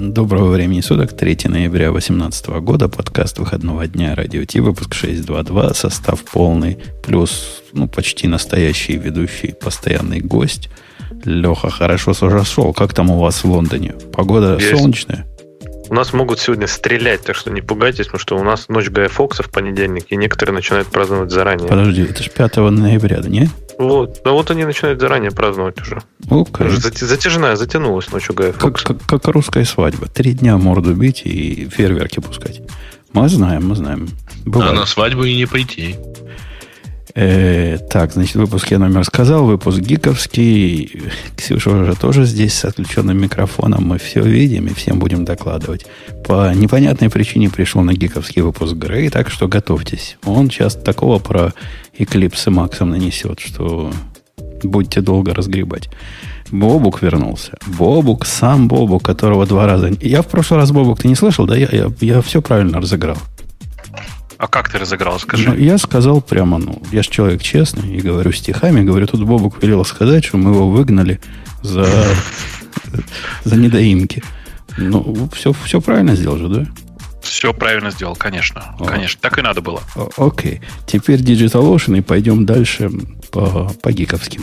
Доброго времени суток, 3 ноября 2018 года, подкаст выходного дня Радио Ти, выпуск 622, состав полный, плюс ну, почти настоящий ведущий, постоянный гость. Леха хорошо сошел. Как там у вас в Лондоне? Погода Есть. солнечная? У нас могут сегодня стрелять, так что не пугайтесь, потому что у нас ночь Гая Фокса в понедельник, и некоторые начинают праздновать заранее. Подожди, это же 5 ноября, да не? Вот, да вот они начинают заранее праздновать уже. Okay. Затяжная, затянулась ночью Гая. Как, как, как русская свадьба. Три дня морду бить и фейерверки пускать. Мы знаем, мы знаем. Бывает. А на свадьбу и не пойти. Э, так, значит, выпуск я номер сказал, выпуск гиковский. Ксюша уже тоже здесь с отключенным микрофоном. Мы все видим и всем будем докладывать. По непонятной причине пришел на гиковский выпуск Грей, так что готовьтесь. Он сейчас такого про Эклипсы Максом нанесет, что будете долго разгребать. Бобук вернулся. Бобук, сам Бобук, которого два раза... Я в прошлый раз, Бобук, ты не слышал, да? Я, я, я все правильно разыграл. А как ты разыграл, скажи? Ну, я сказал прямо, ну, я же человек честный, и говорю стихами, говорю, тут Бобук велел сказать, что мы его выгнали за, за недоимки. Ну, все, все правильно сделал же, да? Все правильно сделал, конечно. О. Конечно, так и надо было. Окей. Теперь Digital Ocean и пойдем дальше по, по гиковским.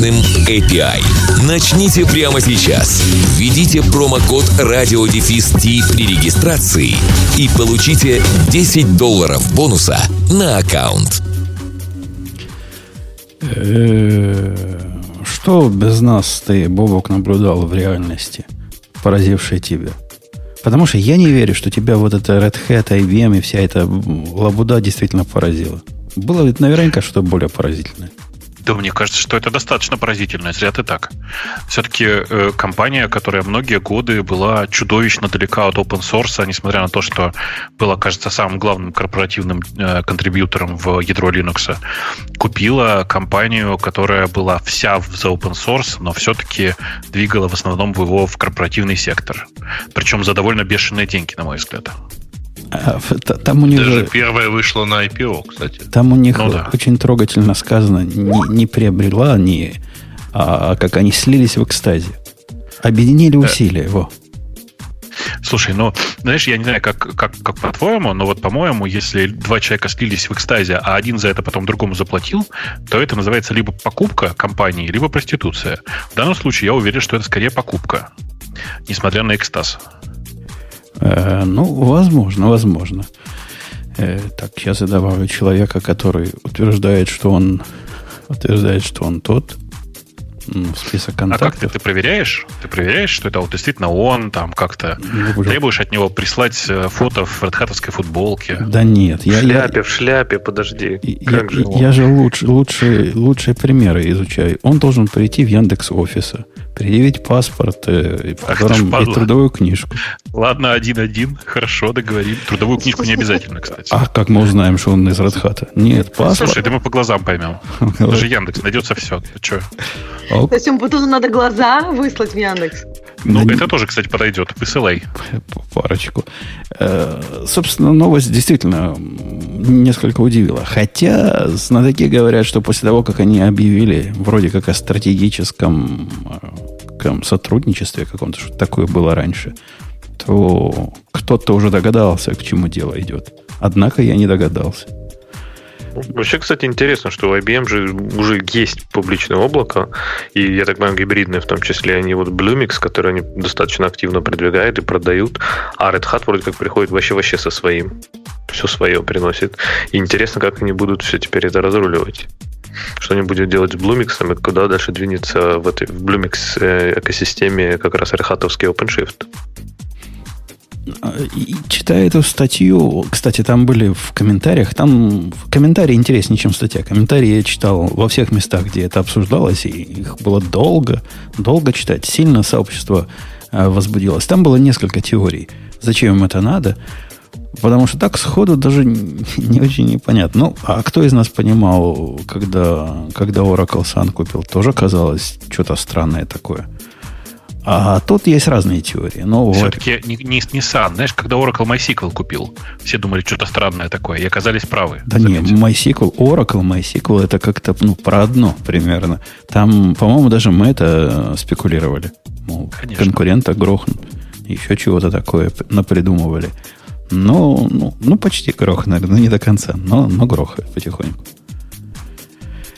мощным API. Начните прямо сейчас. Введите промокод радиодефис при регистрации и получите 10 долларов бонуса на аккаунт. Э, что без нас ты, Бобок, наблюдал в реальности, поразившее тебя? Потому что я не верю, что тебя вот это Red Hat, IBM и вся эта лабуда действительно поразила. Было ведь наверняка что-то более поразительное. Да мне кажется, что это достаточно поразительно, зря ты так. Все-таки э, компания, которая многие годы была чудовищно далека от open source, несмотря на то, что была, кажется, самым главным корпоративным э, контрибьютором в ядро Linux, купила компанию, которая была вся за open source, но все-таки двигала в основном его в корпоративный сектор. Причем за довольно бешеные деньги, на мой взгляд. А, там у них Даже первая вышла на IPO, кстати. Там у них ну, да. очень трогательно сказано, не, не приобрела они, а как они слились в экстазе. Объединили э. усилия его. Слушай, ну, знаешь, я не знаю, как, как, как по-твоему, но вот, по-моему, если два человека слились в экстазе, а один за это потом другому заплатил, то это называется либо покупка компании, либо проституция. В данном случае я уверен, что это скорее покупка, несмотря на экстаз. Э, ну, возможно, возможно. Э, так, сейчас я добавлю человека, который утверждает, что он утверждает, что он тот в список контактов. А как ты, ты проверяешь? Ты проверяешь, что это вот действительно он, там как-то ну, требуешь от него прислать э, фото в редхатовской футболке? Да нет. В я, шляпе, я, в шляпе, подожди. Я, как же я же лучше, лучше, лучшие примеры изучаю. Он должен прийти в Яндекс Офиса, предъявить паспорт, э, в котором и трудовую книжку. Ладно, один-один, хорошо, договорим. Трудовую книжку не обязательно, кстати. А как мы узнаем, что он из Радхата? Нет, паспорт. Слушай, да мы по глазам поймем. Даже Яндекс найдется все. Ты что? То есть потом надо глаза выслать в Яндекс? Ну, это тоже, кстати, подойдет. Высылай. Парочку. Э, собственно, новость действительно несколько удивила. Хотя знатоки говорят, что после того, как они объявили вроде как о стратегическом э, сотрудничестве каком-то, что такое было раньше, то кто-то уже догадался, к чему дело идет. Однако я не догадался. Вообще, кстати, интересно, что у IBM же уже есть публичное облако, и, я так понимаю, гибридное в том числе. Они вот Bluemix, который они достаточно активно продвигают и продают, а Red Hat вроде как приходит вообще-вообще со своим. Все свое приносит. И интересно, как они будут все теперь это разруливать. Что они будут делать с Bluemix, и куда дальше двинется в этой в Bluemix э, экосистеме как раз Red OpenShift. И читая эту статью, кстати, там были в комментариях, там комментарии интереснее, чем статья. Комментарии я читал во всех местах, где это обсуждалось, и их было долго, долго читать. Сильно сообщество э, возбудилось. Там было несколько теорий, зачем им это надо. Потому что так сходу даже не очень непонятно. Ну, а кто из нас понимал, когда, когда Oracle Sun купил, тоже казалось что-то странное такое. А тут есть разные теории. Но Все-таки не, не, не Sun. Знаешь, когда Oracle MySQL купил, все думали, что-то странное такое, и оказались правы. Да заметили. не, MySQL, Oracle MySQL это как-то ну, про одно примерно. Там, по-моему, даже мы это спекулировали. Мол, Конечно. конкурента грохнут. Еще чего-то такое напридумывали. Ну, ну, ну, почти грохнули, но не до конца, но, но грохают потихоньку.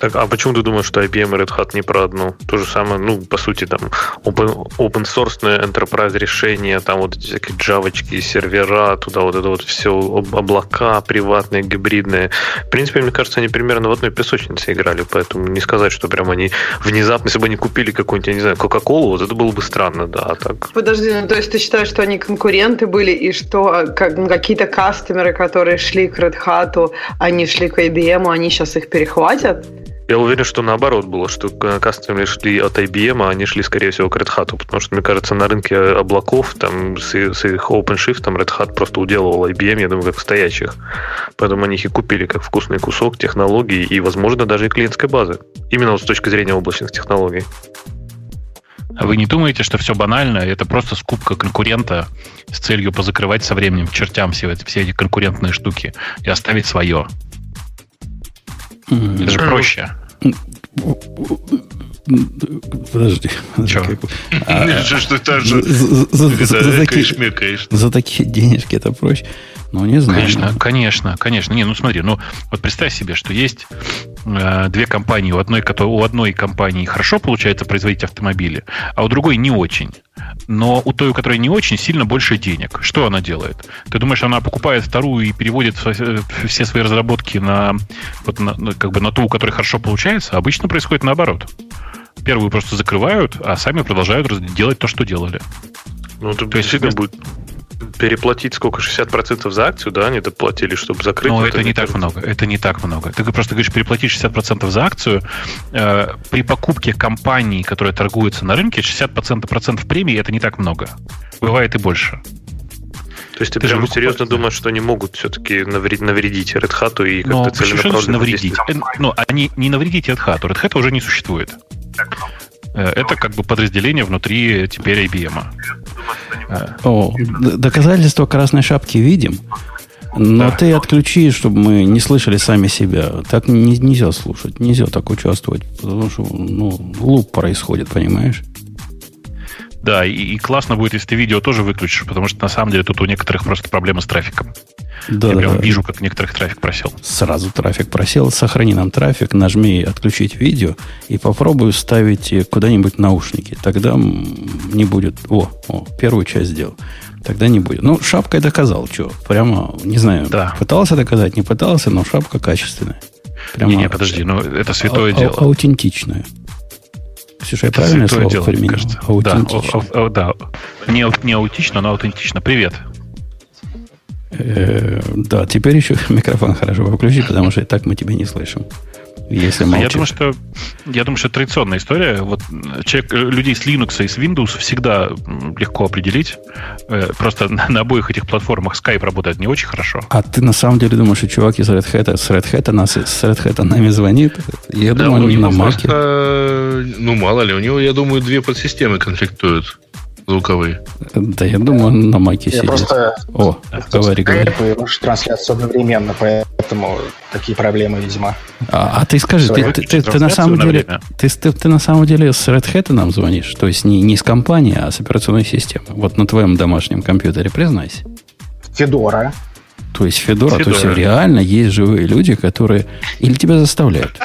Так, а почему ты думаешь, что IBM и Red Hat не про одну? То же самое, ну, по сути, там, open, open source enterprise решения, там вот эти всякие джавочки, сервера, туда вот это вот все, облака приватные, гибридные. В принципе, мне кажется, они примерно в одной песочнице играли, поэтому не сказать, что прям они внезапно, если бы они купили какую-нибудь, я не знаю, Кока-Колу, вот это было бы странно, да, а так. Подожди, ну то есть ты считаешь, что они конкуренты были, и что как, ну, какие-то кастомеры, которые шли к Red Hat, они шли к IBM, они сейчас их перехватят? Я уверен, что наоборот было, что кастомеры шли от IBM, а они шли, скорее всего, к Red Hat, потому что, мне кажется, на рынке облаков там с, с их OpenShift там Red Hat просто уделывал IBM, я думаю, как стоящих. Поэтому они их и купили как вкусный кусок технологий и, возможно, даже и клиентской базы. Именно вот с точки зрения облачных технологий. А вы не думаете, что все банально? Это просто скупка конкурента с целью позакрывать со временем чертям все, все эти конкурентные штуки и оставить свое? Это же проще. Подожди. За такие денежки это проще. Ну, не знаю. Конечно, конечно, конечно. Не, ну смотри, ну вот представь себе, что есть э, две компании. У одной, у одной компании хорошо получается производить автомобили, а у другой не очень. Но у той, у которой не очень, сильно больше денег. Что она делает? Ты думаешь, она покупает вторую и переводит э, все свои разработки на, вот на, как бы на ту, у которой хорошо получается? Обычно происходит наоборот. Первую просто закрывают, а сами продолжают делать то, что делали. Ну, тут действительно будет переплатить сколько? 60% за акцию, да, они доплатили, чтобы закрыть? Но это, это не так много. Это не так много. Ты просто говоришь, переплатить 60% за акцию. Э, при покупке компаний, которые торгуются на рынке, 60% процентов премии это не так много. Бывает и больше. То есть ты, ты прям серьезно думаешь, что они могут все-таки навредить, навредить Red Hat и как-то целенаправленно навредить? Ну, они не навредить Red Hat. Red Hat уже не существует. Э, это как бы подразделение внутри теперь IBM. О, доказательства красной шапки видим. Но да. ты отключи, чтобы мы не слышали сами себя. Так не, нельзя слушать, нельзя так участвовать, потому что ну, луп происходит, понимаешь? Да, и, и классно будет, если ты видео тоже выключишь, потому что на самом деле тут у некоторых просто проблемы с трафиком. Да, Я да, прям да. вижу, как некоторых трафик просел. Сразу трафик просел. Сохрани нам трафик, нажми отключить видео и попробуй ставить куда-нибудь наушники. Тогда не будет... О, о, первую часть сделал. Тогда не будет. Ну, шапкой доказал, что. Прямо, не знаю, да. пытался доказать, не пытался, но шапка качественная. Прямо не, не, подожди, ну это святое а, дело. А, аутентичная. Ксюша, я правильное слово дело, применил? Кажется. Аутентично. Да, о, о, да. Не, не аутично, но аутентично. Привет. Э, да, теперь еще микрофон хорошо включи, потому что и так мы тебя не слышим. Если молчишь. Я думаю, что я думаю, что традиционная история. Вот человек, людей с Linux и с Windows всегда легко определить. Э, просто на, на обоих этих платформах Skype работает не очень хорошо. А ты на самом деле думаешь, что чувак из Red Hat, с Red Hat, нас, с Red Hat нами звонит? Я да, думаю, на Маке. Ну, мало ли, у него, я думаю, две подсистемы конфликтуют звуковые. Да, я думаю, он на маке я сидит. просто О, говори, говори. И трансляцию одновременно, поэтому такие проблемы, видимо. А, а ты скажи, ты, ты, ты, ты на самом деле, ты, ты, ты на самом деле с Red Hat нам звонишь? То есть не, не с компании, а с операционной системой. Вот на твоем домашнем компьютере, признайся. Федора. То есть Федора, Федора. то есть реально есть живые люди, которые... Или тебя заставляют?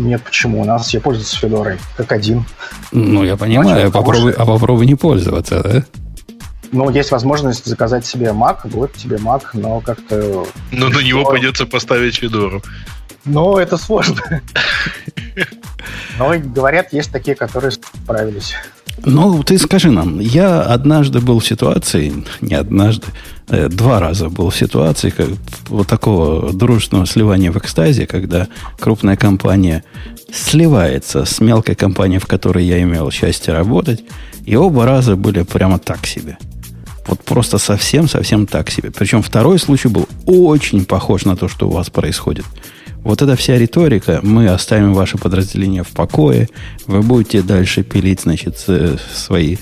Нет, почему? У нас все пользуются Федорой, как один. Ну, я понимаю, а попробуй, а попробуй не пользоваться, да? Ну, есть возможность заказать себе Mac, вот тебе Mac, но как-то... Но на него придется поставить Федору. Ну, это сложно. Но говорят, есть такие, которые справились. Ну, ты скажи нам, я однажды был в ситуации, не однажды, два раза был в ситуации как, вот такого дружественного сливания в экстазе, когда крупная компания сливается с мелкой компанией, в которой я имел счастье работать, и оба раза были прямо так себе. Вот просто совсем-совсем так себе. Причем второй случай был очень похож на то, что у вас происходит. Вот эта вся риторика, мы оставим ваше подразделение в покое, вы будете дальше пилить, значит, свои,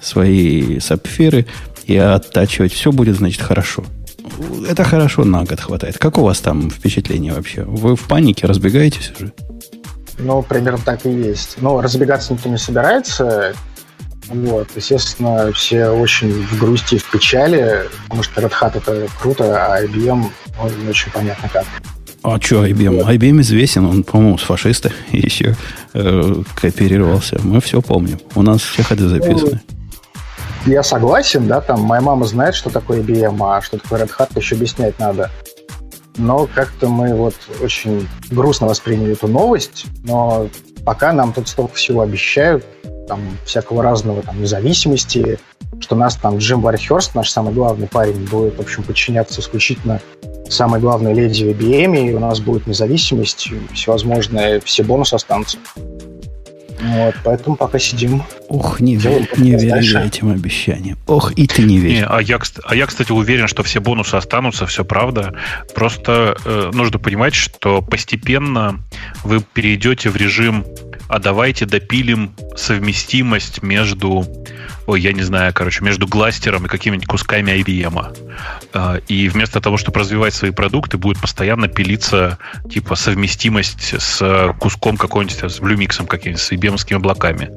свои сапфиры и оттачивать. Все будет, значит, хорошо. Это хорошо на год хватает. Как у вас там впечатление вообще? Вы в панике разбегаетесь уже? Ну, примерно так и есть. Но разбегаться никто не собирается. Вот, естественно, все очень в грусти, в печали, потому что Red Hat это круто, а IBM ну, не очень понятно как. А что IBM? IBM известен, он, по-моему, с фашиста еще э, кооперировался. Мы все помним. У нас все ходы записаны. Ну, я согласен, да, там моя мама знает, что такое IBM, а что такое Red Hat, еще объяснять надо. Но как-то мы вот очень грустно восприняли эту новость, но пока нам тут столько всего обещают, там всякого разного там независимости, что нас там Джим Вархерст, наш самый главный парень, будет, в общем, подчиняться исключительно самой главной леди в IBM, и у нас будет независимость, всевозможные, все бонусы останутся. Вот, поэтому пока сидим. Ох, не, верю, не верю этим обещаниям. Ох, и ты не веришь. Не, а, я, а я, кстати, уверен, что все бонусы останутся, все правда. Просто э, нужно понимать, что постепенно вы перейдете в режим а давайте допилим совместимость между, ой, я не знаю, короче, между гластером и какими-нибудь кусками IBM. А, и вместо того, чтобы развивать свои продукты, будет постоянно пилиться типа совместимость с куском какой-нибудь, с Bluemix каким-нибудь, с IBM облаками.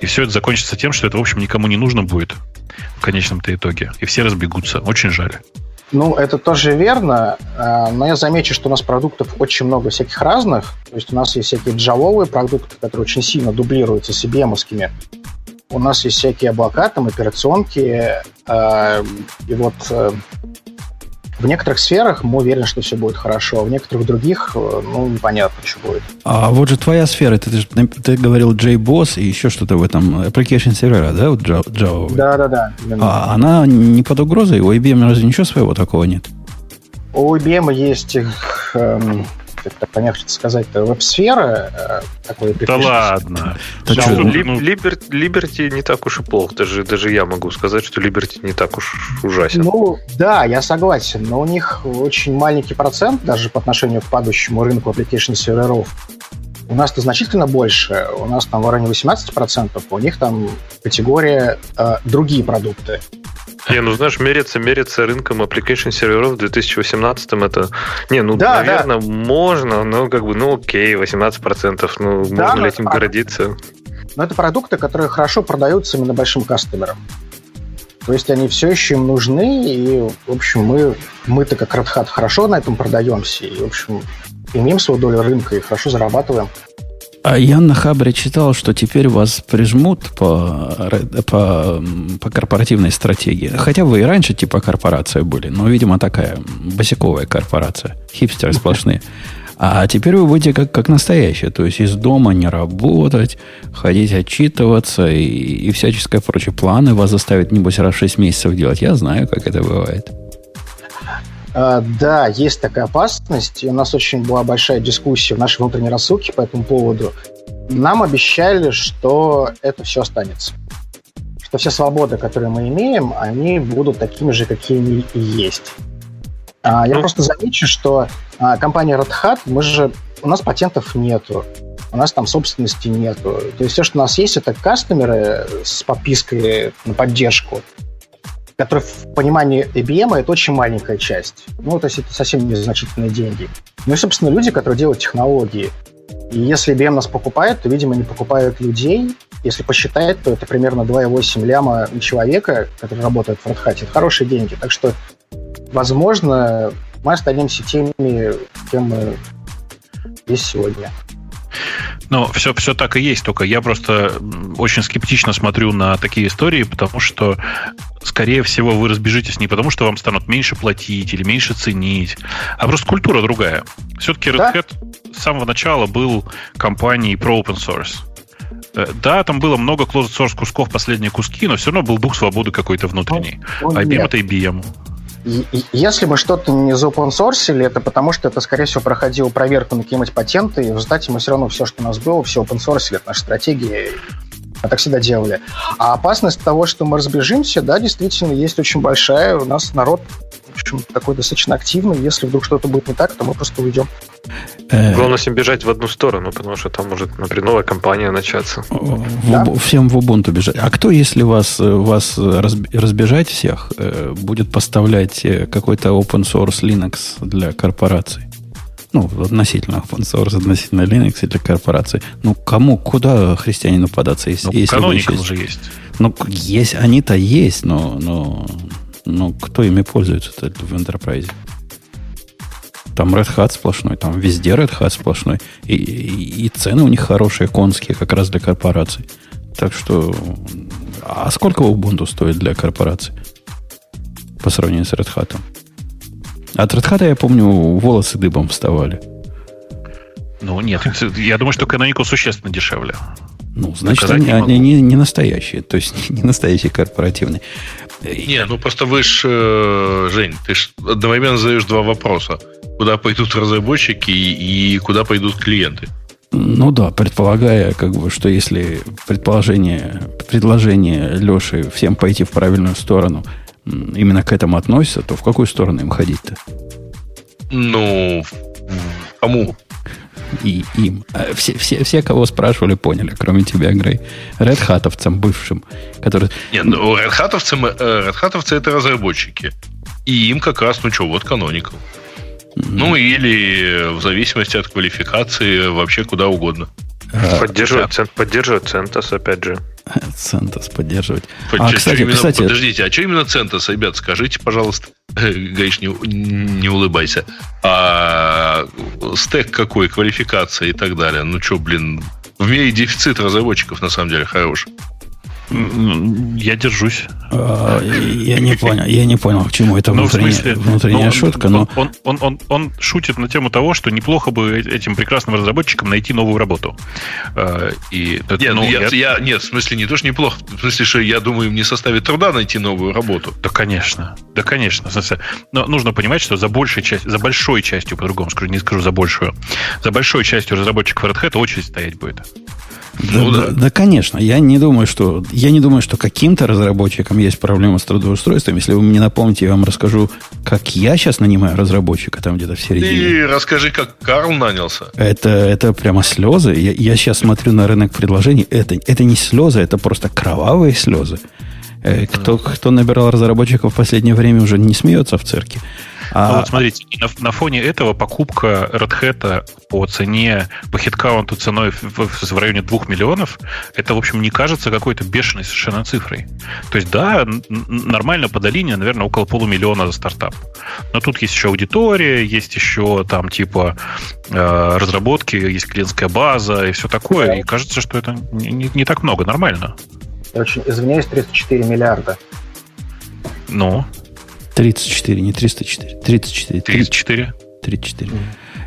И все это закончится тем, что это, в общем, никому не нужно будет в конечном-то итоге. И все разбегутся. Очень жаль. Ну, это тоже верно, а, но я замечу, что у нас продуктов очень много всяких разных. То есть у нас есть всякие джавовые продукты, которые очень сильно дублируются с ibm. У нас есть всякие облака, там, операционки. А, и вот э, в некоторых сферах мы уверены, что все будет хорошо, а в некоторых других, э, ну, непонятно, что будет. А вот же твоя сфера, ты, ты, ты говорил JBoss и еще что-то в этом, application сервера, да, вот Java? Да, да, да. А она не под угрозой? У IBM разве ничего своего такого нет? У IBM есть эм, как-то помягче сказать, веб-сфера э, такой Да ладно. Да что, Liberty не так уж и плохо. Даже, даже я могу сказать, что Liberty не так уж ужасен. Ну, да, я согласен, но у них очень маленький процент, даже по отношению к падающему рынку application серверов. У нас-то значительно больше. У нас там в районе 18%, у них там категория э, другие продукты. Не, ну знаешь, мериться, мериться рынком application серверов в 2018 это... Не, ну, да, наверное, да. можно, но как бы, ну окей, 18%, ну, да, можно ли этим продукты. гордиться? Но это продукты, которые хорошо продаются именно большим кастомерам. То есть они все еще им нужны, и, в общем, мы, мы-то как Red Hat хорошо на этом продаемся, и, в общем, имеем свою долю рынка и хорошо зарабатываем. А я на Хабре читал, что теперь вас прижмут по, по, по корпоративной стратегии. Хотя вы и раньше типа корпорация были, но, видимо, такая босиковая корпорация. Хипстеры сплошные. А теперь вы будете как, как настоящие. То есть из дома не работать, ходить отчитываться и, и всяческое прочее. Планы вас заставят, небось, раз в 6 месяцев делать. Я знаю, как это бывает. А, да, есть такая опасность. И у нас очень была большая дискуссия в нашей внутренней рассылке по этому поводу. Нам обещали, что это все останется. Что все свободы, которые мы имеем, они будут такими же, какими и есть. А, я ну. просто замечу, что а, компания Red Hat, мы же, у нас патентов нету, у нас там собственности нету. То есть все, что у нас есть, это кастомеры с подпиской на поддержку который в понимании IBM это очень маленькая часть. Ну, то есть это совсем незначительные деньги. Ну и, собственно, люди, которые делают технологии. И если IBM нас покупает, то, видимо, не покупают людей. Если посчитать, то это примерно 2,8 ляма человека, который работает в Red Hat. Это хорошие деньги. Так что, возможно, мы останемся теми, кем мы есть сегодня. Ну, все, все так и есть, только я просто очень скептично смотрю на такие истории, потому что, скорее всего, вы разбежитесь не потому, что вам станут меньше платить или меньше ценить, а просто культура другая. Все-таки Red Hat да? с самого начала был компанией про open source. Э, да, там было много closed source кусков, последние куски, но все равно был дух свободы какой-то внутренний. Он, он IBM нет. это IBM. Если мы что-то не заопенсорсили, это потому что это, скорее всего, проходило проверку на какие-нибудь патенты, и в результате мы все равно все, что у нас было, все опенсорсили, это наша стратегия, мы так всегда делали. А опасность того, что мы разбежимся, да, действительно, есть очень большая. У нас народ в общем, такой достаточно активный. Если вдруг что-то будет не так, то мы просто уйдем. Э, Главное всем бежать в одну сторону, потому что там может, например, новая компания начаться. В, да? Всем в Ubuntu бежать. А кто, если вас, вас разбежать всех, э, будет поставлять э, какой-то open source Linux для корпораций? Ну, относительно open source, относительно Linux для корпораций. Ну, кому, куда христианину податься, если, ну, если уже есть. Ну, есть, они-то есть, но, но, но кто ими пользуется в Enterprise? Там Red Hat сплошной, там везде Red Hat сплошной. И, и, и цены у них хорошие, конские, как раз для корпораций. Так что... А сколько Ubuntu стоит для корпораций? По сравнению с Red Hat? От Red Hat, я помню, волосы дыбом вставали. Ну, нет. Я думаю, что Canonical существенно дешевле. Ну, значит, они, они не, не настоящие, то есть не настоящие корпоративные. Не, ну просто вы ж, э, Жень, ты ж одновременно задаешь два вопроса. Куда пойдут разработчики и куда пойдут клиенты? Ну да, предполагая, как бы, что если предположение, предложение Леши всем пойти в правильную сторону именно к этому относится, то в какую сторону им ходить-то? Ну, кому? И им. А все, все, все, кого спрашивали, поняли, кроме тебя, Грей. Hatовцам бывшим, которые... Нет, ну, Hatовцы, э, Hatовцы это разработчики. И им как раз, ну что, вот Canonical. Mm-hmm. Ну, или в зависимости от квалификации вообще куда угодно. А, поддерживает, цент, поддерживает CentOS, опять же. CentOS поддерживать. А, кстати, именно, кстати... Подождите, а что именно CentOS, ребят, скажите, пожалуйста. Гаиш, не, не улыбайся. А стек какой, квалификация и так далее. Ну что, блин, в мире дефицит разработчиков на самом деле хороший. Я держусь. А, я не понял, я не понял, к чему это ну, внутренняя, смысле, внутренняя ну, шутка. Но... Он, он, он, он шутит на тему того, что неплохо бы этим прекрасным разработчикам найти новую работу. А, и, нет, ну, я, я... нет, в смысле не то, что неплохо, в смысле, что я думаю, им не составит труда найти новую работу. Да, конечно. Да, конечно. Но нужно понимать, что за большей частью, за большой частью, по-другому скажу, не скажу за большую, за большой частью разработчиков Red Hat очередь стоять будет. Ну, да, да. да, конечно. Я не думаю, что я не думаю, что каким-то разработчикам есть проблема с трудоустройством. Если вы мне напомните, я вам расскажу, как я сейчас нанимаю разработчика там где-то в середине. И расскажи, как Карл нанялся. Это, это прямо слезы. Я, я сейчас смотрю на рынок предложений. Это, это не слезы, это просто кровавые слезы. Э, кто, кто набирал разработчиков в последнее время, уже не смеется в цирке. А, ну вот смотрите, на, на фоне этого покупка Red Hat по цене, по хиткаунту ценой в, в, в районе 2 миллионов, это, в общем, не кажется какой-то бешеной совершенно цифрой. То есть, да, нормально по долине, наверное, около полумиллиона за стартап. Но тут есть еще аудитория, есть еще там типа э, разработки, есть клиентская база и все такое. И кажется, что это не, не, не так много, нормально. Очень извиняюсь, 304 миллиарда. Ну? 34, не 304. 34. 34? 34.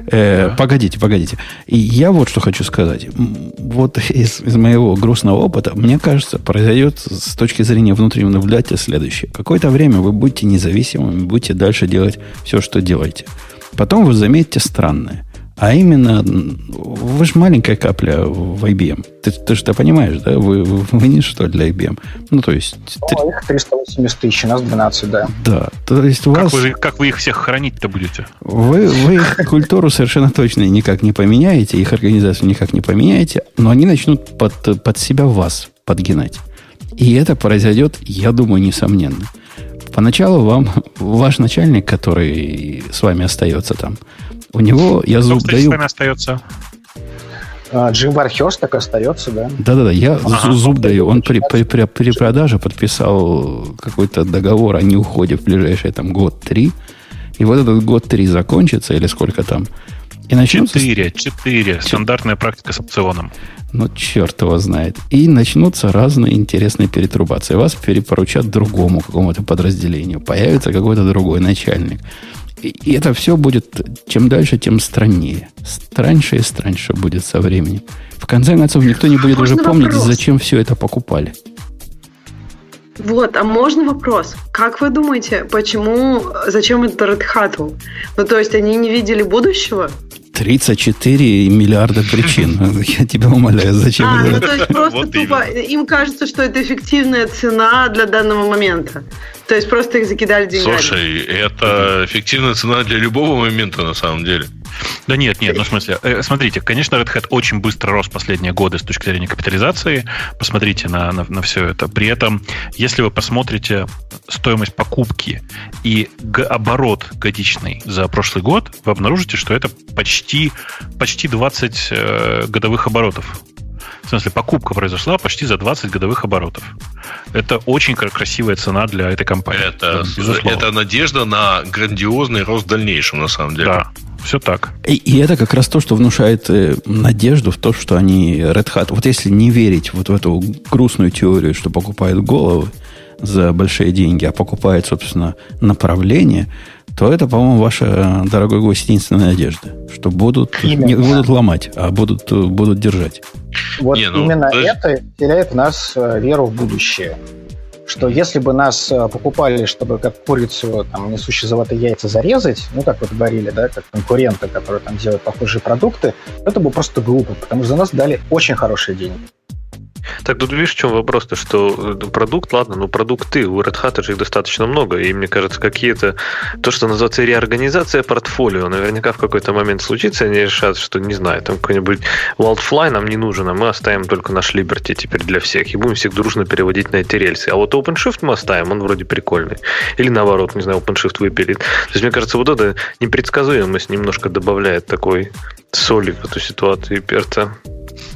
Э, да. Погодите, погодите. И я вот что хочу сказать. Вот из, из моего грустного опыта, мне кажется, произойдет с точки зрения внутреннего наблюдателя следующее. Какое-то время вы будете независимыми, будете дальше делать все, что делаете. Потом вы заметите странное. А именно, вы же маленькая капля в IBM. Ты, ты же это понимаешь, да? Вы, вы, вы не что для IBM. Ну, то есть... Ну, их 380 тысяч, у нас 12, да. Да, то есть у как вас... Вы, как вы их всех хранить-то будете? Вы, вы их культуру совершенно точно никак не поменяете, их организацию никак не поменяете, но они начнут под, под себя вас подгинать. И это произойдет, я думаю, несомненно. Поначалу вам ваш начальник, который с вами остается там, у него я зуб Кто, даю... с вами остается? А, Джим Бархерс так остается, да? Да-да-да, я ага. зуб даю. Он при, при, при, при продаже подписал какой-то договор о неуходе в ближайшие там год-три. И вот этот год-три закончится, или сколько там, и начнутся... Четыре, четыре. Стандартная практика с опционом. Ну, черт его знает. И начнутся разные интересные перетрубации. Вас перепоручат другому какому-то подразделению. Появится какой-то другой начальник. И это все будет, чем дальше, тем страннее. Страньше и страньше будет со временем. В конце концов, никто не будет Можно уже помнить, вопрос? зачем все это покупали. Вот, а можно вопрос? Как вы думаете, почему, зачем это Red Hat? Ну, то есть они не видели будущего? 34 миллиарда причин. Я тебя умоляю, зачем а, это? Ну, то есть просто вот тупо, им кажется, что это эффективная цена для данного момента. То есть просто их закидали деньгами. Слушай, это эффективная цена для любого момента на самом деле. Да нет, нет, ну в смысле, э, смотрите, конечно, Red Hat очень быстро рос последние годы с точки зрения капитализации. Посмотрите на, на, на все это. При этом, если вы посмотрите стоимость покупки и г- оборот годичный за прошлый год, вы обнаружите, что это почти, почти 20 э, годовых оборотов. В смысле, покупка произошла почти за 20 годовых оборотов. Это очень красивая цена для этой компании. Это, это надежда на грандиозный рост в дальнейшем, на самом деле. Да, все так. И, и это как раз то, что внушает э, надежду в то, что они Red Hat. Вот если не верить вот в эту грустную теорию, что покупают головы за большие деньги, а покупают, собственно, направление, то это, по-моему, ваша, дорогой гость, единственная надежда, что будут не будут ломать, а будут, будут держать. Вот не, ну, именно даже... это теряет в нас э, веру в будущее. Что если бы нас э, покупали, чтобы как курицу, там, несущие золотые яйца зарезать, ну, как вот говорили, да, как конкуренты, которые там делают похожие продукты, это было просто глупо, потому что за нас дали очень хорошие деньги. Так тут видишь, в чем вопрос-то, что э, продукт, ладно, но продукты, у Red Hat же их достаточно много, и мне кажется, какие-то, то, что называется реорганизация портфолио, наверняка в какой-то момент случится, они решат, что, не знаю, там какой-нибудь Wildfly нам не нужен, а мы оставим только наш Liberty теперь для всех, и будем всех дружно переводить на эти рельсы. А вот OpenShift мы оставим, он вроде прикольный. Или наоборот, не знаю, OpenShift выпилит. То есть, мне кажется, вот это непредсказуемость немножко добавляет такой соли в эту ситуацию перца.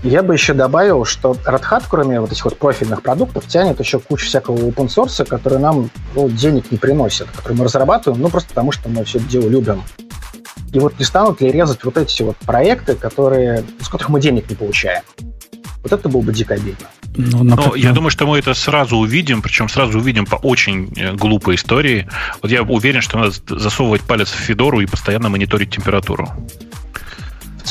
Я бы еще добавил, что Red Hat, кроме вот этих вот профильных продуктов, тянет еще кучу всякого open source, который нам ну, денег не приносит, который мы разрабатываем, ну, просто потому что мы все это дело любим. И вот не станут ли резать вот эти вот проекты, которые, с которых мы денег не получаем? Вот это было бы дико обидно. Ну, Но я думаю, что мы это сразу увидим, причем сразу увидим по очень э, глупой истории. Вот я уверен, что надо засовывать палец в Федору и постоянно мониторить температуру.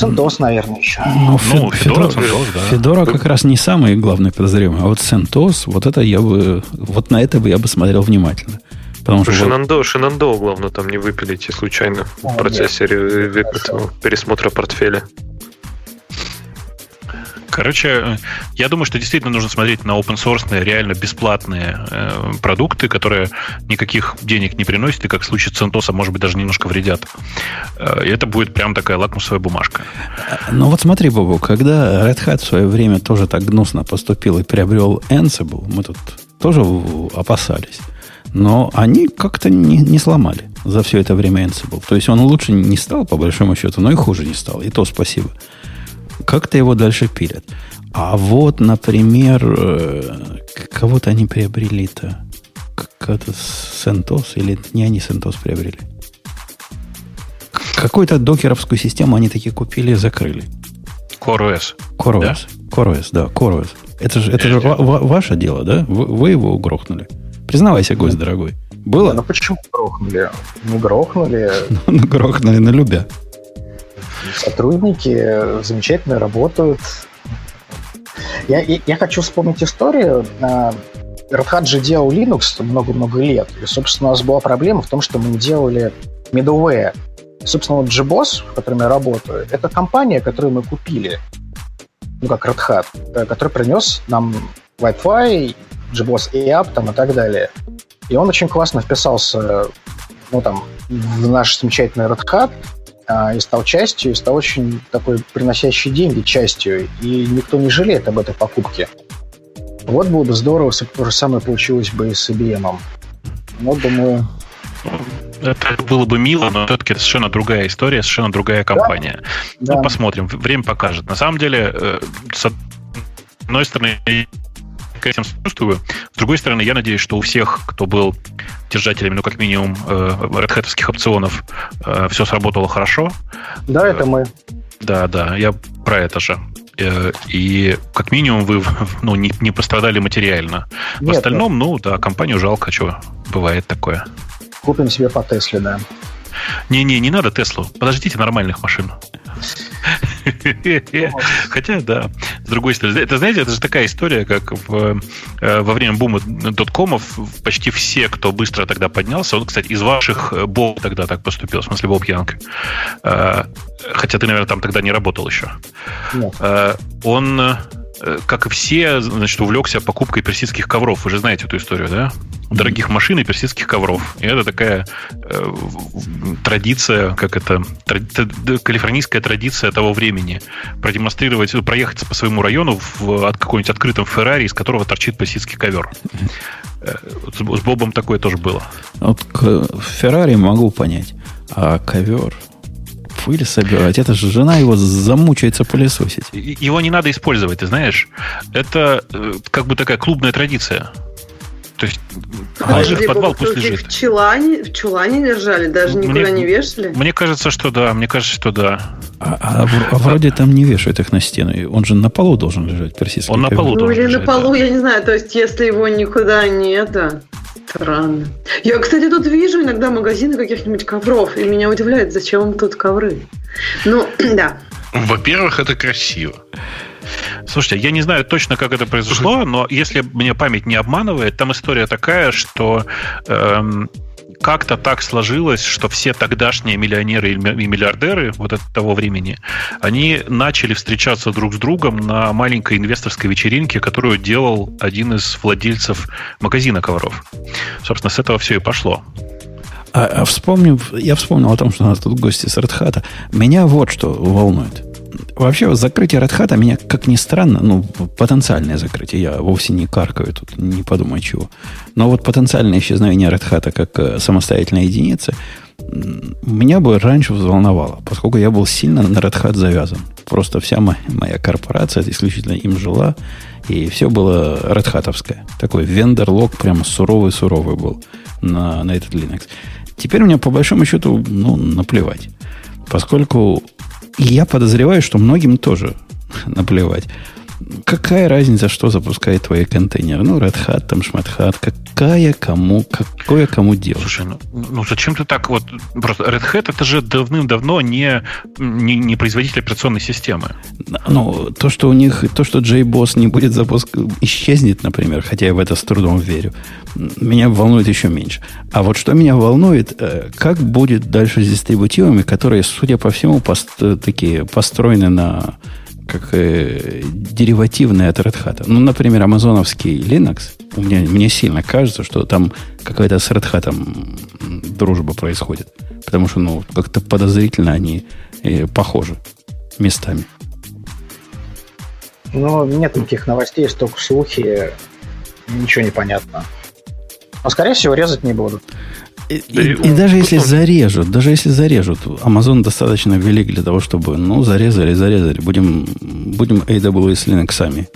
CentOS, наверное, еще. Ну, ну Федора, Федора, да. Федора как раз не самый главный подозреваемый, а вот CentOS, вот это я бы, вот на это бы я бы смотрел внимательно. Потому что Шинандо, вот... Шинандо, главное, там не выпилите случайно в процессе пересмотра портфеля. Короче, я думаю, что действительно нужно смотреть на open source, реально бесплатные э, продукты, которые никаких денег не приносят, и как в случае CentOS, может быть, даже немножко вредят. Э, и это будет прям такая лакмусовая бумажка. Ну вот смотри, Бобу, когда Red Hat в свое время тоже так гнусно поступил и приобрел Ansible, мы тут тоже опасались. Но они как-то не, не сломали за все это время Ansible. То есть он лучше не стал, по большому счету, но и хуже не стал. И то спасибо как-то его дальше пилят. А вот, например, э, кого-то они приобрели-то. Как-то Сентос или не они Сентос приобрели. Какую-то докеровскую систему они таки купили и закрыли. CoreOS. CoreOS. Да? CoreOS, да, CoreOS. Это же, это же ваше дело, да? Вы, вы его грохнули. Признавайся, гость дорогой. Было? Ну почему грохнули? Не грохнули. Ну, грохнули на любя. Сотрудники замечательно работают. Я, я, я хочу вспомнить историю. Red Hat же делал Linux много-много лет. И, собственно, у нас была проблема в том, что мы не делали middleware. Собственно, вот GBoss, в котором я работаю, это компания, которую мы купили, ну, как Red Hat, э, который принес нам Wi-Fi, GBoss App там, и так далее. И он очень классно вписался ну, там, в наш замечательный Red Hat, и стал частью, и стал очень такой приносящей деньги частью, и никто не жалеет об этой покупке. Вот было бы здорово, если бы то же самое получилось бы и с IBM. Но, думаю... Это было бы мило, но все-таки это совершенно другая история, совершенно другая компания. Да, ну, да. посмотрим, время покажет. На самом деле, э, с одной стороны, к этим сочувствую. С другой стороны, я надеюсь, что у всех, кто был держателями, ну, как минимум, э, Red Hat опционов, э, все сработало хорошо. Да, это мы. Да, да, я про это же. Э, и как минимум вы ну, не, не пострадали материально. Нет, В остальном, нет. ну да, компанию жалко, что бывает такое. Купим себе по Тесле, да. Не-не, не надо Теслу. Подождите нормальных машин. Хотя, да. С другой стороны, это, знаете, это же такая история, как в, э, во время бума доткомов почти все, кто быстро тогда поднялся, он, кстати, из ваших э, Боб тогда так поступил, в смысле Боб Янг. Э, хотя ты, наверное, там тогда не работал еще. Нет. Он как и все, значит, увлекся покупкой персидских ковров. Вы же знаете эту историю, да? Дорогих машин и персидских ковров. И это такая э, традиция, как это, тради, калифорнийская традиция того времени. Продемонстрировать, проехаться по своему району в от какой-нибудь открытом Феррари, из которого торчит персидский ковер. Э, с Бобом такое тоже было. Вот Феррари могу понять, а ковер пыль собирать. Это же жена его замучается пылесосить. Его не надо использовать, ты знаешь. Это э, как бы такая клубная традиция. То есть положи в подвал, пусть лежит. В чулане, в чулане держали, даже никуда мне, не вешали? Мне кажется, что да, мне кажется, что да. А, а, а вроде там не вешают их на стену. Он же на полу должен лежать, персидский. Он на полу ну, должен или лежать, на полу, да. я не знаю. То есть, если его никуда не это... Странно. Я, кстати, тут вижу иногда магазины каких-нибудь ковров, и меня удивляет, зачем тут ковры. Ну, да. Во-первых, это красиво. Слушайте, я не знаю точно, как это произошло, но если мне память не обманывает, там история такая, что эм, как-то так сложилось, что все тогдашние миллионеры и миллиардеры вот от того времени, они начали встречаться друг с другом на маленькой инвесторской вечеринке, которую делал один из владельцев магазина ковров. Собственно, с этого все и пошло. А, а вспомнив, я вспомнил о том, что у нас тут гости с Редхата. Меня вот что волнует. Вообще, закрытие Red Hat меня, как ни странно, ну, потенциальное закрытие, я вовсе не каркаю тут, не подумай чего. Но вот потенциальное исчезновение Red Hat как э, самостоятельной единицы меня бы раньше взволновало, поскольку я был сильно на Red завязан. Просто вся моя, моя корпорация исключительно им жила, и все было Red. Такой вендор-лог прямо суровый-суровый был на, на этот Linux. Теперь мне по большому счету, ну, наплевать. Поскольку и я подозреваю, что многим тоже наплевать. Какая разница, что запускает твои контейнеры? Ну, Red Hat, там, Шмат Hat. Какая кому, какое кому дело? Слушай, ну, ну зачем ты так вот... Просто Red Hat это же давным-давно не, не, не производитель операционной системы. Ну, то, что у них, то, что JBoss не будет запуск, исчезнет, например, хотя я в это с трудом верю, меня волнует еще меньше. А вот что меня волнует, э, как будет дальше с дистрибутивами, которые, судя по всему, пост, такие построены на как э, деривативные от Red Hat. Ну, например, амазоновский Linux, у меня, мне сильно кажется, что там какая-то с Red Hat дружба происходит. Потому что, ну, как-то подозрительно они э, похожи местами. Ну, нет никаких новостей, столько слухи, ничего не понятно. Но, скорее всего, резать не будут. И, и, и даже если зарежут, даже если зарежут, Amazon достаточно велик для того, чтобы, ну, зарезали, зарезали. Будем, будем AWS Linux сами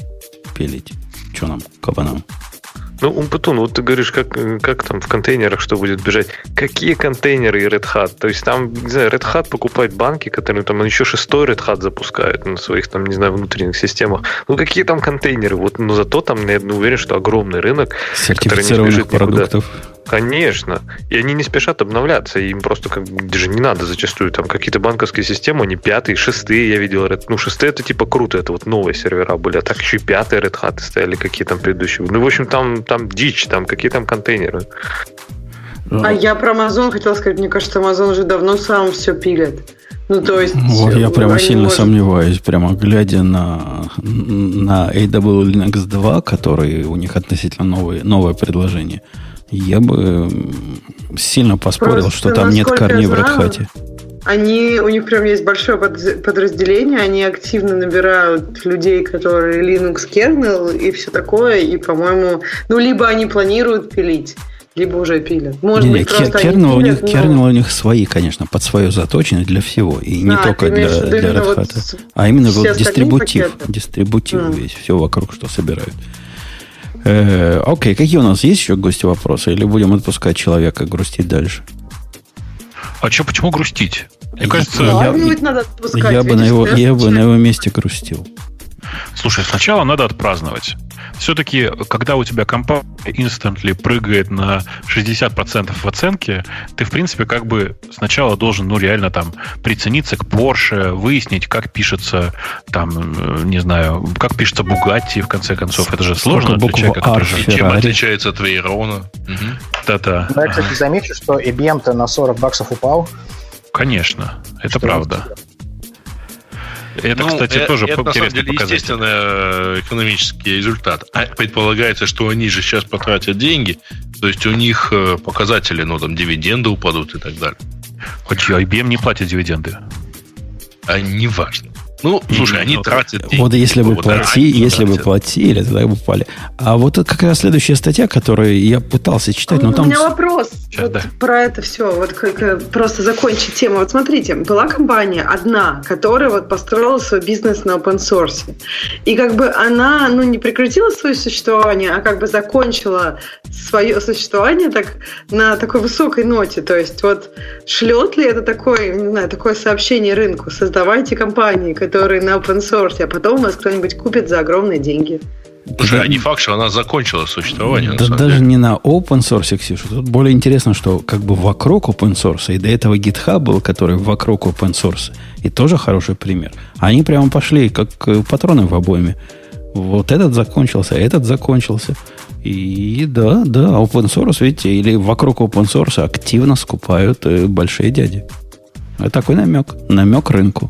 пилить. Что нам, кабанам? Ну, Умпутун, вот ты говоришь, как, как там в контейнерах что будет бежать. Какие контейнеры и Red Hat? То есть там, не знаю, Red Hat покупает банки, которые там еще шестой Red Hat запускают на своих там, не знаю, внутренних системах. Ну, какие там контейнеры? Вот, но зато там, я уверен, что огромный рынок, который не бежит продуктов. Никуда. Конечно. И они не спешат обновляться. Им просто как даже не надо зачастую. Там какие-то банковские системы, они пятые, шестые, я видел. Ну, шестые это типа круто, это вот новые сервера были. А так еще и пятые Red Hat стояли, какие там предыдущие. Ну, в общем, там, там дичь, там какие там контейнеры. А я про Amazon хотела сказать, мне кажется, Amazon уже давно сам все пилит. Ну, то есть... Вот я прямо сильно может... сомневаюсь, прямо глядя на, на AWS Linux 2, который у них относительно новое, новое предложение – я бы сильно поспорил, Просто, что там нет корней в Red Hat. Они, у них прям есть большое подразделение, они активно набирают людей, которые Linux kernel и все такое, и, по-моему, ну, либо они планируют пилить, либо уже пилят. Может не, быть, не, просто кернел, пилят, у них, но... кернел у них свои, конечно, под свое заточены для всего. И не а, только для, для Red Hat. Вот а именно вот дистрибутив. Пакеты? Дистрибутив mm. весь, все вокруг, что собирают. Э, окей, какие у нас есть еще гости вопросы? Или будем отпускать человека грустить дальше? А что, почему грустить? Мне кажется, я, надо отпускать, я, бы на его, я бы на его месте грустил. Слушай, сначала надо отпраздновать. Все-таки, когда у тебя компания instantly прыгает на 60% в оценке, ты, в принципе, как бы сначала должен, ну, реально там прицениться к Porsche, выяснить, как пишется там, э, не знаю, как пишется Bugatti, в конце концов. Это же сложно для человека, который же... Чем отличается от Вейрона? Да-да. Ну, я, кстати, замечу, что IBM-то на 40 баксов упал. Конечно, это правда. Это, ну, кстати, это, тоже это, на самом деле, естественно, э, экономический результат. А предполагается, что они же сейчас потратят деньги, то есть у них э, показатели, ну, там, дивиденды упадут и так далее. Хоть IBM не платит дивиденды. А не важно. Ну, слушай, они тратят деньги. Вот если бы плати, если бы платили, тогда бы упали. А вот как раз следующая статья, которую я пытался читать, но У там... У меня вопрос Сейчас, вот да. про это все. Вот как просто закончить тему. Вот смотрите, была компания одна, которая вот построила свой бизнес на open source. И как бы она, ну, не прекратила свое существование, а как бы закончила свое существование так на такой высокой ноте. То есть вот шлет ли это такое, не знаю, такое сообщение рынку? Создавайте компании, которые который на open source, а потом вас кто-нибудь купит за огромные деньги. Уже да, не факт, что она закончила существование. Да, даже деле. не на open source, Ксюша. Тут более интересно, что как бы вокруг open source, и до этого GitHub был, который вокруг open source, и тоже хороший пример. Они прямо пошли, как э, патроны в обойме. Вот этот закончился, этот закончился. И да, да, open source, видите, или вокруг open source активно скупают э, большие дяди. Это такой намек. Намек рынку.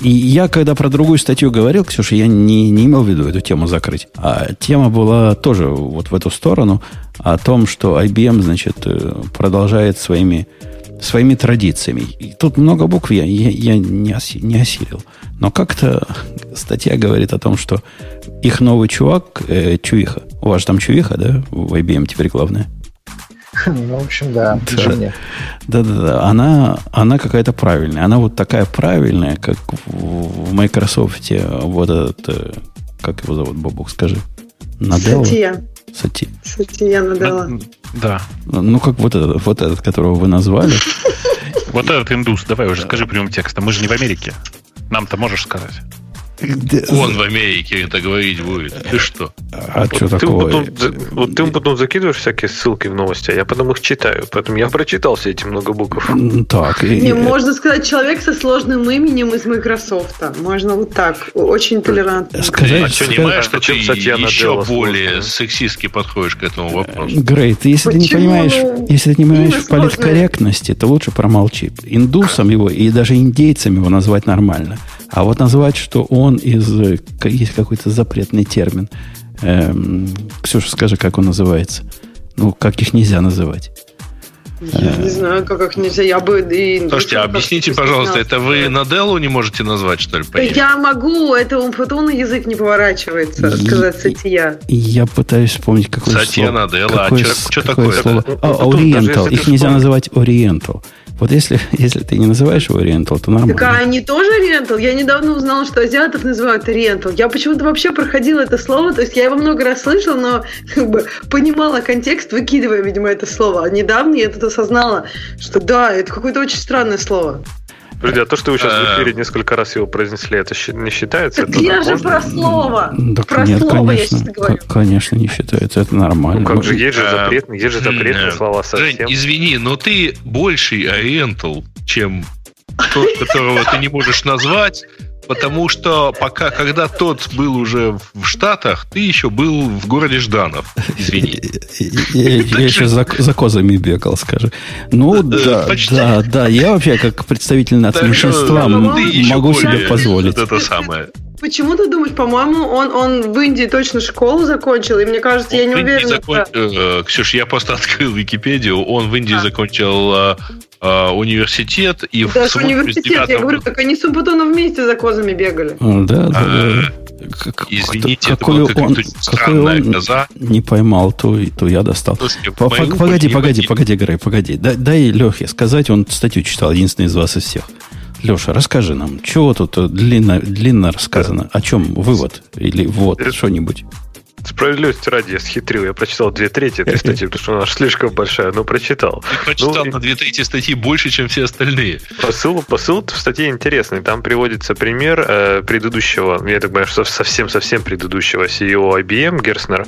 И я, когда про другую статью говорил, Ксюша, я не, не имел в виду эту тему закрыть. А тема была тоже вот в эту сторону, о том, что IBM, значит, э, продолжает своими, своими традициями. И тут много букв я, я, я не, оси, не осилил. Но как-то статья говорит о том, что их новый чувак, э, Чуиха, у вас же там Чуиха, да, в IBM теперь главное? Ну, в общем, да, Да, да, да. Она, она какая-то правильная. Она вот такая правильная, как в Microsoft вот этот, э, как его зовут, Бобук, скажи. Наделла? Сатия. Сати. Сатия Наделла. Да. Ну, как вот этот, вот этот, которого вы назвали. Вот этот индус. Давай уже скажи прямым текстом. Мы же не в Америке. Нам-то можешь сказать. Он в Америке это говорить будет. Ты что? А вот что такое? Потом, вот ты потом закидываешь всякие ссылки в новости, а я потом их читаю. Поэтому я прочитал все эти много букв. Так. Не, можно сказать, человек со сложным именем из Microsoft. Можно вот так. Очень толерантно. Сказать, а что, не понимаешь, что ты еще более сексистски подходишь к этому вопросу? Грейт, если ты не понимаешь, если ты не понимаешь политкорректности, то лучше промолчи. Индусам его и даже индейцам его назвать нормально. А вот назвать, что он из... Есть какой-то запретный термин. Эм, Ксюша, скажи, как он называется? Ну, как их нельзя называть. Я не знаю, как их нельзя. Я бы и Слушайте, объясните, пожалуйста, это вы на Делу не можете назвать, что ли? Поехали? Я могу, это он потом на язык не поворачивается, сказать сатья. Я пытаюсь вспомнить, какое Сатья слово. Сатья Наделла, а что такое? Слово? А, Ориентал. Их нельзя называть Ориентал. Вот если, если ты не называешь его Oriental, то нормально. Так а они тоже Oriental? Я недавно узнала, что азиатов называют Oriental. Я почему-то вообще проходила это слово, то есть я его много раз слышала, но как бы понимала контекст, выкидывая, видимо, это слово. А недавно я это осознала, что да, это какое-то очень странное слово. А то, что вы сейчас в эфире несколько раз его произнесли, это не считается? Так я же про слово. Так про нет, слово конечно, я говорю. Конечно, не считается, это нормально. Ну как же, есть же запрет, есть же запретные слова совсем. Жень, извини, но ты больший ориентал, чем тот, которого ты не можешь назвать, Потому что пока, когда тот был уже в Штатах, ты еще был в городе Жданов. Извини. Я, еще за, за козами бегал, скажи. Ну да, да, да. Я вообще как представитель меньшинства могу себе позволить. Это самое. Почему ты думаешь, по-моему, он, он в Индии точно школу закончил, и мне кажется, он я не уверена. Закон... Что... Ксюш, я просто открыл Википедию, он в Индии а. закончил а, а, университет и Даже в университет, я говорю, так они с Умпутоном вместе за козами бегали. Да, да, да. Как, Извините, какой это он, какой он глаза. не поймал, то, то я достал. Слушайте, погоди, погоди, погоди, Грей, погоди. Дай, дай Лехе сказать, он статью читал, единственный из вас из всех. Леша, расскажи нам, чего тут длинно, длинно рассказано? О чем вывод? Или вот, что-нибудь? Справедливости ради, я схитрил. Я прочитал две трети этой статьи, потому что она слишком большая, но прочитал. Ты прочитал ну, на две трети статьи больше, чем все остальные. Посыл, посыл в статье интересный. Там приводится пример э, предыдущего, я так понимаю, совсем-совсем предыдущего CEO IBM Герснер,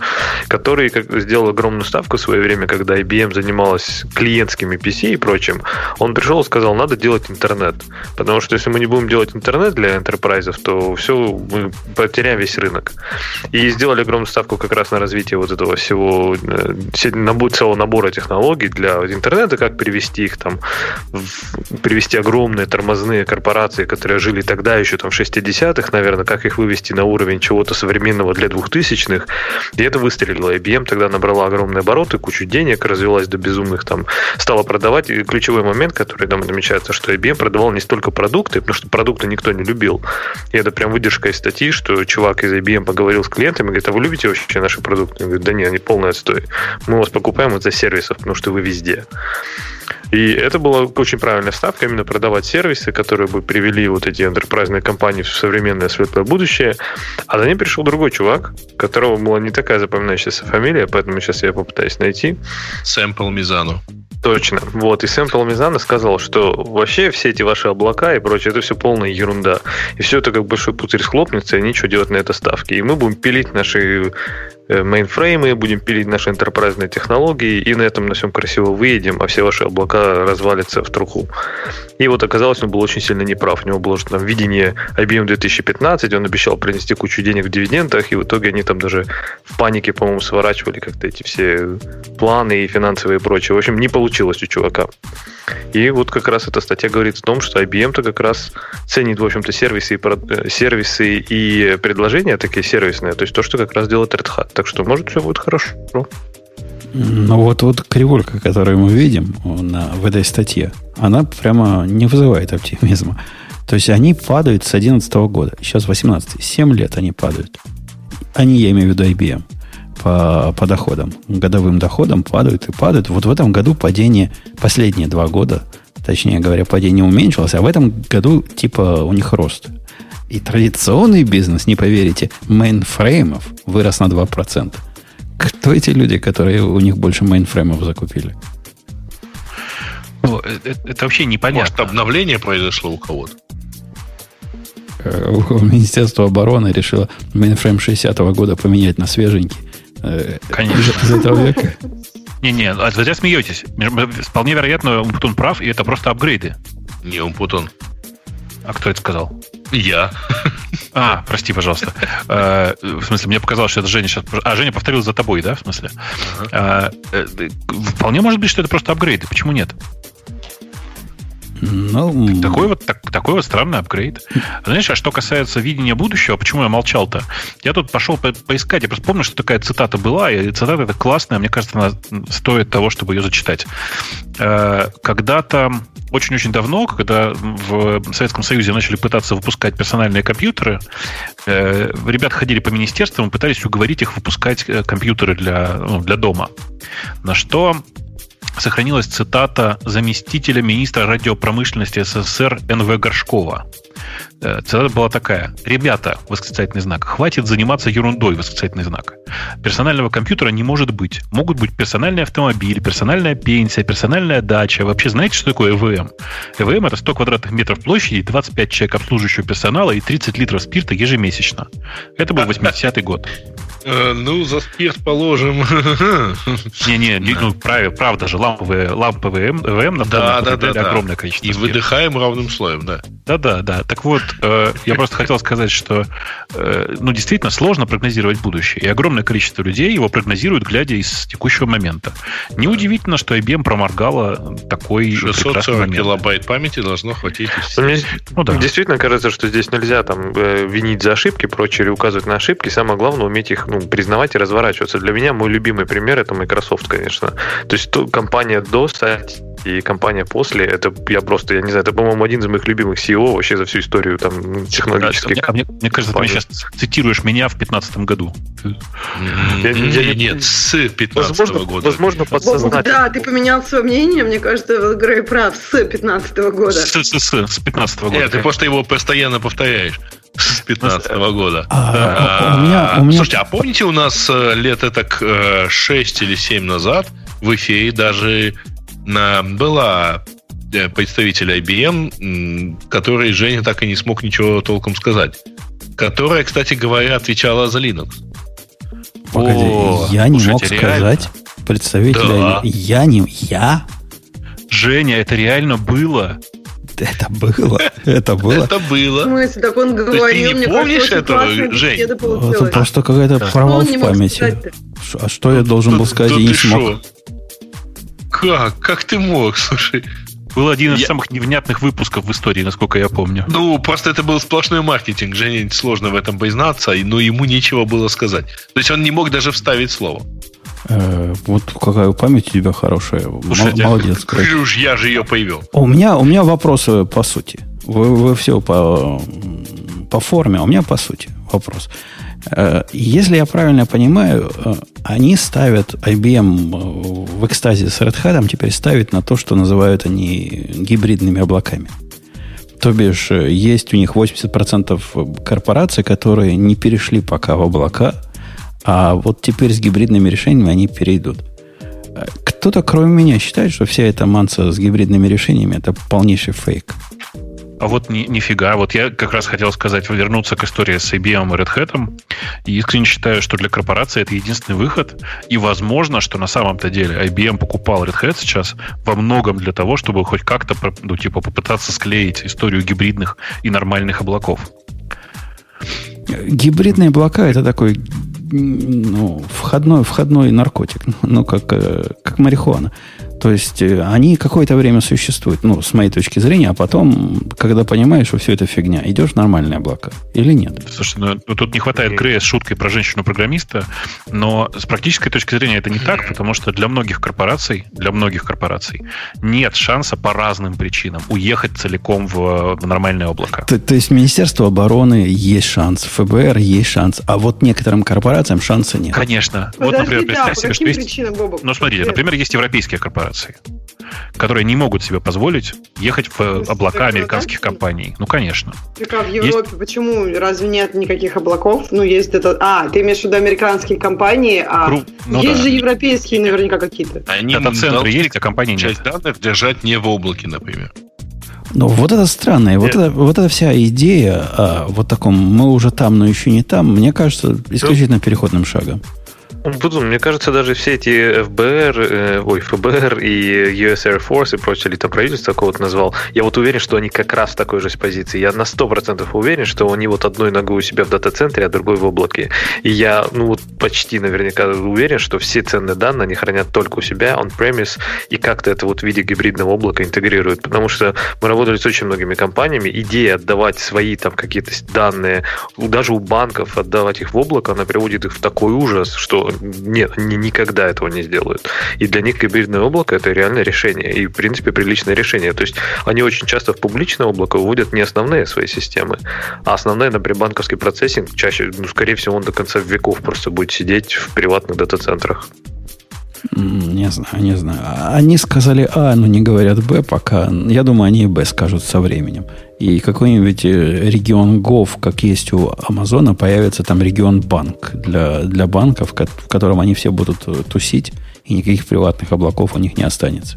который как, сделал огромную ставку в свое время, когда IBM занималась клиентскими PC и прочим. Он пришел и сказал, надо делать интернет. Потому что если мы не будем делать интернет для enterprise, то все, мы потеряем весь рынок. И сделали огромную ставку как раз на развитие вот этого всего, э, целого набора технологий для интернета, как привести их там, привести огромные тормозные корпорации, которые жили тогда еще там в 60-х, наверное, как их вывести на уровень чего-то современного для 2000-х. И это выстрелило. IBM тогда набрала огромные обороты, кучу денег, развелась до безумных там, стала продавать. И ключевой момент, который там намечается, что IBM продавал не столько продукты, потому что продукты никто не любил. И это прям выдержка из статьи, что чувак из IBM поговорил с клиентами говорит, а вы любите вообще наши продукты? Говорит, да нет, они полный отстой. Мы вас покупаем из-за сервисов, потому что вы везде. И это была очень правильная ставка, именно продавать сервисы, которые бы привели вот эти enterprise компании в современное светлое будущее. А за ним пришел другой чувак, которого была не такая запоминающаяся фамилия, поэтому сейчас я попытаюсь найти. Сэмпл Мизану. Точно. Вот. И Сэм Палмизана сказал, что вообще все эти ваши облака и прочее, это все полная ерунда. И все это как большой пузырь схлопнется, и нечего делать на это ставки. И мы будем пилить наши Э, мейнфреймы, будем пилить наши enterprise технологии, и на этом на всем красиво выедем, а все ваши облака развалятся в труху. И вот оказалось, он был очень сильно неправ. У него было что там видение IBM 2015, он обещал принести кучу денег в дивидендах, и в итоге они там даже в панике, по-моему, сворачивали как-то эти все планы и финансовые и прочее. В общем, не получилось у чувака. И вот как раз эта статья говорит о том, что IBM-то как раз ценит, в общем-то, сервисы и, э, сервисы и предложения такие сервисные, то есть то, что как раз делает Red Hat. Так что, может, все будет хорошо. Ну вот, вот кривулька, которую мы видим на, в этой статье, она прямо не вызывает оптимизма. То есть они падают с 2011 года. Сейчас 18. 7 лет они падают. Они, я имею в виду IBM, по, по доходам. Годовым доходам падают и падают. Вот в этом году падение, последние два года, точнее говоря, падение уменьшилось, а в этом году типа у них рост. И традиционный бизнес, не поверите, мейнфреймов вырос на 2%. Кто эти люди, которые у них больше мейнфреймов закупили? Ну, это, это вообще непонятно. Может, обновление произошло у кого-то? Э, Министерство обороны решило мейнфрейм 60-го года поменять на свеженький. Э, Конечно. Из этого века. Не-не, а зря смеетесь. Вполне вероятно, Умпутун прав, и это просто апгрейды. Не Умпутун. А кто это сказал? Я. А, прости, пожалуйста. Э, в смысле, мне показалось, что это Женя сейчас... А, Женя повторил за тобой, да, в смысле? Э, вполне может быть, что это просто апгрейды. Почему нет? Ну, такой вот, так, такой вот странный апгрейд. Знаешь, а что касается видения будущего, почему я молчал-то? Я тут пошел по поискать, я просто помню, что такая цитата была, и цитата эта классная, мне кажется, она стоит того, чтобы ее зачитать. Когда-то очень-очень давно, когда в Советском Союзе начали пытаться выпускать персональные компьютеры, э, ребята ходили по министерствам и пытались уговорить их выпускать э, компьютеры для, ну, для дома. На что сохранилась цитата заместителя министра радиопромышленности СССР Н.В. Горшкова. Э, цитата была такая. «Ребята, восклицательный знак, хватит заниматься ерундой, восклицательный знак. Персонального компьютера не может быть. Могут быть персональный автомобиль, персональная пенсия, персональная дача. Вообще знаете, что такое ЭВМ? ЭВМ – это 100 квадратных метров площади, 25 человек обслуживающего персонала и 30 литров спирта ежемесячно. Это был 80-й год. Э, ну, за спирт положим. Не-не, ну, правда, правда же, ламповые, ламповые ВМ на да, да, да, огромное количество. И выдыхаем равным слоем, да. Да-да, да. Так вот, я просто хотел сказать, что, э, ну, действительно, сложно прогнозировать будущее. И огромное количество людей его прогнозируют, глядя из текущего момента. Неудивительно, что IBM проморгала такой 640 килобайт памяти должно хватить. Мне, ну, да. Действительно кажется, что здесь нельзя там винить за ошибки, прочее, или указывать на ошибки. Самое главное уметь их ну, признавать и разворачиваться. Для меня мой любимый пример это Microsoft, конечно. То есть то, компания до и компания после, это я просто, я не знаю, это, по-моему, один из моих любимых CEO вообще за всю историю там технологических. Да, мне, мне кажется, компаний. ты сейчас цитируешь меня в 2015 году. Я, я, нет, с 15 возможно, года. Возможно, подсознательно. Да, ты поменял свое мнение, мне кажется, Грей прав, с 15 года. С, с, с, с 15 года. Нет, ты просто его постоянно повторяешь. с 15 года. А, А, у меня- у меня- Слушайте, а помните, у нас э, лет так 6 или 7 назад в эфире даже была э, представитель IBM, который Женя так и не смог ничего толком сказать. Которая, кстати говоря, отвечала за Linux. Погоди, О, я не мог реально? сказать представителя. Да. Я не... Я? Женя, это реально было? Это было. Это было. Это В было. смысле, так он ты говорил, не мне помнишь этого, Жень? Это просто какая-то провал в памяти. А что я должен был сказать и не смог? Как? Как ты мог, слушай? Был один из Я- самых невнятных выпусков в истории, насколько я помню. Ну, просто это был сплошной маркетинг. Жене сложно в этом признаться, но ему нечего было сказать. То есть он не мог даже вставить слово. Э, Вот какая память у тебя хорошая. Слушайте, Молодец. Ж, я же ее появил. У меня, у меня вопросы по сути. Вы, вы все по, по форме, а у меня по сути вопрос. Э, Если я правильно понимаю, э, они ставят, IBM э, в экстазе с Red Hat теперь ставит на то, что называют они гибридными облаками. То бишь, есть у них 80% корпораций, которые не перешли пока в облака, а вот теперь с гибридными решениями они перейдут. Кто-то, кроме меня, считает, что вся эта манса с гибридными решениями это полнейший фейк. А вот ни, нифига. Вот я как раз хотел сказать, вернуться к истории с IBM и Red Hat. И искренне считаю, что для корпорации это единственный выход. И возможно, что на самом-то деле IBM покупал Red Hat сейчас во многом для того, чтобы хоть как-то ну, типа, попытаться склеить историю гибридных и нормальных облаков. Гибридные облака это такой ну, входной, входной наркотик, ну, как, э, как марихуана. То есть э, они какое-то время существуют, ну, с моей точки зрения, а потом, когда понимаешь, что все это фигня, идешь в нормальные облака или нет? Слушай, ну, ну, тут не хватает Грея с шуткой про женщину-программиста, но с практической точки зрения это не так, потому что для многих корпораций, для многих корпораций нет шанса по разным причинам уехать целиком в, в нормальное облако. То, то есть Министерство обороны есть шанс, ФБР есть шанс, а вот некоторым корпорациям шанса нет. Конечно. вот, Подожди, например, да, представь себе, что есть... причинам, Бобок? Ну, смотрите, например, есть европейские корпорации, которые не могут себе позволить ехать в смысле, облака как американских компаний. Ну, конечно. Так, а в Европе почему? Разве нет никаких облаков? Ну, есть это... А, ты имеешь в виду американские компании, а Кру- ну есть да. же европейские наверняка какие-то. Они Дата-центры есть, а компаний нет. часть данных держать не в облаке, например. Но вот это странное, вот, это, вот эта вся идея о вот таком «мы уже там, но еще не там», мне кажется, исключительно переходным шагом. Буду, мне кажется, даже все эти ФБР, э, ой, ФБР и US Air Force и прочее, или там правительство такого-то назвал, я вот уверен, что они как раз в такой же позиции. Я на 100% уверен, что они вот одной ногой у себя в дата-центре, а другой в облаке. И я, ну вот почти наверняка уверен, что все ценные данные они хранят только у себя, on-premise, и как-то это вот в виде гибридного облака интегрируют. Потому что мы работали с очень многими компаниями, идея отдавать свои там какие-то данные, даже у банков отдавать их в облако, она приводит их в такой ужас, что нет, они никогда этого не сделают. И для них гибридное облако это реальное решение. И, в принципе, приличное решение. То есть они очень часто в публичное облако выводят не основные свои системы, а основные, например, банковский процессинг чаще, ну, скорее всего, он до конца веков просто будет сидеть в приватных дата-центрах. Не знаю, не знаю. Они сказали А, но не говорят Б пока. Я думаю, они и Б скажут со временем. И какой-нибудь э, регион Гов, как есть у Амазона, появится там регион банк для, для банков, ко- в котором они все будут э, тусить, и никаких приватных облаков у них не останется.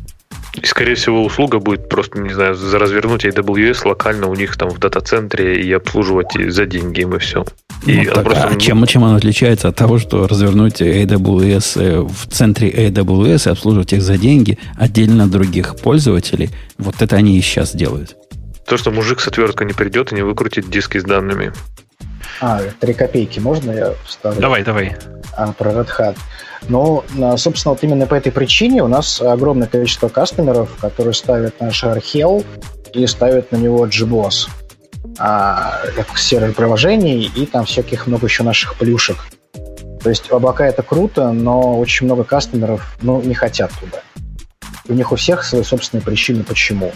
И, скорее всего, услуга будет просто, не знаю, развернуть AWS локально у них там в дата-центре и обслуживать за деньги им и все. И Ну, она так, просто, а чем, чем оно отличается от того, что развернуть AWS э, в центре AWS и обслуживать их за деньги отдельно от других пользователей? Вот это они и сейчас делают. То, что мужик с отверткой не придет и не выкрутит диски с данными. А, три копейки можно я вставлю? Давай, давай. а, про Red Hat. Но, а, собственно, вот именно по этой причине у нас огромное количество кастомеров, которые ставят наш Archel и ставят на него GBoss а, как сервер приложений и там всяких много еще наших плюшек. То есть облака это круто, но очень много кастомеров ну, не хотят туда. У них у всех свои собственные причины, почему.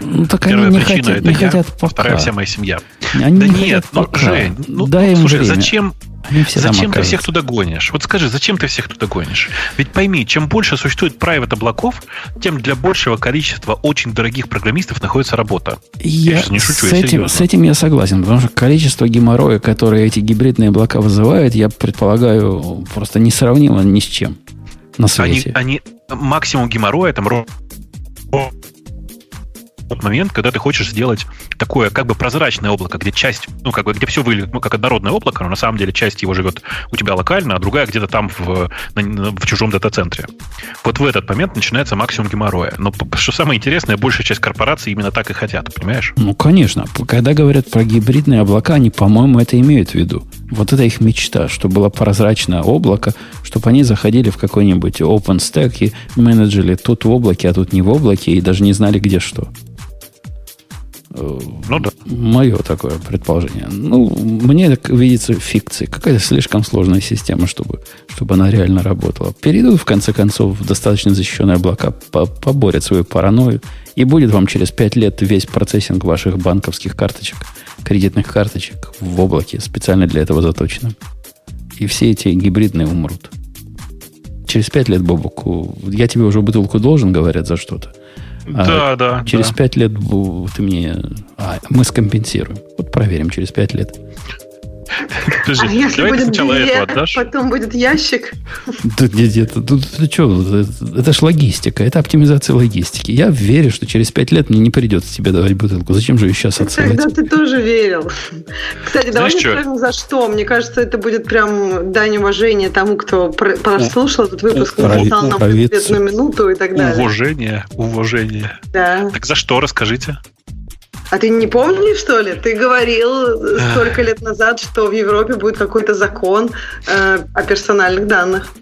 Ну, так Первая они не причина хотят, это не я, хотят а вторая пока. вся моя семья. Они да не нет, ну, пока. Жень, ну, Дай им слушай, время. зачем, Они все зачем ты всех туда гонишь? Вот скажи, зачем ты всех туда гонишь? Ведь пойми, чем больше существует private облаков, тем для большего количества очень дорогих программистов находится работа. Я, я не шучу, с, этим, с этим я согласен, потому что количество геморроя, которое эти гибридные облака вызывают, я предполагаю, просто несравнимо ни с чем на свете. Они, они максимум геморроя там тот момент, когда ты хочешь сделать такое как бы прозрачное облако, где часть, ну, как бы, где все выглядит, ну, как однородное облако, но на самом деле часть его живет у тебя локально, а другая где-то там в, в чужом дата-центре. Вот в этот момент начинается максимум геморроя. Но что самое интересное, большая часть корпораций именно так и хотят, понимаешь? Ну, конечно. Когда говорят про гибридные облака, они, по-моему, это имеют в виду. Вот это их мечта, что было прозрачное облако, чтобы они заходили в какой-нибудь OpenStack и менеджили тут в облаке, а тут не в облаке, и даже не знали, где что. Ну да. Мое такое предположение. Ну, мне так видится фикцией. Какая-то слишком сложная система, чтобы, чтобы она реально работала. Перейдут, в конце концов, в достаточно защищенные облака, поборят свою паранойю, и будет вам через 5 лет весь процессинг ваших банковских карточек, кредитных карточек в облаке, специально для этого заточенным. И все эти гибридные умрут. Через 5 лет, Бобуку, я тебе уже бутылку должен, говорят, за что-то. Да, а да. Через да. 5 лет ты мне... А, мы скомпенсируем. Вот проверим через 5 лет. Подожди, а если будет сначала две, эту отдашь? потом будет ящик? Да, нет, нет, это, это что, это, это ж логистика, это оптимизация логистики. Я верю, что через пять лет мне не придется тебе давать бутылку. Зачем же ее сейчас отсылать? Тогда ты тоже верил. Кстати, давай не скажем за что. Мне кажется, это будет прям дань уважения тому, кто прослушал этот выпуск, написал нам на минуту и так далее. Уважение, уважение. Да. Так за что, расскажите. А ты не помнишь, что ли? Ты говорил столько лет назад, что в Европе будет какой-то закон э, о персональных данных.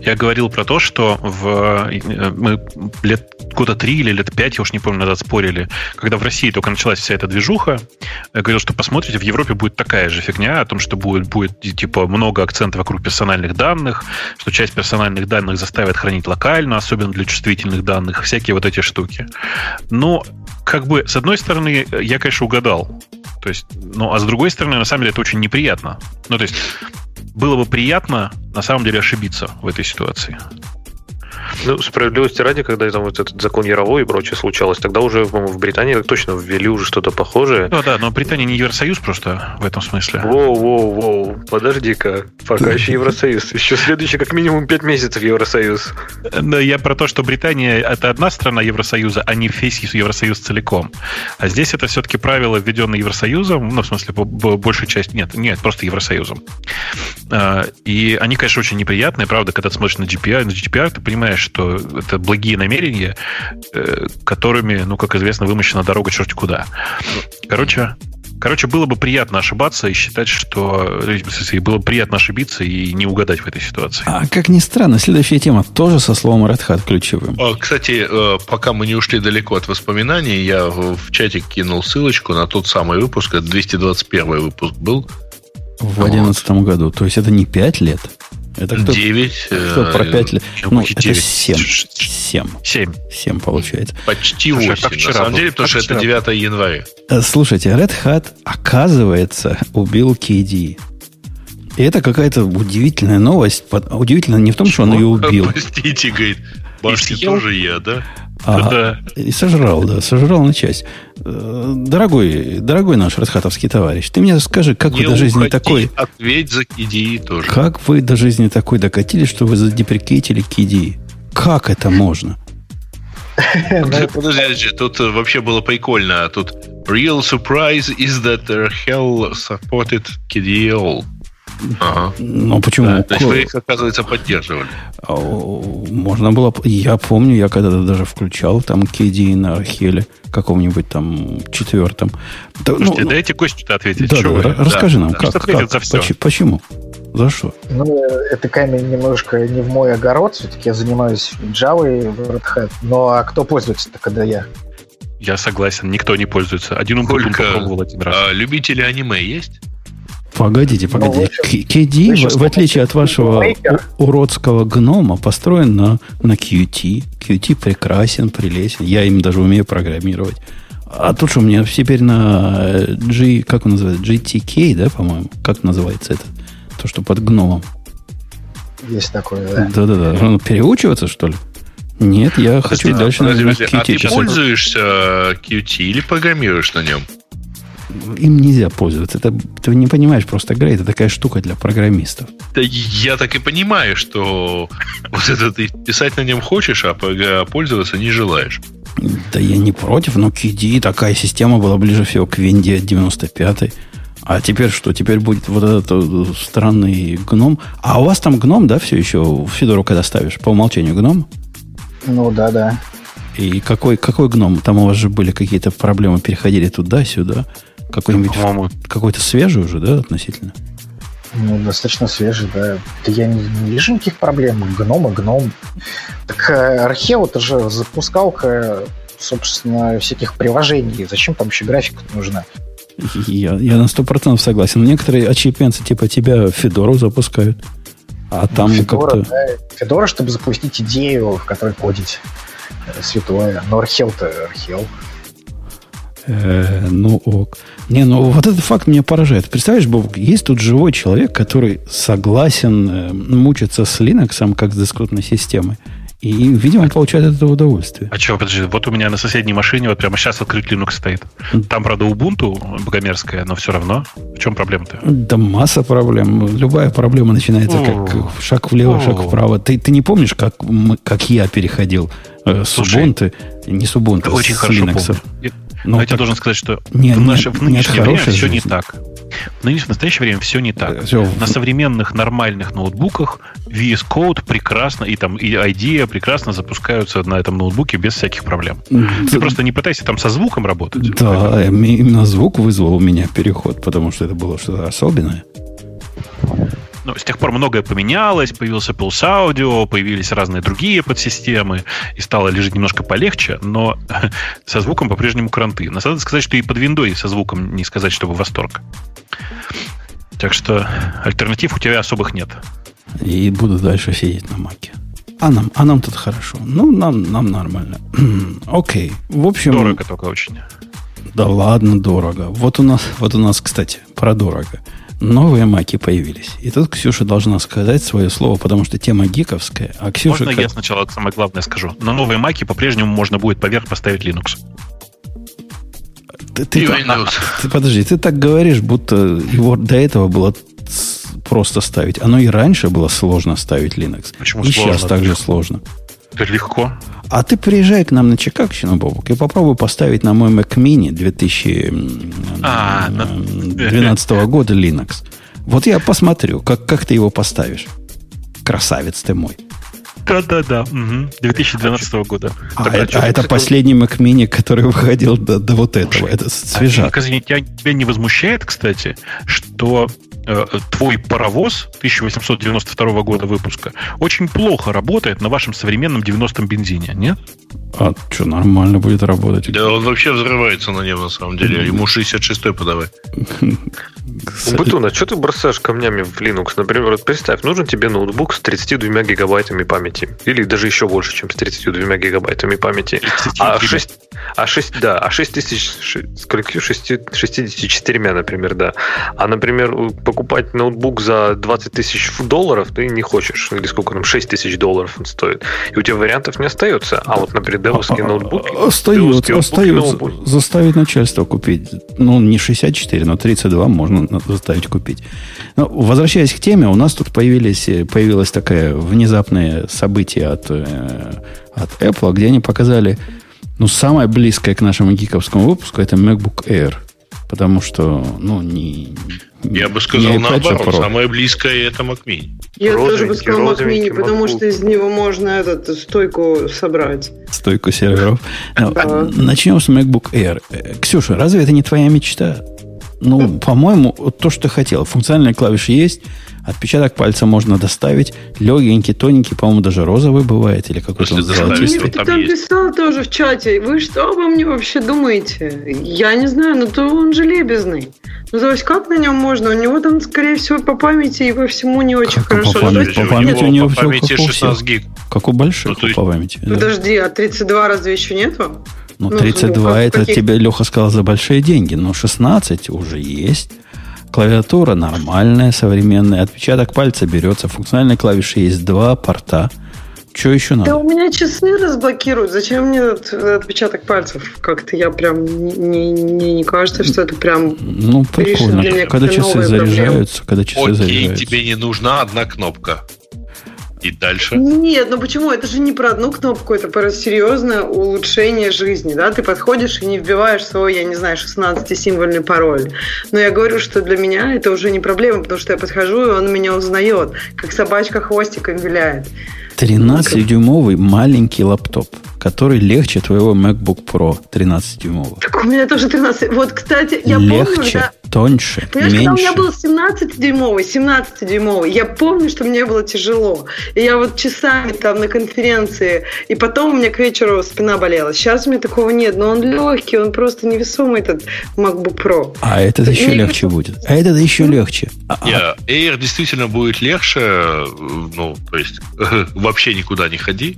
Я говорил про то, что в, э, мы лет года три или лет пять, я уж не помню, назад спорили, когда в России только началась вся эта движуха, я говорил, что посмотрите, в Европе будет такая же фигня о том, что будет, будет типа много акцентов вокруг персональных данных, что часть персональных данных заставят хранить локально, особенно для чувствительных данных, всякие вот эти штуки. Но как бы, с одной стороны, я, конечно, угадал. То есть, ну, а с другой стороны, на самом деле, это очень неприятно. Ну, то есть, было бы приятно, на самом деле, ошибиться в этой ситуации. Ну, справедливости ради, когда там вот этот закон Яровой и прочее случалось, тогда уже в Британии точно ввели уже что-то похожее. Ну да, но Британия не Евросоюз просто в этом смысле. Воу-воу-воу, подожди-ка, пока еще Евросоюз. Еще следующий как минимум 5 месяцев Евросоюз. Да, я про то, что Британия это одна страна Евросоюза, а не весь Евросоюз целиком. А здесь это все-таки правило, введенное Евросоюзом, ну, в смысле, большая часть, нет, нет, просто Евросоюзом. А, и они, конечно, очень неприятные, правда, когда ты смотришь на GDPR, на GDPR ты понимаешь, что это благие намерения, э, которыми, ну, как известно, вымощена дорога черти куда. Короче, Короче, было бы приятно ошибаться и считать, что э, было бы приятно ошибиться и не угадать в этой ситуации. А как ни странно, следующая тема тоже со словом Red Hat ключевым. Кстати, э, пока мы не ушли далеко от воспоминаний, я в чатик кинул ссылочку на тот самый выпуск, это 221 выпуск был. В 2011 вот. году. То есть это не 5 лет. Это кто, 9. Кто про 5 лет? Ну, 9. это 7. 7. 7. 7 получается. Почти 8. Слушай, на самом деле, потому что это 9 января. Э, слушайте, Red Hat, оказывается, убил KDE. И это какая-то удивительная новость. Удивительно не в том, что он ее убил. Простите, говорит, башки тоже я, да? А, да. И сожрал, да, сожрал на часть. Э, дорогой, дорогой наш расхатовский товарищ, ты мне скажи, как Не вы до жизни такой... Ответь за KDE тоже. Как вы до жизни такой докатились, что вы задеприкейтили KDE? Как это можно? Подожди, тут вообще было прикольно. Тут real surprise is that hell supported KDE all. Ага. Ну, почему? Да, то есть вы их, оказывается, поддерживали. А, можно было... Я помню, я когда-то даже включал там KD на Археле, каком-нибудь там четвертом. Слушайте, ну, дайте Костю-то ответить. Да, да, вы? расскажи да, нам, да, как, как, за все. Почему? За что? Ну, это камень немножко не в мой огород. Все-таки я занимаюсь Java и Red Hat. Но а кто пользуется-то, когда я? Я согласен, никто не пользуется. Один Умпутун попробовал один раз. А, любители аниме есть? Погодите, ну, погодите. KD, в, в отличие от вашего уродского гнома, построен на, на Qt. Qt прекрасен, прелесен. Я им даже умею программировать. А тут что, у меня теперь на G, как он называется, GTK, да, по-моему? Как называется это? То, что под гномом. Есть такое, да. Да-да-да. Ну, Переучиваться, что ли? Нет, я хочу дальше Подожди, на подожди, а Qt ты писать. пользуешься Qt или программируешь на нем? Им нельзя пользоваться. Это, ты не понимаешь, просто Грей, это такая штука для программистов. Да я так и понимаю, что вот это ты писать на нем хочешь, а пога- пользоваться не желаешь. Да я не против, но KDE такая система была ближе всего к Винде 95 А теперь что? Теперь будет вот этот э, странный гном. А у вас там гном, да, все еще в Федору, когда ставишь? По умолчанию гном? Ну да, да. И какой, какой гном? Там у вас же были какие-то проблемы, переходили туда-сюда. Какой-нибудь, По-моему, какой-то свежий уже, да, относительно? Ну, достаточно свежий, да. Да я не, не вижу никаких проблем. Гном и гном. Так э, Архео это же запускалка, собственно, всяких приложений. Зачем там еще графика нужна? Я, я на сто процентов согласен. Некоторые очепенцы типа тебя Федору запускают. А там Федора, как-то... да. Федора, чтобы запустить идею, в которой кодить э, святое. Но Архел-то Архел. Э, ну ок. Не, ну вот этот факт меня поражает. Представляешь, Бог, есть тут живой человек, который согласен э, мучиться с Linux, как с дискретной системой. И, видимо, получает от этого удовольствие. А чего, подожди, вот у меня на соседней машине вот прямо сейчас открыт Linux стоит. Там, правда, Ubuntu богомерзкая, но все равно. В чем проблема-то? Да масса проблем. Любая проблема начинается как шаг влево, шаг вправо. Ты, ты не помнишь, как, мы, как я переходил э, с Слушай, Ubuntu, не с Ubuntu, очень с хорошо Linux. помню. Ну, Но я тебе должен сказать, что Не, в, не- наше, в не от нынешнее время хорошей все не жизни. так. В, нынеш- в настоящее время все не так. Всё. На современных нормальных ноутбуках VS Code прекрасно, и там и IDEA прекрасно запускаются на этом ноутбуке без всяких проблем. Ты Да, просто не пытайся там со звуком работать. да, им- именно звук вызвал у меня переход, потому что это было что-то особенное. Ну, с тех пор многое поменялось, появился Pulse Audio, появились разные другие подсистемы, и стало лежать немножко полегче, но со звуком по-прежнему кранты. Но надо сказать, что и под виндой со звуком не сказать, чтобы восторг. Так что альтернатив у тебя особых нет. И буду дальше сидеть на маке. А нам, а нам тут хорошо. Ну, нам, нам нормально. Окей. В общем, Дорого только очень. да ладно, дорого. Вот у нас, вот у нас, кстати, про дорого. Новые маки появились. И тут Ксюша должна сказать свое слово, потому что тема гиковская. А Ксюша... Можно как- я сначала самое главное скажу? На новые маки по-прежнему можно будет поверх поставить Linux. Ты, ты Windows. ты подожди, ты так говоришь, будто его до этого было просто ставить. Оно и раньше было сложно ставить Linux. Почему и сложно? сейчас также сложно. Это легко. А ты приезжай к нам на Чикагщину, Бобок, и попробуй поставить на мой Mac Mini 2012 А, года Linux. Вот я посмотрю, как, как ты его поставишь. Красавец ты мой. Да-да-да. Мгм. 2012 года. А, Так, а это, а это последний Mac Mini, который выходил до, до вот этого. Это свежак. А, тебя, тебя не возмущает, кстати, что э, твой паровоз 1892 года выпуска очень плохо работает на вашем современном 90-м бензине, нет? А что, нормально будет работать? Да он вообще взрывается на нем, на самом деле. Ему 66-й подавай. Бутун, а что ты бросаешь камнями в Linux? Например, вот представь, нужен тебе ноутбук с 32 гигабайтами памяти. Или даже еще больше, чем с 32 гигабайтами памяти. А 6, а 6, да, а 6 тысяч, сколько? 6, 64, например, да. А, например, покупать ноутбук за 20 тысяч долларов ты не хочешь. Или сколько там, 6 тысяч долларов он стоит. И у тебя вариантов не остается. А вот, например, девовские ноутбуки... Остается. ноутбуки. Заставить начальство купить. Ну, не 64, но 32 можно заставить купить. Но, возвращаясь к теме, у нас тут появились, появилось такое внезапное событие от, э, от Apple, где они показали, ну, самое близкое к нашему гиковскому выпуску, это MacBook Air. Потому что, ну, не... Я бы сказал же наоборот. Самое близкое это Mac Mini. Я тоже бы Розовенький, сказал Mac Mini, розовенький потому MacBook. что из него можно этот стойку собрать. стойку серверов. Да. Начнем с MacBook Air. Э, Ксюша, разве это не твоя мечта? Ну, по-моему, то, что ты хотел. Функциональные клавиши есть, отпечаток пальца можно доставить, легенький, тоненький, по-моему, даже розовый бывает, или какой-то он золотистый. Ты там там писал тоже в чате. Вы что обо мне вообще думаете? Я не знаю, но то он же лебезный. Ну, то есть, как на нем можно? У него там, скорее всего, по памяти и по всему не очень Как по хорошо. памяти? То есть, По памяти у него по памяти всех. 16 гиг. Как у больших Ну, есть- по памяти. да. Подожди, а 32 разве еще нету? Ну, ну, 32 как- это каких- тебе Леха сказал за большие деньги, но 16 уже есть. Клавиатура нормальная, современная. Отпечаток пальца берется. Функциональной клавиши есть два порта. Что еще надо? Да у меня часы разблокируют. Зачем мне отпечаток пальцев? Как-то я прям не, не, не кажется, что это прям... Ну, прикольно. Когда часы заряжаются, когда часы Окей, заряжаются. тебе не нужна одна кнопка. И дальше? Нет, ну почему? Это же не про одну кнопку, это про серьезное улучшение жизни, да? Ты подходишь и не вбиваешь свой, я не знаю, 16-символьный пароль. Но я говорю, что для меня это уже не проблема, потому что я подхожу, и он меня узнает, как собачка хвостиком виляет. 13-дюймовый маленький лаптоп, который легче твоего MacBook Pro 13-дюймового. Так у меня тоже 13. Вот, кстати, я легче, помню, когда... тоньше, Понимаешь, меньше. когда у меня был 17-дюймовый, 17-дюймовый, я помню, что мне было тяжело. И я вот часами там на конференции, и потом у меня к вечеру спина болела. Сейчас у меня такого нет, но он легкий, он просто невесомый, этот MacBook Pro. А этот еще Мне легче будет. А этот еще легче. А- а- Не, Air действительно будет легче, э, ну, то есть вообще никуда не ходи.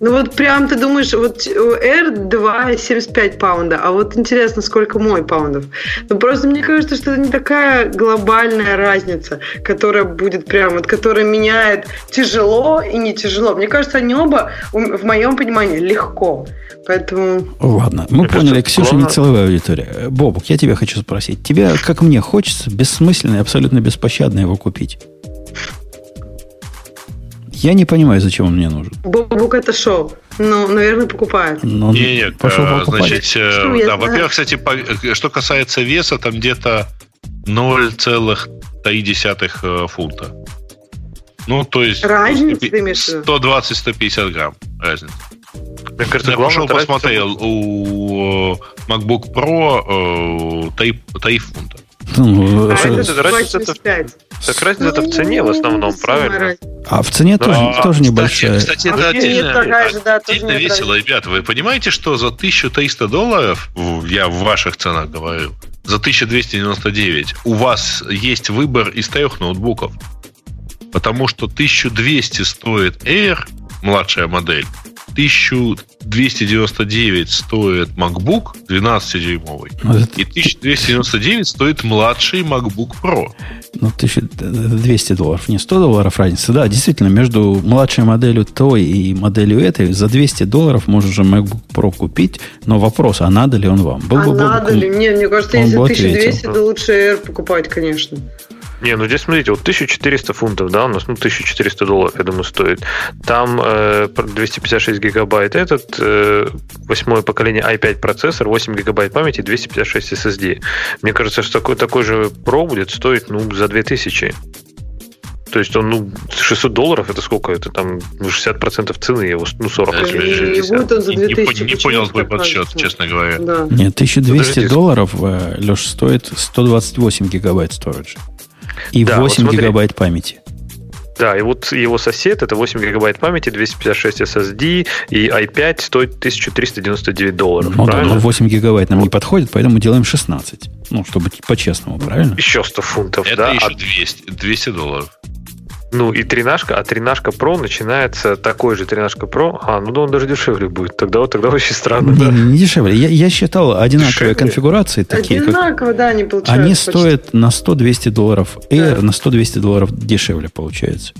Ну вот прям ты думаешь, вот у R 2,75 паунда, а вот интересно, сколько мой паундов. Ну просто мне кажется, что это не такая глобальная разница, которая будет прям, вот которая меняет тяжело и не тяжело. Мне кажется, они оба, в моем понимании, легко. Поэтому... Ладно, мы Мне поняли, кажется, Ксюша не целевая аудитория. Э, Бобук, я тебя хочу спросить. Тебе, как мне, хочется бессмысленно и абсолютно беспощадно его купить? Я не понимаю, зачем он мне нужен. Бобук это шоу. Ну, наверное, покупает. Но он Не, не, пошел э, покупать. значит, я да, во-первых, кстати, по- э, что касается веса, там где-то 0,3 э, фунта. Ну, то есть... Разница, ты имеешь в виду? 120-150 грамм разница. Мне кажется, Я пошел посмотрел, у MacBook Pro э, 3, 3 фунта. Ну, А что- это разница это- 85. Так разница в цене в основном, Ну, правильно? разница. а в цене тоже, Да, тоже кстати, небольшая. Кстати, А это отдельно, такая же, да, тоже отдельно нет весело, ребята. Вы понимаете, что за 1300 долларов, я в ваших ценах говорю, за 1299 у вас есть выбор из трех ноутбуков. Потому что 1200 стоит Air, младшая модель, 1299 стоит MacBook 12-дюймовый, Ну, это- и 1299 стоит младший MacBook Pro. Ну, 1200 долларов, не 100 долларов разница. Да, действительно, между младшей моделью той и моделью этой за 200 долларов можно же MacBook Pro купить. Но вопрос, а надо ли он вам? Был А бы надо Бобук- ли? Не, мне кажется, он если бы 1200, ответил. то лучше Air покупать, конечно. Не, ну здесь смотрите, вот 1400 фунтов, да, у нас, ну, 1400 долларов, я думаю, стоит. Там э, 256 гигабайт этот, э, восьмое поколение i5 процессор, 8 гигабайт памяти, 256 SSD. Мне кажется, что такой, такой же Pro будет стоить, ну, за 2000. То есть он, ну, 600 долларов, это сколько? Это там ну, 60% цены его, ну, 40, Да, если не- не 60. будет он за Не- не 2000. пон- не почему понял твой подсчет, кажется? честно говоря. Да. Нет, 1200 Подождите. долларов, Леш, стоит 128 гигабайт сториджа. И Да, вот 8 смотри. гигабайт памяти. Да, и вот его сосед, это 8 гигабайт памяти, 256 SSD, и i5 стоит 1399 долларов, Ну да, правильно? но 8 гигабайт нам не подходит, поэтому делаем 16. Ну, чтобы по-честному, правильно? Еще 100 фунтов, Это да? еще А 200, 200 долларов. Ну и тринашка, а тринашка Pro начинается такой же тринашка Pro. А, ну да он даже дешевле будет. Тогда вот тогда очень странно. Не, да. не дешевле. Я, я считал одинаковые Дешевле? конфигурации, такие как Одинаково, да, они получаются. Они почти. стоят на 100-200 долларов. Air Да. на 100-200 долларов дешевле получается.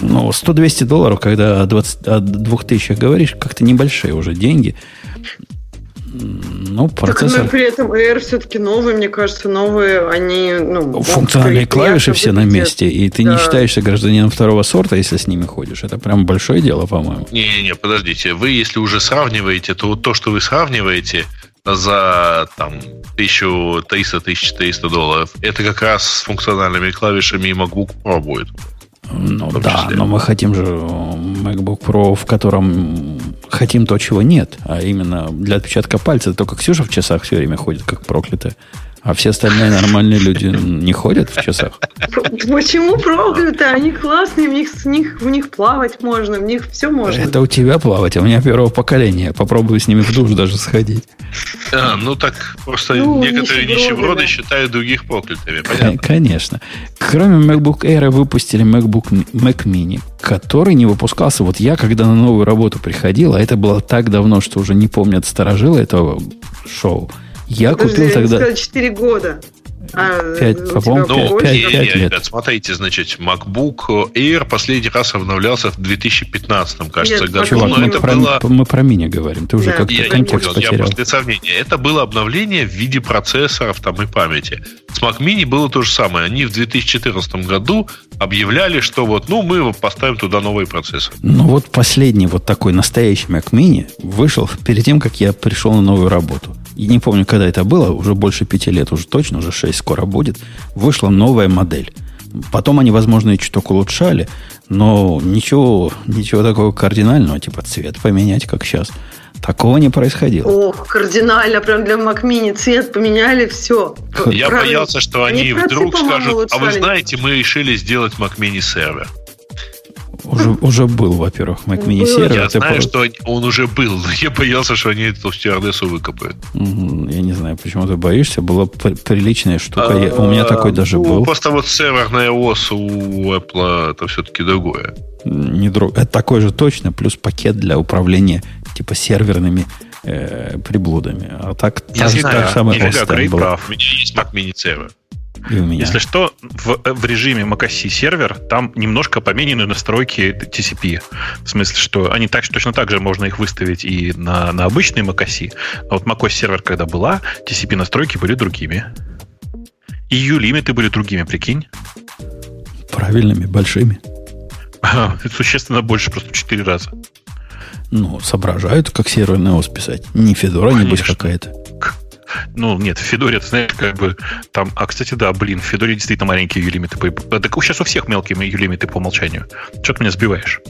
Ну, 100-200 долларов, когда о, 20, о 2000 говоришь, как-то небольшие уже деньги. Ну, Так, процессор... но при этом Air все-таки новые, мне кажется, новые, они, ну... Функциональные клавиши все на месте, и ты не Да. считаешься гражданином второго сорта, если с ними ходишь. Это прям большое дело, по-моему. Не-не-не, подождите. Вы, если уже сравниваете, то вот то, что вы сравниваете за там 1300-1400 долларов, это как раз с функциональными клавишами и MacBook Pro будет. Ну да, числе. но мы хотим же MacBook Pro, в котором хотим то, чего нет, а именно для отпечатка пальца. Только Ксюша в часах все время ходит, как проклятая. А все остальные нормальные люди не ходят в часах. Почему проклято? Они классные, в них, с них, в них плавать можно, в них все можно. Это у тебя плавать, а у меня первого поколения. Попробую с ними в душ даже сходить. А, ну так просто Ну, некоторые нищеброды, нищеброды да. считают других проклятыми. Понятно? Конечно. Кроме MacBook Air выпустили MacBook Mac Mini, который не выпускался. Вот я, когда на новую работу приходил, а это было так давно, что уже не помнят сторожилы этого шоу, Я Подожди, купил тогда... сказала 4 года. А, Пять, у по-моему, пять- не, пять не, лет. ребят, смотрите, значит, MacBook Air последний раз обновлялся в 2015, кажется, Нет, году. Чувак, Но мы это про, было... мы про мини говорим. Ты уже Да. как-то Я контекст понял, я потерял. после сравнения. Это было обновление в виде процессоров там и памяти. С Mac Mini было то же самое. Они в 2014 году объявляли, что вот, ну, мы поставим туда новый процессор. Ну вот последний вот такой настоящий Mac Mini вышел перед тем, как я пришел на новую работу. И не помню, когда это было, уже больше пяти лет, уже точно, уже шесть скоро будет. Вышла новая модель. Потом они, возможно, и чуток улучшали, но ничего, ничего такого кардинального, типа цвет поменять, как сейчас. Такого не происходило. Ох, кардинально, прям для Mac Mini цвет поменяли, все. Я боялся, что они, процессы, вдруг скажут, а вы улучшали. знаете, мы решили сделать Mac Mini сервер. Уже, уже был, во-первых, Mac Mini сервер. Я это знаю, просто- что он уже был, но я боялся, что они эту стюардессу выкопают. Я не знаю, почему ты боишься. Была при- приличная штука. Я- у меня такой даже Ну, был. Просто вот серверная ОС у Apple это все-таки другое. Не друг... Это такой же точно, плюс пакет для управления типа серверными э, приблудами. А так, Я так, знаю, так самое нифига, острое Грей прав. У меня есть Mac Mini сервер. И у меня. Если что, в, в режиме macOS сервер там немножко поменены настройки TCP. В смысле, что они так, точно так же можно их выставить и на, на обычный macOS. А вот macOS сервер, когда была, TCP настройки были другими. И U-лимиты были другими, прикинь. Правильными, большими. Существенно больше, просто в 4 раза. Ну, соображают, как серверный ОС писать. Не Федора, небось, какая-то. Ну, нет, в Федоре, ты знаешь, как бы там... А, кстати, да, блин, в Федоре действительно маленькие U-лимиты. по- Так сейчас у всех мелкие U-лимиты по умолчанию. Что ты меня сбиваешь?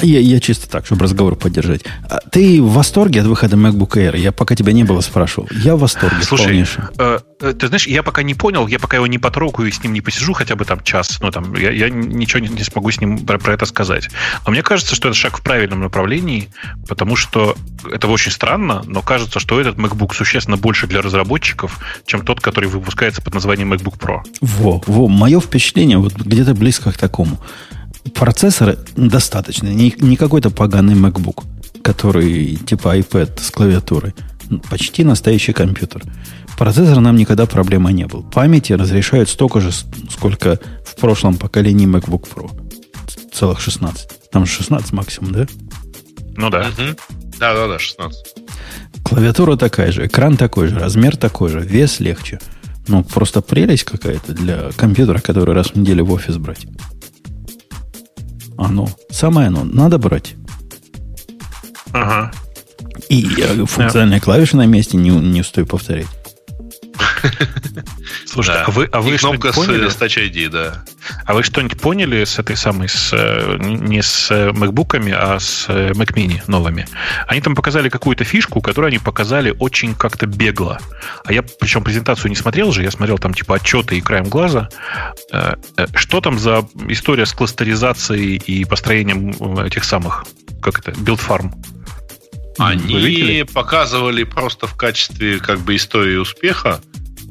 А я, я чисто так, чтобы разговор поддержать. А ты в восторге от выхода MacBook Air? Я пока тебя не было спрашивал. Я в восторге Слушай, э, э, ты знаешь, я пока не понял, я пока его не потрогаю и с ним не посижу хотя бы там час, ну там, я, я ничего не, не смогу с ним про, про это сказать. Но мне кажется, что это шаг в правильном направлении, потому что это очень странно, но кажется, что этот MacBook существенно больше для разработчиков, чем тот, который выпускается под названием MacBook Pro. Во, во, мое впечатление вот где-то близко к такому. Процессора достаточно, не, не какой-то поганый MacBook, который типа iPad с клавиатурой. Почти настоящий компьютер. Процессор нам никогда проблема не был. Памяти разрешают столько же, сколько в прошлом поколении MacBook Pro. Целых 16. Там же 16 максимум, да? Ну да. Мгм. Да-да-да, 16. Клавиатура такая же, экран такой же, размер такой же, вес легче. Ну, просто прелесть какая-то для компьютера, который раз в неделю в офис брать. Оно, самое оно, надо брать. Ага. И э, функциональные клавиши на месте, не, не устаю повторять. Слушайте, Да. а вы, а вы кнопка поняли? с Touch ID, да. А вы что-нибудь поняли с этой самой, с, э, не с э, MacBook'ами, а с э, Mac Mini новыми? Они там показали какую-то фишку, которую они показали очень как-то бегло. А я, причем, презентацию не смотрел же, я смотрел там типа отчеты и краем глаза. Что там за история с кластеризацией и построением этих самых, как это, build farm? Вы Они показывали просто в качестве как бы истории успеха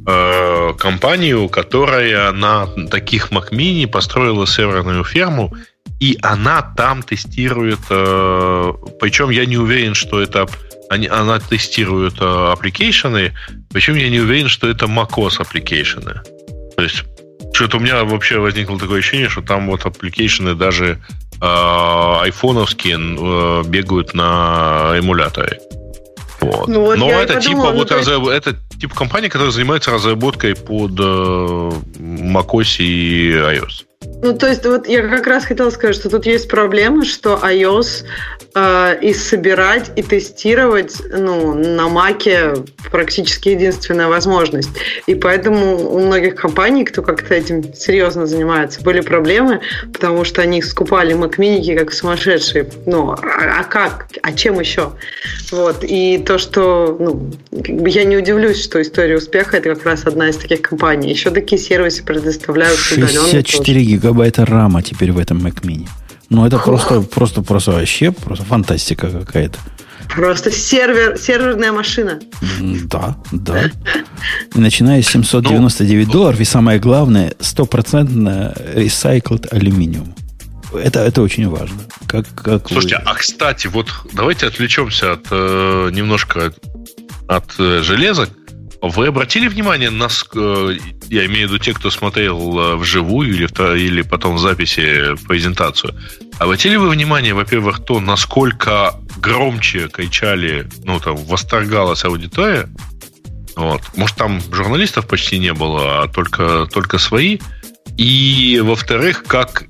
э, компанию, которая на таких Mac Mini построила серверную ферму, и она там тестирует, э, причем я не уверен, что это они, она тестирует э, application, причем я не уверен, что это macOS application. То есть что-то у меня вообще возникло такое ощущение, что там вот application ы даже айфоновские э, бегают на эмуляторе. Вот. Ну вот Но это подумала, типа вот то есть- разраб- это типа компания, которая занимается разработкой под э, macOS и iOS. Ну, то есть, вот я как раз хотела сказать, что тут есть проблема, что iOS э, и собирать, и тестировать ну, на Маке практически единственная возможность. И поэтому у многих компаний, кто как-то этим серьезно занимается, были проблемы, потому что они скупали Mac Mini как сумасшедшие. Ну, а, а как? А чем еще? Вот. И то, что ну, я не удивлюсь, что история успеха это как раз одна из таких компаний. Еще такие сервисы предоставляют удаленно. 64 гигабайта рама теперь в этом Mac Mini. Ну, это просто, просто, просто вообще просто фантастика какая-то. Просто сервер, серверная машина. Да, да. Начиная с 799 Ну, долларов, и самое главное, стопроцентно recycled алюминиум. Это, это очень важно. Как, как вы- Слушайте, а кстати, вот давайте отвлечемся от э, немножко от э, железа. Вы обратили внимание, нас, э, я имею в виду те, кто смотрел э, вживую или, или потом в записи презентацию, обратили вы внимание, во-первых, то, насколько громче кричали, ну, там, восторгалась аудитория, вот. Может, там журналистов почти не было, а только, только свои. И, во-вторых, как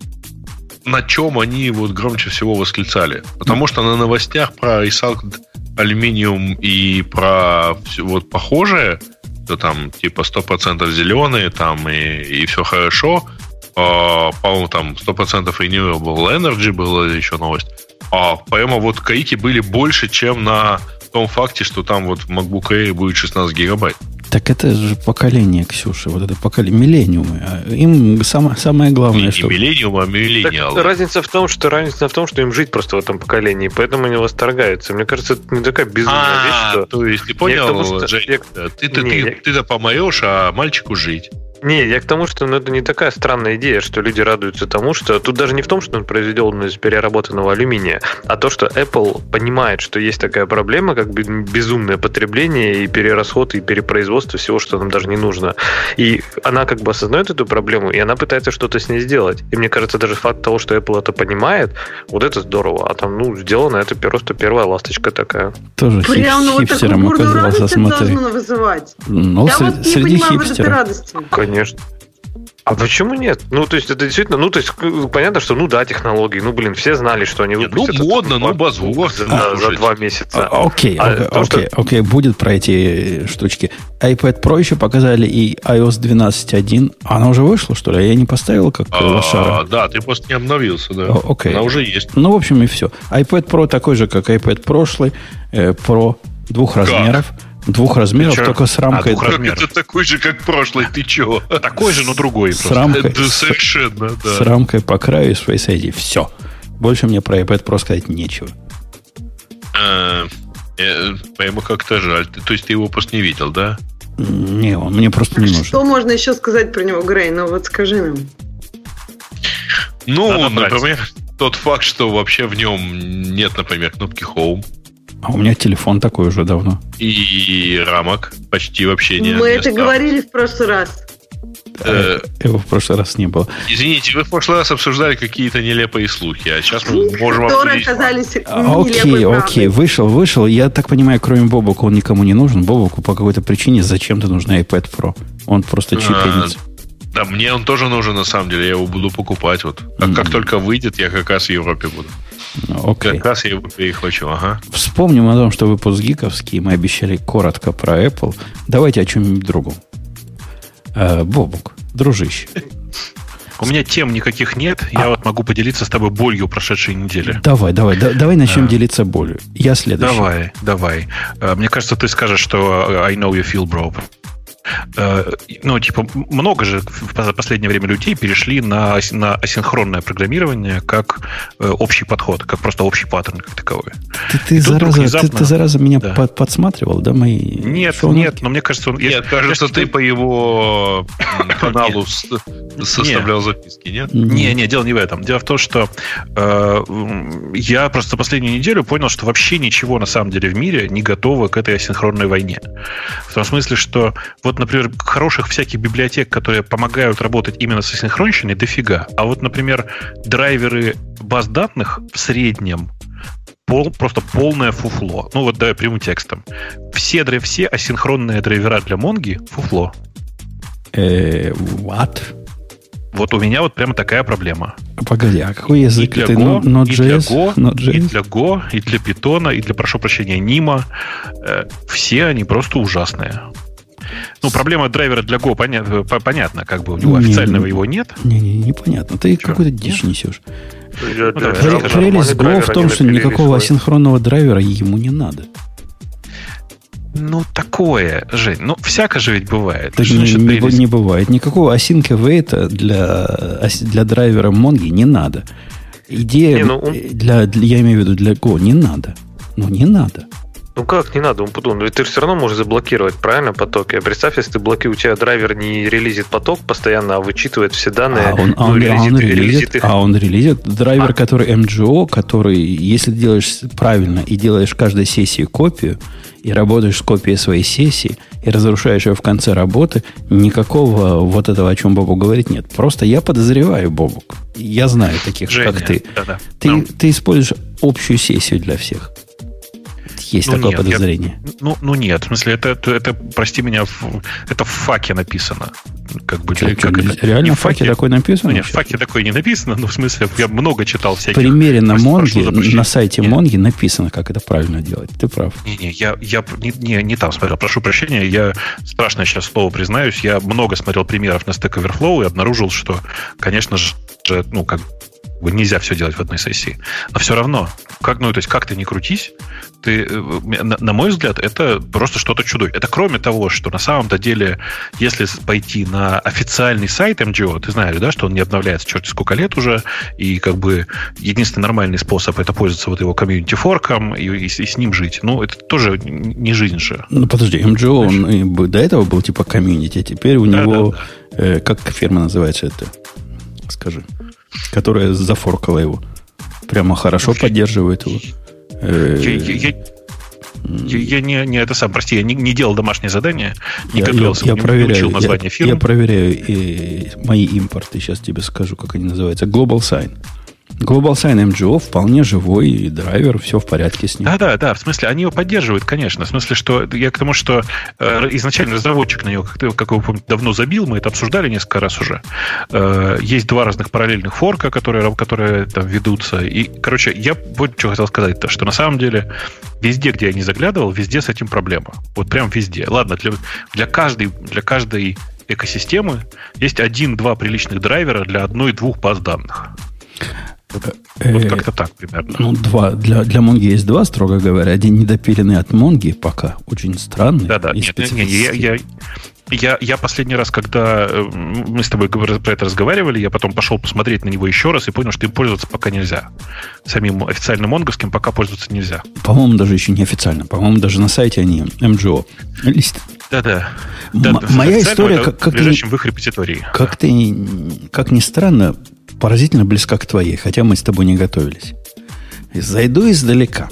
на чем они вот громче всего восклицали. Потому что на новостях про Recycled алюминиум и про вот похожее, то там типа 100% зеленые там и, и все хорошо. А, по-моему, там 100% renewable energy была еще новость. А прямо вот каики были больше, чем на том факте, что там вот в MacBook Air будет 16 гигабайт. Так это же поколение, Ксюша, вот это поколение, миллениумы. А им самое, самое главное, не, что... Не миллениум, а миллениалы. Разница в том, что разница в том, что им жить просто в этом поколении, поэтому они восторгаются. Мне кажется, это не такая безумная а, вещь, что... то есть, ты понял. Жень, ты-то, не, ты, я... ты-то помоешь, а мальчику жить. Не, я к тому, что ну, это не такая странная идея, что люди радуются тому, что тут даже не в том, что он произведен из переработанного алюминия, а то, что Apple понимает, что есть такая проблема, как безумное потребление и перерасход, и перепроизводство всего, что нам даже не нужно. И она как бы осознает эту проблему, и она пытается что-то с ней сделать. И мне кажется, даже факт того, что Apple это понимает, вот это здорово. А там, ну, сделано это просто первая ласточка такая. Тоже Прям, хип- ну, хипстером вот оказался, смотри. Вызывать. Ну, Я среди, вот не среди понимаю хипстеров. Конечно. А почему нет? Ну, то есть, это действительно, ну, то есть, понятно, что, ну, да, технологии, ну, блин, все знали, что они выпустят. Ну, модно, ну, базур. За, а, за два месяца. А, окей, а, окей, то, окей, что... окей, будет про эти штучки. iPad Pro еще показали и iOS 12.1. Она уже вышла, что ли? Я не поставил как а, лошара. Да, ты просто не обновился, да. О, окей. Она уже есть. Ну, в общем, и все. iPad Pro такой же, как iPad прошлый, э, Pro двух как? размеров. Двух размеров, только с рамкой. А, двух размеров. Это такой же, как прошлый, ты чего? Такой же, но другой. С рамкой, это совершенно, да. С рамкой по краю и Face ID. Все. Больше мне про iPad Pro сказать нечего. А, э, ему как-то жаль. То есть ты его просто не видел, да? Не, он мне просто не нужен. Что можно еще сказать про него, Грей? Ну вот скажи нам. Ну, например, тот факт, что вообще в нем нет, например, кнопки Home. А у меня телефон такой уже давно. И рамок почти вообще не Мы это говорили в прошлый раз. Э, его в прошлый раз не было. Извините, вы в прошлый раз обсуждали какие-то нелепые слухи, а сейчас мы можем Которые оказались а, Окей, окей, вышел, вышел. Я так понимаю, кроме Бобока он никому не нужен. Бобоку по какой-то причине зачем-то нужен iPad Pro. Он просто чипенец. Да, мне он тоже нужен, на самом деле. Я его буду покупать. Вот. Как, mm-hmm. как только выйдет, я как раз в Европе буду. Okay. Как раз я его перехвачу, ага. Вспомним о том, что выпуск гиковский. Мы обещали коротко про Apple. Давайте о чем-нибудь другом. Э, Бобук, дружище. У меня тем никаких нет. Я а. вот могу поделиться с тобой болью прошедшей недели. Давай, давай, да, давай начнем а. делиться болью. Я следующий. Давай, давай. А, мне кажется, ты скажешь, что I know you feel, bro. Э, ну, типа, много же в последнее время людей перешли на, на асинхронное программирование как э, общий подход, как просто общий паттерн как таковой. Ты, ты, зараза, внезапно... ты, ты зараза меня да. под, подсматривал, да, мои Нет, шоунки? нет, но мне кажется, он... Нет, я, кажется, я, ты по его каналу составлял записки, нет? Не, не, дело не в этом. Дело в том, что э, я просто последнюю неделю понял, что вообще ничего на самом деле в мире не готово к этой асинхронной войне. В том смысле, что вот например, хороших всяких библиотек, которые помогают работать именно со синхронщиной, дофига. А вот, например, драйверы баз данных в среднем пол, просто полное фуфло. Ну вот давай прямым текстом. Все, все асинхронные драйвера для Монги фуфло. Э, what? Вот у меня вот прямо такая проблема. Погоди, а какой язык и для Go, Node.js? И для Go, Node.js? и для Go, и для Python, и для, прошу прощения, Нима. Э, все они просто ужасные. Ну, проблема драйвера для Go понятно, понятно как бы у него не, официального не, его нет. Не-не, непонятно. Ты какую-то дичь несешь. Ну, Прелесть Go в том, что никакого асинхронного драйвера ему не надо. Ну, такое, Жень. Ну, всяко же ведь бывает. Так не, не, не бывает. Никакого async await для, для драйвера Mongo не надо. Идея не, ну, для, для, я имею в виду для Go, не надо. Ну, не надо. Ну как не надо, Умпутун? Ведь ты все равно можешь заблокировать, правильно, поток. Я представь, если ты блокируешь, у тебя драйвер не релизит поток постоянно, а вычитывает все данные. А он, ну, а он, релизит, а он релизит релизит, их. а он релизит драйвер, А. который MGO, который, если ты делаешь правильно и делаешь каждой сессии копию, и работаешь с копией своей сессии, и разрушаешь ее в конце работы, никакого вот этого, о чем Бобу говорит, нет. Просто я подозреваю, Бобук. Я знаю таких, Женя, как ты. да-да. Ты, Ну. ты используешь общую сессию для всех. Есть Ну, такое нет, я- подозрение. Ну, ну нет, в смысле, это, это, это, прости меня, в- это в факе написано. Как бы, чё, как это? реально Не в факе такое написано? Ну, нет, в факе такое не написано, но в смысле, я много читал В всяких... примере на Монге, на сайте Нет. Монги написано, как это правильно делать. Ты прав. Не-не, я, я не, не, не там смотрел, прошу прощения, я страшно сейчас слово признаюсь, я много смотрел примеров на Stack Overflow и обнаружил, что, конечно же, ну, как нельзя все делать в одной сессии. Но все равно, как, ну, то есть, как ты не крутись, ты, э, на, на мой взгляд, это просто что-то чудо. Это кроме того, что на самом-то деле, если пойти на официальный сайт MGO, ты знаешь, да, что он не обновляется черти сколько лет уже, и как бы единственный нормальный способ это пользоваться вот его комьюнити-форком и, и с и с ним жить. Ну, это тоже не жизнь же. Ну, подожди, MGO, он и б- до этого был типа комьюнити, а теперь у Да, него, э, как фирма называется это? Скажи. Которая зафоркала его. Прямо хорошо поддерживает его. Э, Я, я- я- я- я не, не это сам, прости, я не, не делал домашнее задание, не я, готовился, я не, не проверяю, учил я, название фирмы. я проверяю э, мои импорты. Сейчас тебе скажу, как они называются. Global Sign. Global Sign MGO вполне живой и драйвер, все в порядке с ним. Да, да, да. В смысле, они его поддерживают, конечно. В смысле, что я к тому, что э, изначально разработчик на него, как, как вы помните, давно забил, мы это обсуждали несколько раз уже. Э, есть два разных параллельных форка, которые, которые там ведутся. И, короче, я вот что хотел сказать-то, что на самом деле везде, где я не заглядывал, везде с этим проблема. Вот прям везде. Ладно, для, для каждой, для каждой экосистемы есть один-два приличных драйвера для одной-двух баз данных. Вот Э, как-то так примерно. Ну, два. Для, для Монги есть два, строго говоря. Один недопиленный от Монги пока. Очень странный. Да-да, нет, нет, нет, я, я, я, я последний раз, когда э, мы с тобой про это разговаривали, я потом пошел посмотреть на него еще раз и понял, что им пользоваться пока нельзя. Самим официальным монговским пока пользоваться нельзя. По-моему, даже еще не официально. По-моему, даже на сайте они. Лист. Да-да. Да, моя история, это как- как в ближайшем в их репозитории. Как ты, как ни странно, поразительно близка к твоей, хотя мы с тобой не готовились. Зайду издалека.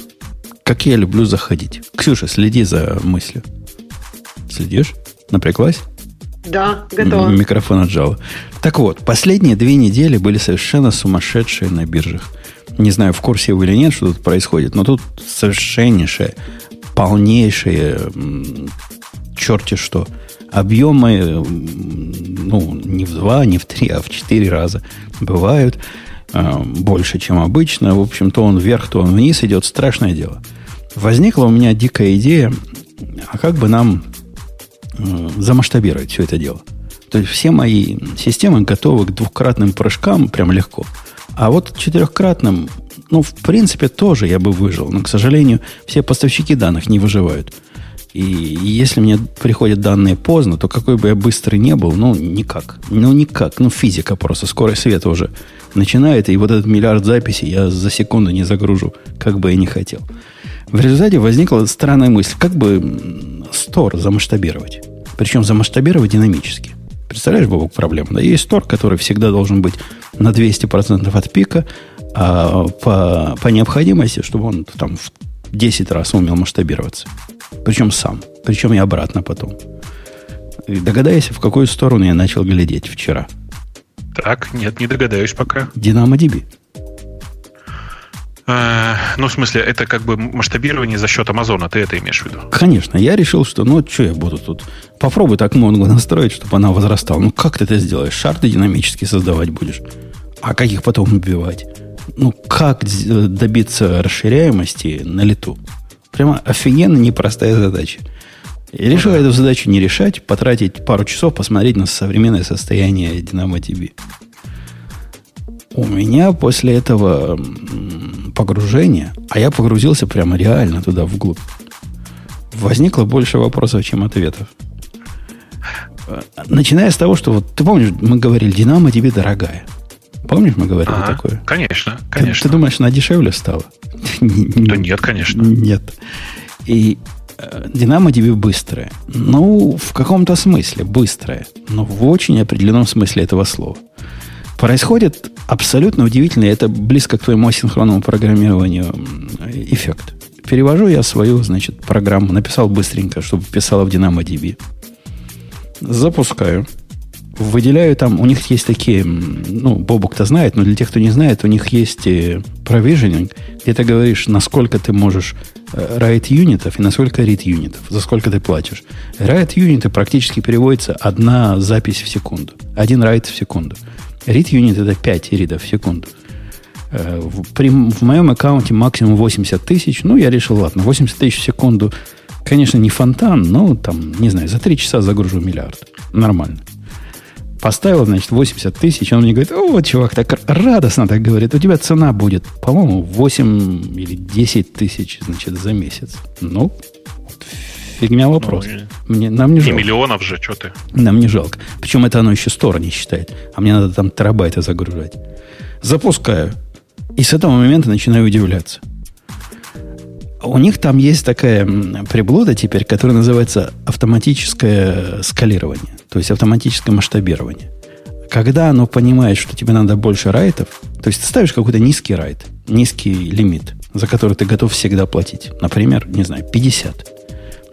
Как я люблю заходить. Ксюша, следи за мыслью. Следишь? Напряглась? Да, готово. М- Микрофон отжала. Так вот, последние две недели были совершенно сумасшедшие на биржах. Не знаю, в курсе вы или нет, что тут происходит, но тут совершеннейшее, полнейшее, черти что. Объемы, м, ну, не в два, не в три, а в четыре раза бывают. а, Больше, чем обычно. В общем, то он вверх, то он вниз идет. Страшное дело. Возникла у меня дикая идея, а как бы нам э, замасштабировать все это дело. То есть все мои системы готовы к двухкратным прыжкам прям легко. А вот к четырехкратным, ну, в принципе, тоже я бы выжил. Но, к сожалению, все поставщики данных не выживают. И если мне приходят данные поздно, то какой бы я быстрый не был, ну, никак. Ну, никак. Ну, физика просто. Скорость света уже начинает. И вот этот миллиард записей я за секунду не загружу, как бы я не хотел. В результате возникла странная мысль, как бы стор замасштабировать. Причем замасштабировать динамически. Представляешь, Бобок, проблему? Да, есть стор, который всегда должен быть на 200% от пика, а по, по необходимости, чтобы он там в 10 раз умел масштабироваться. Причем сам. Причем и обратно потом. И догадайся, в какую сторону я начал глядеть вчера. Так, нет, не догадаюсь пока. DynamoDB. Э, ну, в смысле, это как бы масштабирование за счет Амазона, ты это имеешь в виду? Конечно, я решил, что ну что я буду тут. Попробуй так Монгу настроить, чтобы она возрастала. Ну как ты это сделаешь? Шарты динамически создавать будешь. А как их потом убивать? Ну как добиться расширяемости на лету? Прямо офигенно непростая задача. И решил эту задачу не решать, потратить пару часов, посмотреть на современное состояние DynamoDB. У меня после этого погружения, а я погрузился прямо реально туда вглубь, возникло больше вопросов, чем ответов. Э, Начиная с того, что вот ты помнишь, мы говорили, Динамо тебе дорогая. Помнишь, мы говорили Ага, такое? Конечно, Ты- конечно. Ты, думаешь, она дешевле стала? Да нет, конечно. Нет. И э, DynamoDB быстрая. Ну, в каком-то смысле быстрая. Но в очень определенном смысле этого слова. Происходит абсолютно удивительно, это близко к твоему асинхронному программированию эффект. Перевожу я свою, значит, программу, написал быстренько, чтобы писала в DynamoDB. Запускаю. Выделяю там, у них есть такие, ну, Бобук-то знает, но для тех, кто не знает, у них есть provisioning, где ты говоришь, насколько ты можешь э, write юнитов и насколько read юнитов, за сколько ты платишь. Write юниты практически переводится одна запись в секунду, один write в секунду. Read юнит это 5 ридов в секунду. Э, в, при, в моем аккаунте максимум 80 тысяч. Ну, я решил, ладно, 80 тысяч в секунду. Конечно, не фонтан, но там, не знаю, за 3 часа загружу миллиард. Нормально. Поставил, значит, 80 тысяч, он мне говорит, о, чувак, так радостно так говорит, у тебя цена будет, по-моему, 8 или 10 тысяч, значит, за месяц. Ну, фигня вопрос. Ну, мне, нам не, не жалко. миллионов же, что ты. Нам не жалко. Причем это оно еще стороны считает. А мне надо там терабайты загружать. Запускаю. И с этого момента начинаю удивляться. У них там есть такая приблуда теперь, которая называется автоматическое скалирование, то есть автоматическое масштабирование. Когда оно понимает, что тебе надо больше райтов, то есть ты ставишь какой-то низкий райт, низкий лимит, за который ты готов всегда платить. Например, не знаю, 50.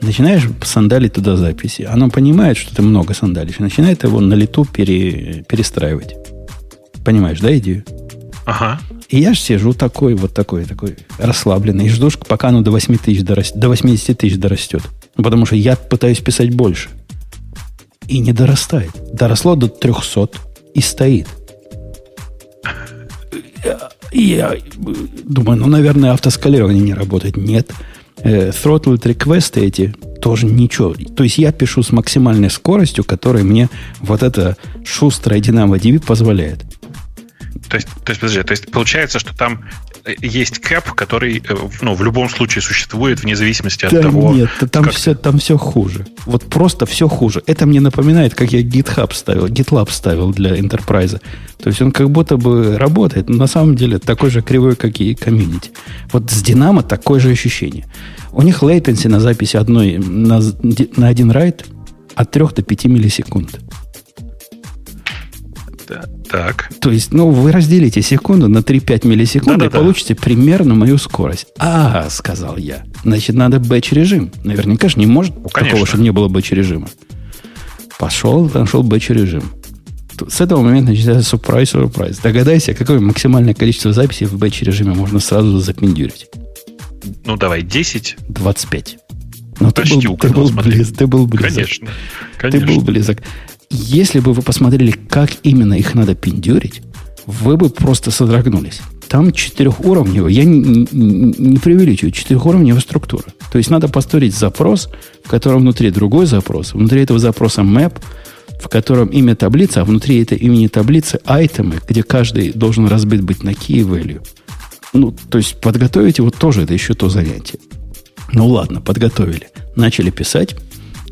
Начинаешь сандалить туда записи. Оно понимает, что ты много сандалишь, начинает его на лету пере, перестраивать. Понимаешь, да, идею? Ага. И я же сижу такой, вот такой, такой расслабленный, и жду, пока оно до 8 тысяч дорастет, до 80 тысяч дорастет. Потому что я пытаюсь писать больше. И не дорастает. Доросло до 300 и стоит. И я думаю, ну, наверное, автоскалирование не работает. Нет. Э, throttled реквесты эти тоже ничего. То есть я пишу с максимальной скоростью, которая мне вот это шустрая DynamoDB позволяет. То есть, то есть, подожди, то есть получается, что там есть кэп, который э, ну, в любом случае существует вне зависимости от да того. Нет, там все, там все хуже. Вот просто все хуже. Это мне напоминает, как я GitHub ставил, GitLab ставил для Enterprise. То есть он как будто бы работает, но на самом деле такой же кривой, как и комьюнити. Вот с Динамо такое же ощущение. У них latency на записи одной на, на один райт от 3 до 5 миллисекунд. Так. То есть, ну, вы разделите секунду на 3-5 миллисекунд да, да, и получите примерно мою скорость. А, сказал я. Значит, надо бэч-режим. Наверняка же не может ну, такого, чтобы не было бэч-режима. Пошел, нашел бэч-режим. С этого момента начинается сюрприз, сюрприз. Догадайся, какое максимальное количество записей в бэч-режиме можно сразу запендюрить. Ну, давай, 10? 25. Ну, ты был, ты был, близ, ты был близок. Конечно, конечно. Ты был близок. Если бы вы посмотрели, как именно их надо пиндюрить, вы бы просто содрогнулись. Там четырехуровневая, я не, не, не преувеличиваю, четырехуровневая структура. То есть надо построить запрос, в котором внутри другой запрос, внутри этого запроса map, в котором имя таблицы, а внутри этой имени таблицы айтемы, где каждый должен разбит быть на key value. Ну, то есть подготовить его тоже, это еще то занятие. Ну ладно, подготовили. Начали писать.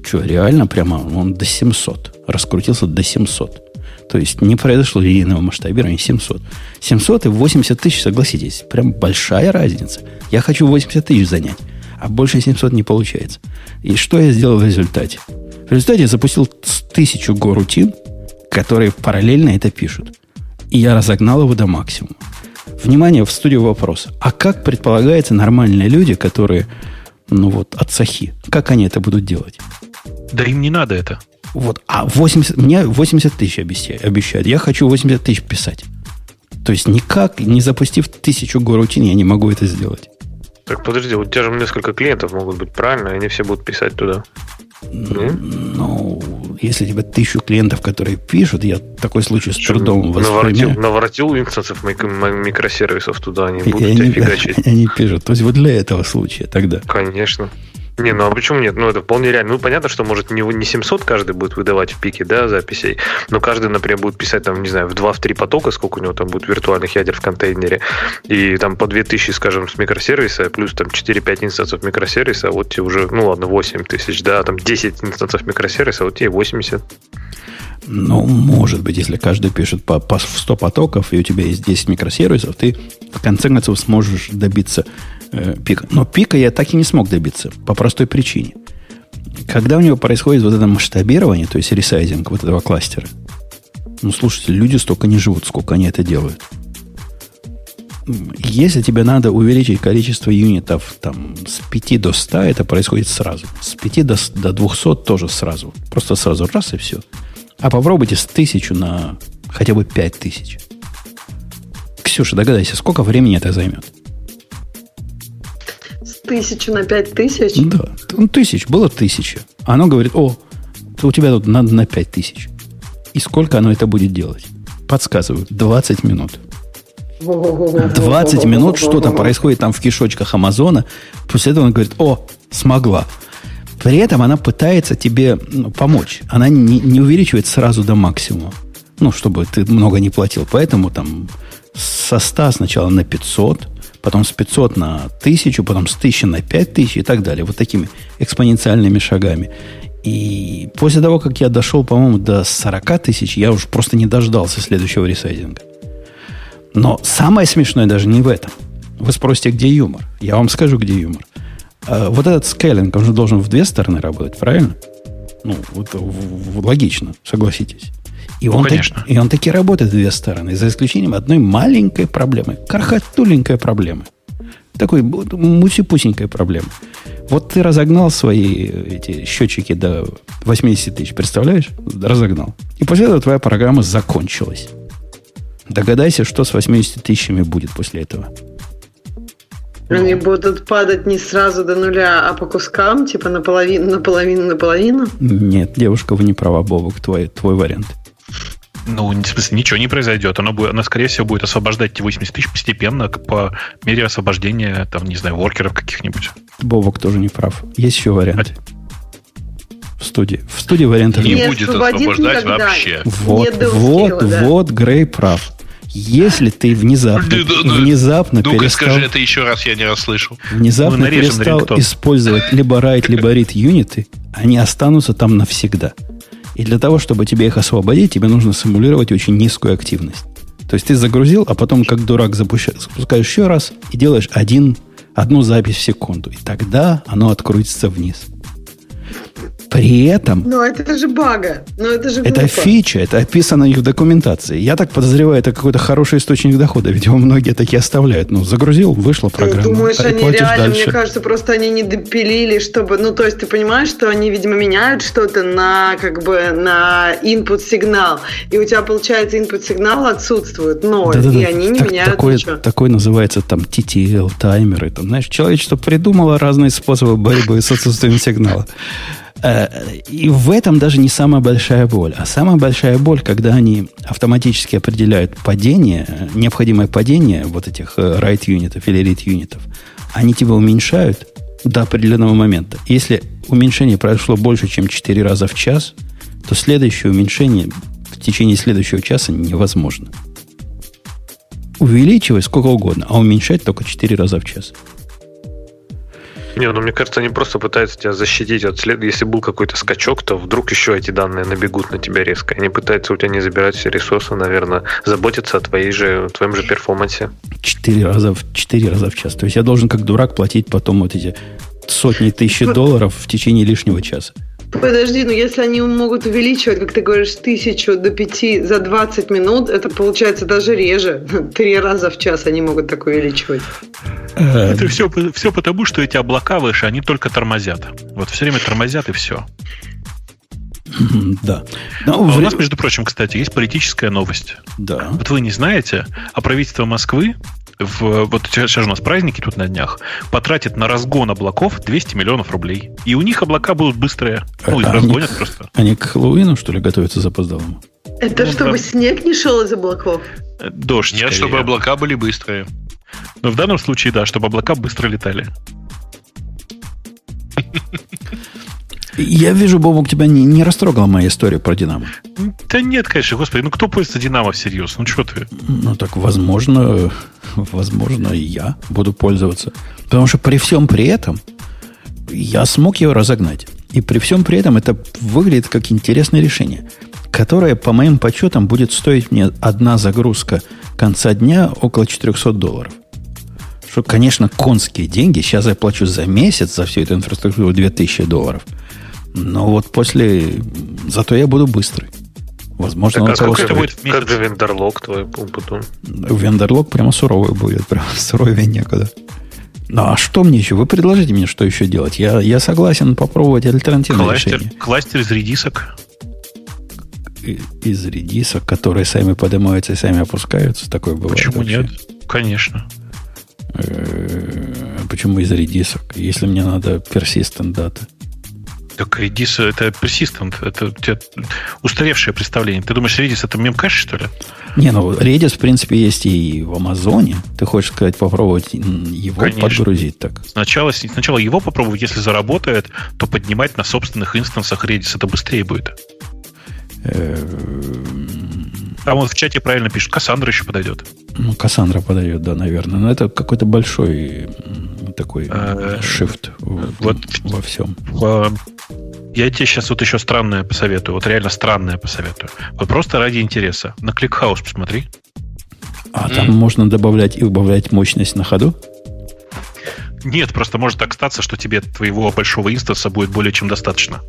Что, реально прямо он до 700 раскрутился до 700. То есть не произошло линейного масштабирования 700. 700 и 80 тысяч, согласитесь, прям большая разница. Я хочу 80 тысяч занять, а больше 700 не получается. И что я сделал в результате? В результате я запустил тысячу горутин, которые параллельно это пишут. И я разогнал его до максимума. Внимание, в студию вопрос. А как предполагается нормальные люди, которые, ну вот, от сахи, как они это будут делать? Да им не надо это. Вот, а 80, мне 80 тысяч обещают. Я хочу 80 тысяч писать. То есть никак, не запустив тысячу горутин, я не могу это сделать. Так подожди, у тебя же несколько клиентов могут быть, правильно? И они все будут писать туда. Ну, если тебе тысячу клиентов, которые пишут, я такой случай с трудом воспринимаю. Наворотил, наворотил инстансов микросервисов туда, они будут и тебя они, фигачить. Они пишут. То есть вот для этого случая тогда. Конечно. Не, ну а почему нет? Ну, это вполне реально. Ну, понятно, что, может, не, не 700 каждый будет выдавать в пике, да, записей, но каждый, например, будет писать, там, не знаю, в 2-3 потока, сколько у него там будет виртуальных ядер в контейнере, и там по 2000, скажем, с микросервиса, плюс там 4-5 инстансов микросервиса, вот тебе уже, ну ладно, 8 тысяч, да, там 10 инстансов микросервиса, вот тебе 80. Ну, может быть, если каждый пишет по, по 100 потоков, и у тебя есть 10 микросервисов, ты в конце концов сможешь добиться Э, пика. Но пика я так и не смог добиться по простой причине. Когда у него происходит вот это масштабирование, то есть ресайзинг вот этого кластера, ну, слушайте, люди столько не живут, сколько они это делают. Если тебе надо увеличить количество юнитов там, с 5 до 100, это происходит сразу. С 5 до, до 200 тоже сразу. Просто сразу раз и все. А попробуйте с 1000 на хотя бы 5000. Ксюша, догадайся, сколько времени это займет? С тысячи на пять тысяч? Да, ну, тысяч, было тысяча. Оно говорит, о, у тебя тут надо на пять тысяч. И сколько оно это будет делать? Подсказываю, 20 минут. 20 минут что-то происходит там в кишочках Амазона. После этого он говорит, о, смогла. При этом она пытается тебе ну, помочь. Она не, не увеличивает сразу до максимума. Ну, чтобы ты много не платил. Поэтому там со 100 сначала на 500, потом с 500 на 1000, потом с 1000 на 5000 и так далее. Вот такими экспоненциальными шагами. И после того, как я дошел, по-моему, до 40 тысяч, я уже просто не дождался следующего ресайдинга. Но самое смешное даже не в этом. Вы спросите, где юмор? Я вам скажу, где юмор. А, вот этот скейлинг, он же должен в две стороны работать, правильно? Ну, вот, логично, согласитесь. И, ну, он конечно. Так, и он таки работает в две стороны, за исключением одной маленькой проблемы. Кархатуленькой проблемы. Такой мусипусенькой проблемы. Вот ты разогнал свои эти счетчики до 80 тысяч, представляешь? Разогнал. И после этого твоя программа закончилась. Догадайся, что с 80 тысячами будет после этого. Они будут падать не сразу до нуля, а по кускам, типа наполовину, наполовину, наполовину? Нет, девушка, вы не права, Бобок, твой, твой вариант. Ну, в смысле, ничего не произойдет. Она, будет, она, скорее всего, будет освобождать эти 80 тысяч постепенно по мере освобождения, там, не знаю, воркеров каких-нибудь. Бобок тоже не прав. Есть еще вариант. В студии. В студии вариантов не, не будет освобождать никогда. вообще. Вот, не вот, да. вот, Грей прав. Если ты внезапно, внезапно Ну-ка, перестал... скажи это еще раз, я не расслышал. Внезапно перестал использовать либо write, либо read юниты, они останутся там навсегда. И для того, чтобы тебе их освободить, тебе нужно симулировать очень низкую активность. То есть ты загрузил, а потом как дурак запускаешь, запускаешь еще раз и делаешь один, одну запись в секунду. И тогда оно открутится вниз. При этом... Но это же бага. Но это же Это фича, это описано их в документации. Я так подозреваю, это какой-то хороший источник дохода. Видимо, многие такие оставляют. Ну, загрузил, вышла программа. Ты думаешь, они реально, дальше. мне кажется, просто они не допилили, чтобы... Ну, то есть ты понимаешь, что они, видимо, меняют что-то на, как бы, на input сигнал. И у тебя, получается, input сигнал отсутствует, ноль. Да, да, да. И они не так, меняют такой, ничего. Такой называется там TTL, таймеры. Там, знаешь, человечество придумало разные способы борьбы с отсутствием сигнала. Э, и в этом даже не самая большая боль. А самая большая боль, когда они автоматически определяют падение, необходимое падение вот этих э, write юнитов или read юнитов, они тебя уменьшают до определенного момента. Если уменьшение произошло больше, чем 4 раза в час, то следующее уменьшение в течение следующего часа невозможно. Увеличивать сколько угодно, а уменьшать только 4 раза в час. Не, ну мне кажется, они просто пытаются тебя защитить от след. Если был какой-то скачок, то вдруг еще эти данные набегут на тебя резко. Они пытаются у тебя не забирать все ресурсы, наверное, заботиться о твоей же, твоем же перформансе. Четыре раза, в, четыре раза в час. То есть я должен как дурак платить потом вот эти сотни тысяч долларов в течение лишнего часа. Подожди, ну если они могут увеличивать, как ты говоришь, с тысячу до пяти за 20 минут, это получается даже реже. Три раза в час они могут так увеличивать. Э, это все, все потому, что эти облака выше, они только тормозят. Вот все время тормозят и все. Да. Но а у нас, между прочим, кстати, есть политическая новость. Да. Вот вы не знаете, а правительство Москвы в, вот сейчас у нас праздники тут на днях, потратит на разгон облаков 200 миллионов рублей. И у них облака будут быстрые. Ну, их а разгонят они, просто. Они к Хэллоуину, что ли, готовятся запоздалому? Это ну, чтобы да. снег не шел из облаков? Э, дождь. Нет, скорее. чтобы облака были быстрые. Но в данном случае, да, чтобы облака быстро летали. Я вижу, Бобок, тебя не, не растрогала моя история про Динамо. Да нет, конечно, господи, ну кто пользуется Динамо всерьез? Ну что ты? Ну так, возможно, возможно, и я буду пользоваться. Потому что при всем при этом я смог его разогнать. И при всем при этом это выглядит как интересное решение, которое, по моим подсчетам, будет стоить мне одна загрузка конца дня около 400 долларов. Что, конечно, конские деньги. Сейчас я плачу за месяц за всю эту инфраструктуру 2000 долларов. Но вот после... Зато я буду быстрый. Возможно, так, а он как, того будет, как же вендорлог твой потом? Вендорлог прямо суровый будет. Прямо суровее некуда. Ну, а что мне еще? Вы предложите мне, что еще делать? Я, я согласен попробовать альтернативное кластер, решение. Кластер из редисок. Из редисок, которые сами поднимаются и сами опускаются. Такое бывает. Почему вообще. нет? Конечно. Э, Почему из редисок? Если мне надо persistent дата. Так Redis это persistent, это у тебя устаревшее представление. Ты думаешь, Redis это мем кэш, что ли? Не, ну Redis, в принципе, есть и в Амазоне. Ты хочешь сказать, попробовать его Конечно. подгрузить так? Сначала, сначала его попробовать, если заработает, то поднимать на собственных инстансах Redis это быстрее будет. Там он в чате правильно пишет, Кассандра еще подойдет. Ну, Кассандра подает, да, наверное. Но это какой-то большой такой Э, shift вот. во всем. Я тебе сейчас вот еще странное посоветую, вот реально странное посоветую. Вот просто ради интереса. На ClickHouse посмотри. А там можно добавлять и убавлять мощность на ходу? Нет, просто может так статься, что тебе твоего большого инстанса будет более чем достаточно.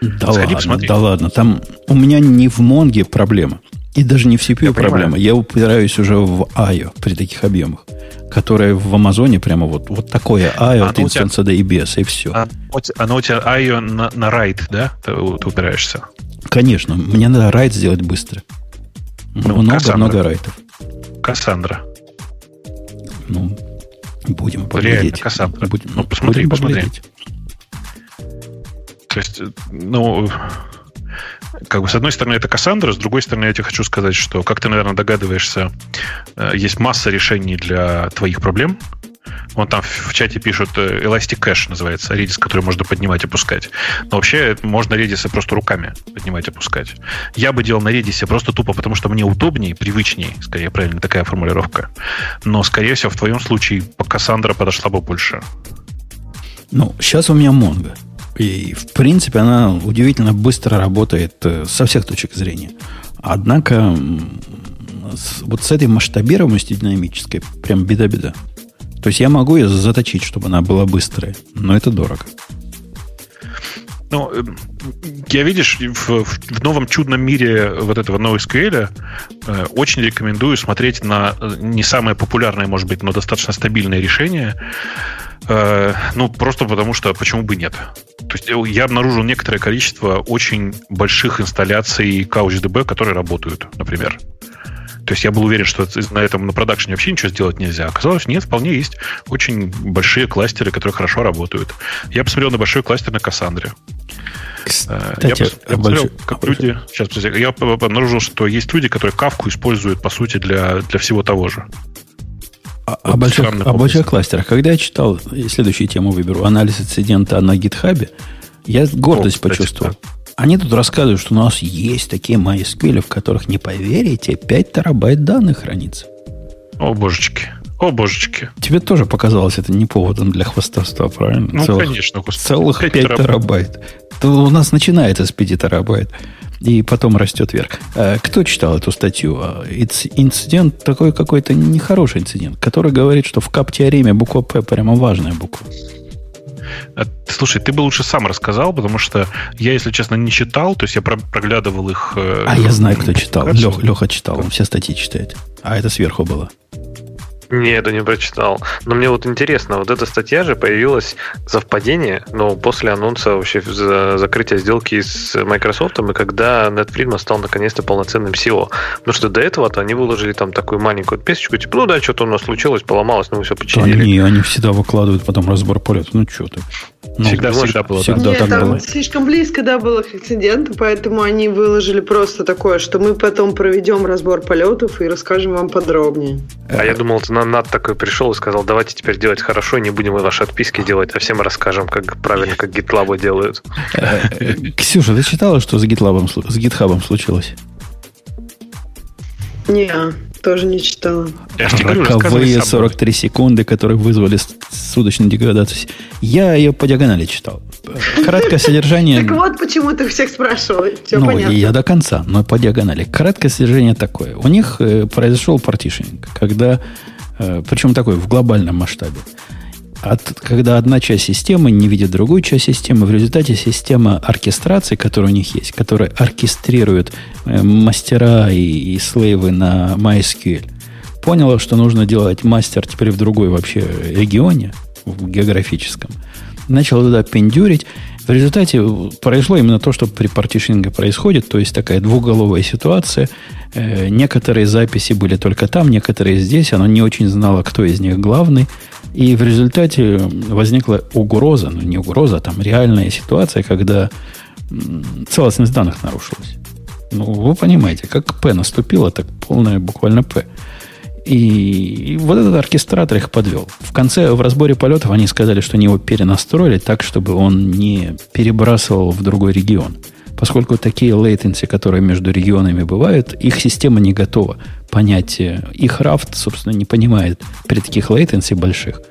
Да Сходи, ладно, посмотри. да ладно. Там у меня не в Монге проблема. И даже не в CPU Я проблема. понимаю. Я упираюсь уже в IO при таких объемах, которые в Амазоне прямо вот, вот такое IO А, от ну инстанса до EBS, и все. А, у те- оно у тебя IO на, на write, да? Ты, ты упираешься. Конечно, мне надо райд сделать быстро. Ну, Много-много райтов. Кассандра. Ну, будем Реально, поглядеть. Кассандра. Будем, Ну, посмотри, будем посмотри. поглядеть. То есть, ну, как бы с одной стороны это Кассандра, с другой стороны я тебе хочу сказать, что, как ты, наверное, догадываешься, э, есть масса решений для твоих проблем. Вон там в чате пишут э, Elastic Cache называется, Redis, который можно поднимать и опускать. Но вообще можно Redis просто руками поднимать и опускать. Я бы делал на Redis просто тупо, потому что мне удобнее, привычнее, скорее правильно такая формулировка. Но, скорее всего, в твоем случае Кассандра подошла бы больше. Ну, сейчас у меня Mongo. И, в принципе, она удивительно быстро работает э, со всех точек зрения. Однако, вот с этой масштабируемостью динамической, прям беда-беда. То есть я могу ее заточить, чтобы она была быстрая, но это дорого. Ну, эм, я, видишь, в, в новом чудном мире вот этого NoSQL э, очень рекомендую смотреть на э, не самое популярное, может быть, но достаточно стабильное решение. Э, ну, просто потому что почему бы нет. То есть э, я обнаружил некоторое количество очень больших инсталляций CouchDB, которые работают, например. То есть я был уверен, что на этом на продакшене вообще ничего сделать нельзя. Оказалось, нет, вполне есть очень большие кластеры, которые хорошо работают. Я посмотрел на большой кластер на Кассандре. Э, я, Кстати, пос- я а посмотрел, большой- как большой- люди... Сейчас, я обнаружил, что есть люди, которые кавку используют, по сути, для, для всего того же. А, Вот о больших, о больших опыт. кластерах. Когда я читал, и следующую тему выберу, анализ инцидента на гитхабе, я гордость кстати, почувствовал. Они тут рассказывают, что у нас есть такие MySQL, в которых, не поверите, 5 терабайт данных хранится. О, божечки. О, божечки. Тебе тоже показалось это не поводом для хвастовства, правильно? Ну, целых, конечно. господи. Целых 5, Пять терабайт. терабайт. То у нас начинается с 5 терабайт. И потом растет вверх. А кто читал эту статью? Инц- Инцидент такой какой-то нехороший инцидент, который говорит, что в кап-теореме буква П прямо важная буква. А, Слушай, ты бы лучше сам рассказал, потому что я, если честно, не читал, то есть я про- проглядывал их... э, А я знаю, кто читал. публикацию. Лех, Леха читал, он все статьи читает. А это сверху было. Не, это не прочитал. Но мне вот интересно, вот эта статья же появилась совпадение, но после анонса вообще за закрытия сделки с Microsoft, и когда Нед Фридман стал наконец-то полноценным SEO. Потому что до этого-то они выложили там такую маленькую отписочку, типа, ну да, что-то у нас случилось, поломалось, но мы все починили. Они, они всегда выкладывают потом разбор полета. Ну, что ты. Ну, Всегда, было. всегда так. Нет, так было. слишком близко, да, было к инциденту, поэтому они выложили просто такое, что мы потом проведем разбор полетов и расскажем вам подробнее. А я думал, ты на Над такой пришел и сказал, давайте теперь делать хорошо, не будем мы ваши отписки делать, а всем расскажем, как правильно, как GitLab делают. Э, Ксюша, ты читала, что с GitLab, с GitHub случилось? Не, тоже не читала. Я же говорю, Роковые сам. 43 секунды, которые вызвали судочную деградацию. Я ее по диагонали читал. Краткое содержание... Так вот, почему ты всех спрашивал. Все ну, понятно. я до конца, но по диагонали. Краткое содержание такое. У них э, произошел партишинг, когда Э, причем такой в глобальном масштабе. От, когда одна часть системы не видит другую часть системы, в результате система оркестрации, которая у них есть, которая оркестрирует э, мастера и, и слейвы на MySQL, поняла, что нужно делать мастер теперь в другой вообще регионе, в географическом, начала туда пендюрить. В результате произошло именно то, что при партишнинге происходит, то есть такая двуголовая ситуация. Э, некоторые записи были только там, некоторые здесь. Оно не очень знало, кто из них главный. И в результате возникла угроза, ну не угроза, а там реальная ситуация, когда целостность данных нарушилась. Ну, вы понимаете, как П наступило, так полное буквально П. И, и вот этот оркестратор их подвел. В конце, в разборе полетов, они сказали, что они его перенастроили так, чтобы он не перебрасывал в другой регион. Поскольку такие latency, которые между регионами бывают, их система не готова понять. Их рафт, собственно, не понимает при таких latency больших.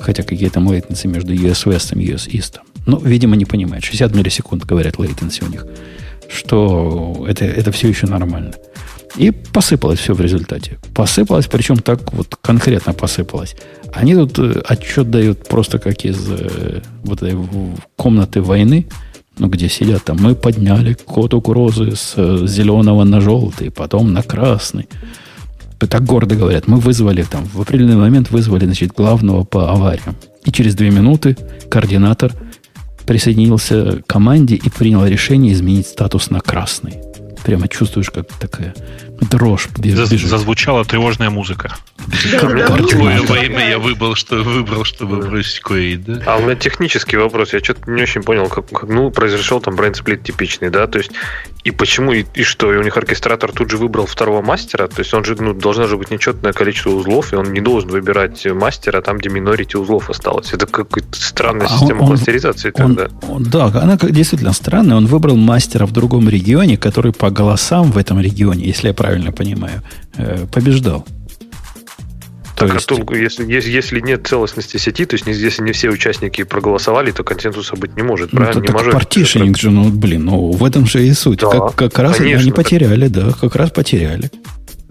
Хотя какие там latency между US West и US East. Ну, видимо, не понимает. 60 миллисекунд, говорят, latency у них. Что это, это все еще нормально. И посыпалось все в результате. Посыпалось, причем так вот конкретно посыпалось. Они тут э, отчет дают просто как из э, вот этой комнаты войны, ну, где сидят там, мы подняли код угрозы с э, зеленого на желтый, потом на красный. Так гордо говорят, мы вызвали там, в определенный момент вызвали, значит, главного по авариям. И через две минуты координатор присоединился к команде и принял решение изменить статус на красный. Прямо чувствуешь, как такая дрожь бежит. Зазвучала тревожная музыка. Во имя я выбрал, что выбрал, чтобы бросить Quaid, да? А у меня технический вопрос. Я что-то не очень понял, как, ну, произошел там брейнсплит типичный, да? То есть, и почему, и, и что? И у них оркестратор тут же выбрал второго мастера? То есть, он же, ну, должно же быть нечетное количество узлов, и он не должен выбирать мастера там, где минорити узлов осталось. Это какая-то странная а система он, кластеризации он, тогда. Он, да, она действительно странная. Он выбрал мастера в другом регионе, который по голосам в этом регионе, если я правильно понимаю, э, побеждал. То так, есть... а толку, если, если, если нет целостности сети, то есть если не все участники проголосовали, то консенсуса быть не может, ну, правильно? Это, не так партишенинг же, ну, блин, ну, в этом же и суть. Да, как, как раз конечно, они потеряли, да, как раз потеряли.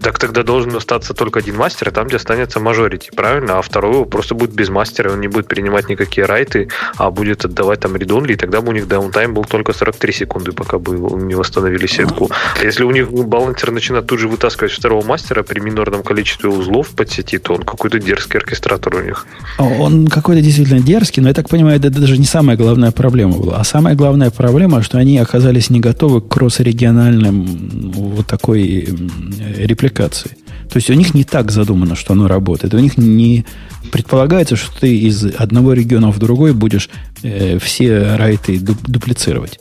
Так тогда должен остаться только один мастер, и там, где останется мажорити, правильно? А второй просто будет без мастера, он не будет принимать никакие райты, а будет отдавать там редонли, и тогда бы у них даунтайм был только 43 секунды, пока бы не восстановили сетку. А если у них балансер начинает тут же вытаскивать второго мастера при минорном количестве узлов под сети, то он какой-то дерзкий оркестратор у них. Он какой-то действительно дерзкий, но я так понимаю, это даже не самая главная проблема была. А самая главная проблема, что они оказались не готовы к кросс-региональным вот такой репликации аппликации. То есть у них не так задумано, что оно работает. У них не предполагается, что ты из одного региона в другой будешь э, все райты дуплицировать.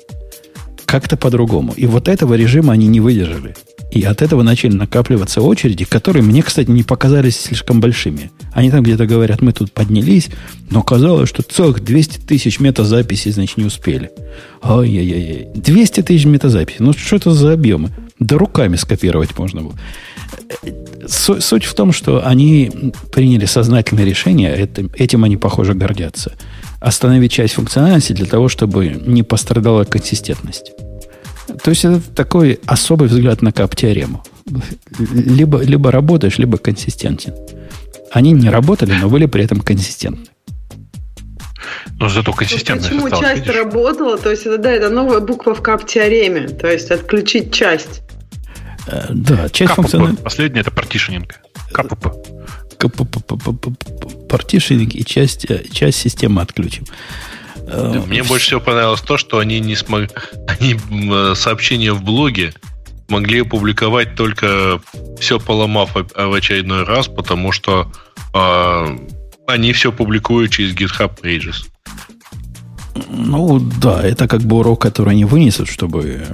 Как-то по-другому. И вот этого режима они не выдержали. И от этого начали накапливаться очереди, которые мне, кстати, не показались слишком большими. Они там где-то говорят, мы тут поднялись, но казалось, что целых 200 тысяч метазаписей, значит, не успели. Ай-яй-яй. 200 тысяч метазаписей. Ну, что это за объемы? Да руками скопировать можно было. Суть в том, что они приняли сознательное решение, этим они, похоже, гордятся, остановить часть функциональности для того, чтобы не пострадала консистентность. То есть это такой особый взгляд на кап-теорему. Либо, либо работаешь, либо консистентен. Они не работали, но были при этом консистентны. Но зато консистентность Почему осталась, часть видишь? работала? То есть это, да, это новая буква в кап-теореме. То есть отключить часть. Да, часть КПП. функциональности... Последний это партишенинг. КПП. Партишенинг и часть, часть системы отключим. Э, мне больше всего понравилось то, что они не смогли... Они сообщения в блоге могли опубликовать только все поломав в очередной раз, потому что э, они все публикуют через GitHub Pages. Ну да, это как бы урок, который они вынесут, чтобы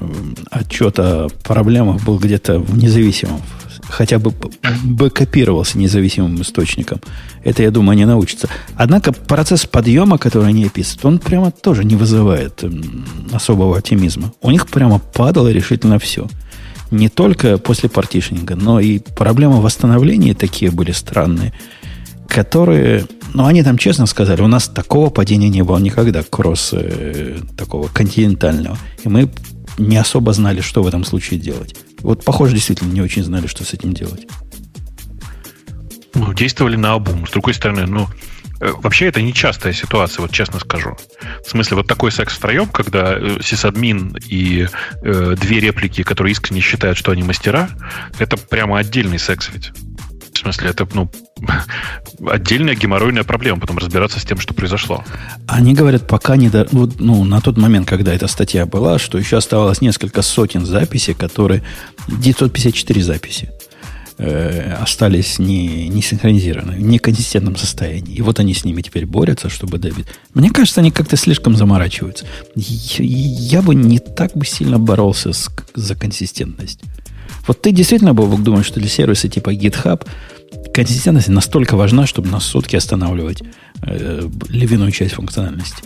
отчет о проблемах был где-то в независимом, хотя бы бэкопировался независимым источником. Это, я думаю, они научатся. Однако процесс подъема, который они описывают, он прямо тоже не вызывает особого оптимизма. У них прямо падало решительно все. Не только после партишнинга, но и проблемы восстановления такие были странные – которые, ну, они там честно сказали, у нас такого падения не было никогда, кросс э, такого континентального. И мы не особо знали, что в этом случае делать. Вот, похоже, действительно не очень знали, что с этим делать. ну, действовали на обум. С другой стороны, ну, э, Вообще это нечастая ситуация, вот честно скажу. В смысле, вот такой секс втроем, когда э, сисадмин и э, две реплики, которые искренне считают, что они мастера, это прямо отдельный секс ведь. Смысле, это ну, отдельная геморройная проблема, потом разбираться с тем, что произошло. Они говорят, пока не... До... Ну, ну, на тот момент, когда эта статья была, что еще оставалось несколько сотен записей, которые... 954 записи э, остались не, не синхронизированы, в неконсистентном состоянии. И вот они с ними теперь борются, чтобы добить. Мне кажется, они как-то слишком заморачиваются. Я, я бы не так бы сильно боролся с, за консистентность. Вот ты действительно, Бобок, думаешь, что для сервиса типа GitHub консистентность настолько важна, чтобы на сутки останавливать э, львиную часть функциональности?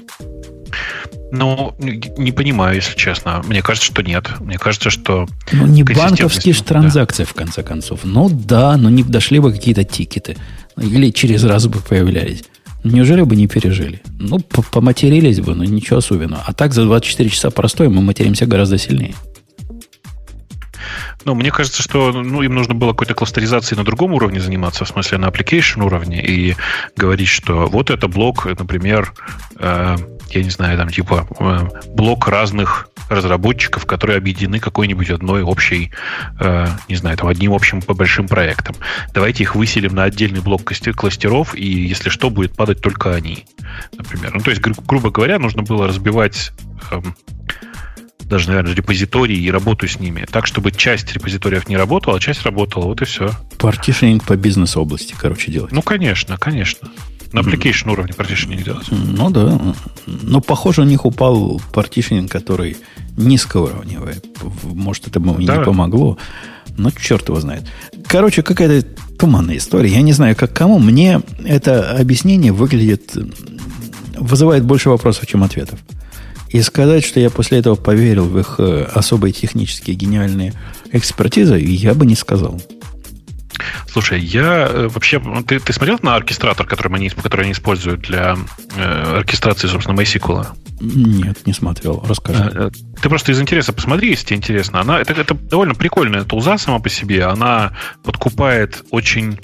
Ну, не понимаю, если честно. Мне кажется, что нет. Мне кажется, что... Ну, не банковские же транзакции, да. в конце концов. Ну да, но не дошли бы какие-то тикеты. Или через раз бы появлялись. Неужели бы не пережили? Ну, поматерились бы, но ничего особенного. А так за 24 часа простой мы материмся гораздо сильнее. Ну, мне кажется, что ну, им нужно было какой-то кластеризацией на другом уровне заниматься, в смысле на application уровне, и говорить, что вот это блок, например, э, я не знаю, там типа э, блок разных разработчиков, которые объединены какой-нибудь одной общей, э, не знаю, там одним общим по большим проектам. Давайте их выселим на отдельный блок кластеров, и если что, будет падать только они, например. Ну, то есть, гру- грубо говоря, нужно было разбивать э, даже, наверное, репозитории и работу с ними. Так, чтобы часть репозиториев не работала, а часть работала. Вот и все. Partitioning по бизнес-области, короче, делать. Ну, конечно, конечно. На application уровне partitioning делать. Ну да. Но, похоже, у них упал partitioning, который низкоуровневый. Может, это ему да. не помогло. Но черт его знает. Короче, какая-то туманная история. Я не знаю, как кому. Мне это объяснение выглядит... Вызывает больше вопросов, чем ответов. И сказать, что я после этого поверил в их э, особые технические гениальные экспертизы, я бы не сказал. Слушай, я э, вообще... Ты, ты смотрел на оркестратор, который они, который они используют для э, оркестрации, собственно, MySQL? Нет, не смотрел. Расскажи. Э, ты просто из интереса посмотри, если тебе интересно. Она, это, это довольно прикольная тулза сама по себе. Она подкупает очень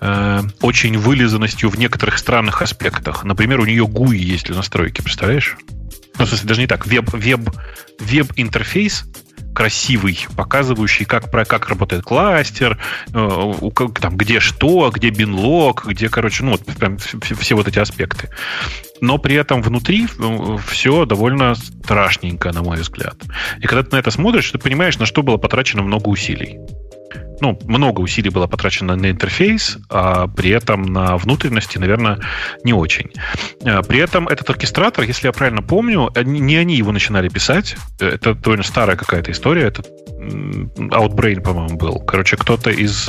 очень вылизанностью в некоторых странных аспектах. Например, у нее GUI есть для настройки, представляешь? Ну, в смысле, даже не так. Веб, веб, веб-интерфейс красивый, показывающий, как, про, как работает кластер, э, там, где что, где бинлог, где, короче, ну, вот прям все вот эти аспекты. Но при этом внутри э, все довольно страшненько, на мой взгляд. И когда ты на это смотришь, ты понимаешь, на что было потрачено много усилий ну, много усилий было потрачено на интерфейс, а при этом на внутренности, наверное, не очень. А, при этом этот оркестратор, если я правильно помню, не они его начинали писать. Это довольно старая какая-то история. Это Outbrain, по-моему, был. Короче, кто-то из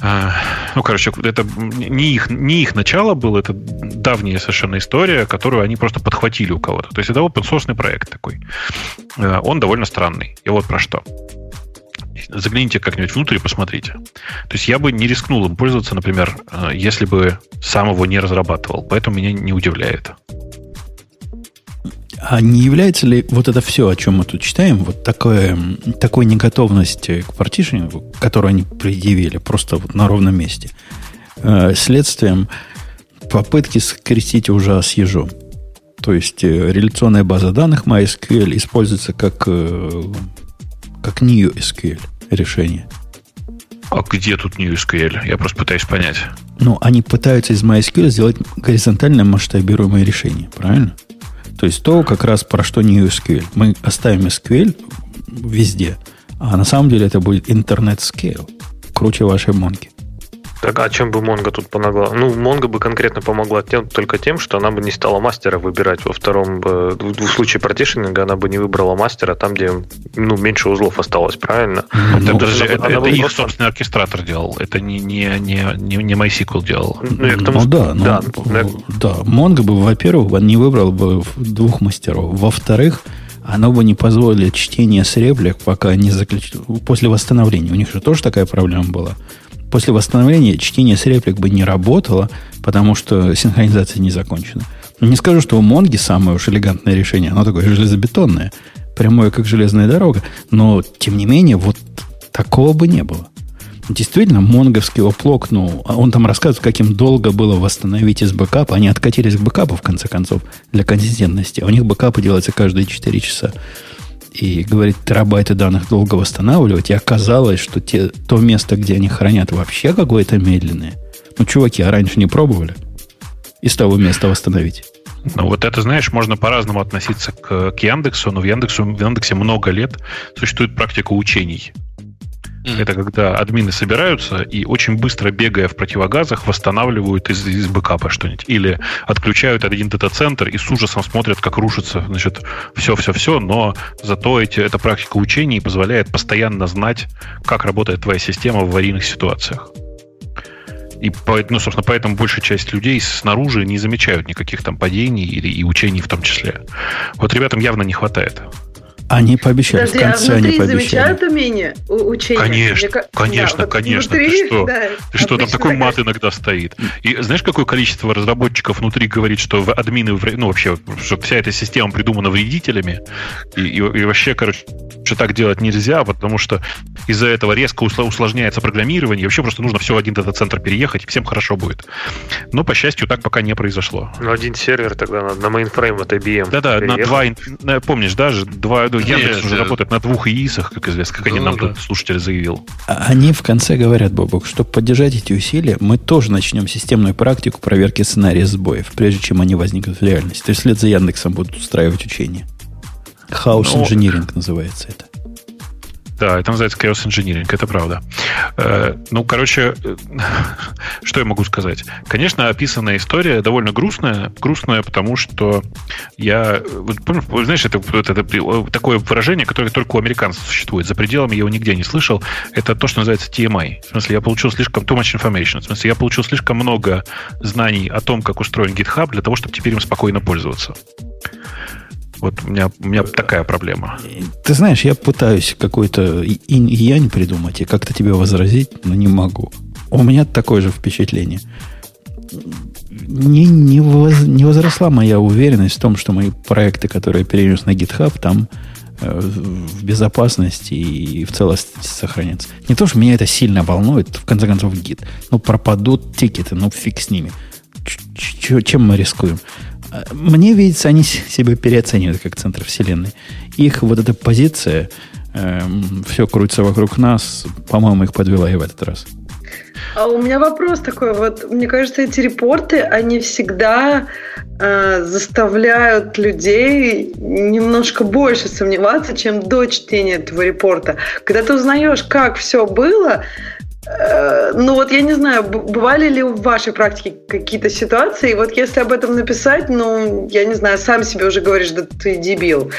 а, ну, короче, это не их, не их начало было, это давняя совершенно история, которую они просто подхватили у кого-то. То есть это open source проект такой. А, он довольно странный. И вот про что загляните как-нибудь внутрь и посмотрите. То есть я бы не рискнул им пользоваться, например, э, если бы сам его не разрабатывал. Поэтому меня не удивляет. А не является ли вот это все, о чем мы тут читаем, вот такое, такой неготовность к партишнингу, которую они предъявили просто вот на ровном месте, э, следствием попытки скрестить уже с ежом? То есть э, реляционная база данных MySQL используется как, как new SQL решение. А где тут New SQL? Я просто пытаюсь понять. Ну, они пытаются из MySQL сделать горизонтально масштабируемое решение, правильно? То есть то, как раз про что New SQL. Мы оставим SQL везде, а на самом деле это будет интернет scale. Круче вашей монки. Так, а чем бы Монго тут помогла? Ну, Монго бы конкретно помогла тем, только тем, что она бы не стала мастера выбирать. Во втором, э, в случае партишнинга она бы не выбрала мастера там, где ну, меньше узлов осталось, правильно? Ну, это, подожди, это, это их просто... собственный оркестратор делал. Это не, не, не, не, не MySQL делал. Ну, я к тому, ну да, ну, да, да. да. Монго бы, во-первых, не выбрал бы двух мастеров. Во-вторых, оно бы не позволило чтение с реплик, пока не заключили. После восстановления. У них же тоже такая проблема была после восстановления чтение с реплик бы не работало, потому что синхронизация не закончена. Не скажу, что у Монги самое уж элегантное решение. Оно такое железобетонное, прямое, как железная дорога. Но, тем не менее, вот такого бы не было. Действительно, монговский оплок, ну, а он там рассказывает, как им долго было восстановить из бэкапа. Они откатились к бэкапу, в конце концов, для консистентности. У них бэкапы делаются каждые 4 часа. И говорит, терабайты данных долго восстанавливать. И оказалось, что те, то место, где они хранят, вообще какое-то медленное. Ну, чуваки, а раньше не пробовали из того места восстановить? Ну, вот это, знаешь, можно по-разному относиться к, к Яндексу, но в, Яндексу, в Яндексе много лет существует практика учений. Mm. Это когда админы собираются и очень быстро, бегая в противогазах, восстанавливают из, из бэкапа что-нибудь. Или отключают один дата-центр и с ужасом смотрят, как рушится значит, все-все-все, но зато эти, эта практика учений позволяет постоянно знать, как работает твоя система в аварийных ситуациях. И, ну, собственно, поэтому большая часть людей снаружи не замечают никаких там падений или и учений в том числе. Вот ребятам явно не хватает. Они пообещали, Подожди, в конце а они пообещали. замечают умение учения? Конечно, Мне, конечно, да, конечно. Внутри, ты что, да, ты что там такой мат иногда стоит. И знаешь, какое количество разработчиков внутри говорит, что админы, ну вообще, что вся эта система придумана вредителями, и, и, и вообще, короче, что так делать нельзя, потому что из-за этого резко усложняется программирование, и вообще просто нужно все в один дата-центр переехать, и всем хорошо будет. Но, по счастью, так пока не произошло. Ну, один сервер тогда на, на мейнфрейм от IBM. Да-да, на два, помнишь, даже два, ну, Яндекс Нет, уже работает на двух IIS ах, как известно, как ну, они нам да. тут слушатель заявил. А они в конце говорят, Бобук, чтобы поддержать эти усилия, мы тоже начнем системную практику проверки сценария сбоев, прежде чем они возникнут в реальности. То есть вслед за Яндексом будут устраивать учения. Хаос инжиниринг называется это. Да, это называется chaos engineering, это правда. Э, ну, короче, э, что я могу сказать? Конечно, описанная история довольно грустная. Грустная, потому что я... Вот, знаешь, это, это, это такое выражение, которое только у американцев существует. За пределами я его нигде не слышал. Это то, что называется TMI. В смысле, я получил слишком too much information. В смысле, я получил слишком много знаний о том, как устроен GitHub, для того, чтобы теперь им спокойно пользоваться. Вот у меня, у меня такая проблема. Ты знаешь, я пытаюсь какой-то инь и янь придумать и как-то тебе возразить, но не могу. У меня такое же впечатление. Не, не, воз, не возросла моя уверенность в том, что мои проекты, которые я перенес на GitHub, там э, в безопасности и в целости сохранятся. Не то, что меня это сильно волнует, в конце концов, гид. Ну, пропадут тикеты, ну, фиг с ними. Ч- чем мы рискуем? Мне видится, они себя переоценивают как центр вселенной. Их вот эта позиция, э, все крутится вокруг нас, по-моему, их подвела и в этот раз. А у меня вопрос такой. Вот мне кажется, эти репорты, они всегда э, заставляют людей немножко больше сомневаться, чем до чтения этого репорта. Когда ты узнаешь, как все было, ну вот я не знаю, бывали ли в вашей практике какие-то ситуации, вот если об этом написать, ну, я не знаю, сам себе уже говоришь, да ты дебил.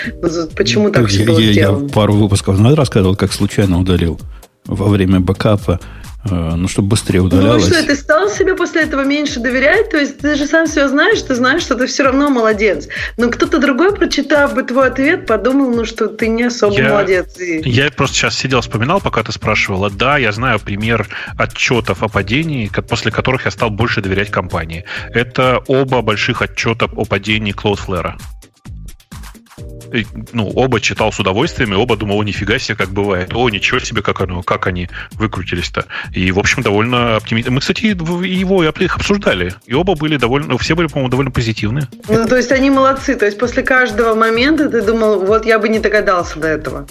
Почему так все было я, сделано? Я пару выпусков назад рассказывал, как случайно удалил во время бэкапа Э, ну, чтобы быстрее удалялось. Ну, что, ты стал себе после этого меньше доверять? То есть ты же сам все знаешь, ты знаешь, что ты все равно молодец. Но кто-то другой, прочитав бы твой ответ, подумал, ну, что ты не особо я, молодец. Я просто сейчас сидел, вспоминал, пока ты спрашивала. Да, я знаю пример отчетов о падении, после которых я стал больше доверять компании. Это оба больших отчета о падении Cloudflare ну, оба читал с удовольствием, и оба думал, о, нифига себе, как бывает. О, ничего себе, как, оно, как они выкрутились-то. И, в общем, довольно оптимистично. Мы, кстати, его и их обсуждали. И оба были довольно, все были, по-моему, довольно позитивные. Ну, то есть они молодцы. То есть после каждого момента ты думал, вот я бы не догадался до этого.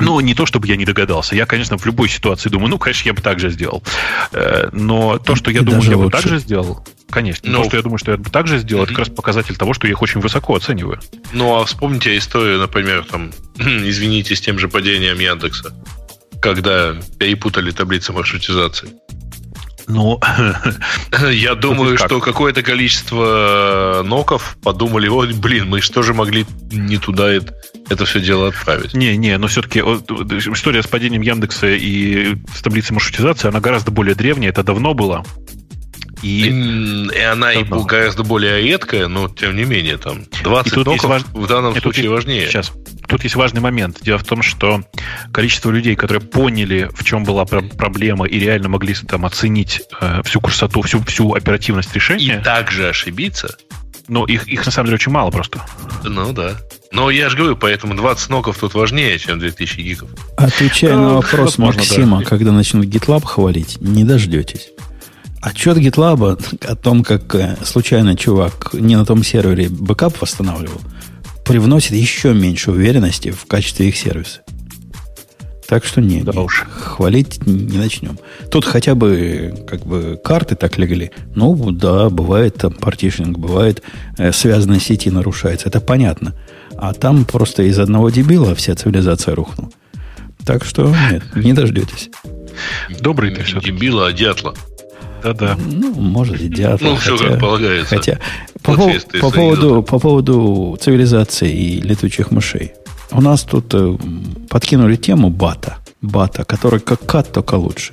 Ну, не то, чтобы я не догадался. Я, конечно, в любой ситуации думаю, ну, конечно, я бы так же сделал. Э, но то, что я и думаю, я лучше. бы так же сделал, Конечно. Но... То, что я думаю, что я бы так же сделал, mm-hmm. это как раз показатель того, что я их очень высоко оцениваю. Ну, а вспомните историю, например, там, извините, с тем же падением Яндекса, когда перепутали таблицы маршрутизации. Ну, я думаю, что какое-то количество ноков подумали, ой, блин, мы что же могли не туда это, это все дело отправить? Не, не, но все-таки история с падением Яндекса и с таблицей маршрутизации, она гораздо более древняя, это давно было. И, и она и гораздо более редкая, но тем не менее, там 20 и ноков важ... в данном и случае тут, важнее. Сейчас. Тут есть важный момент. Дело в том, что количество людей, которые поняли, в чем была проблема и реально могли там оценить э, всю курсоту, всю, всю оперативность решения. И также ошибиться. Но их, их на самом деле очень мало просто. Ну да. Но я же говорю, поэтому 20 ноков тут важнее, чем 2000 гигов. Отвечая на вопрос Максима, да. когда начнут GitLab хвалить, не дождетесь. Отчет GitLab о том, как э, случайно чувак не на том сервере бэкап восстанавливал, привносит еще меньше уверенности в качестве их сервиса. Так что не, да не уж. хвалить не начнем. Тут хотя бы как бы карты так легли. Ну да, бывает там партишнинг, бывает э, связанные сети нарушается. Это понятно. А там просто из одного дебила вся цивилизация рухнула. Так что нет, не дождетесь. Добрый ты все. Дебила, а дятла. Да-да. Ну, может, идиот. Ну, все как полагается. Хотя, ну, по, по, по, поводу, по поводу цивилизации и летучих мышей. У нас тут э, подкинули тему бата. Бата, который как кат, только лучше.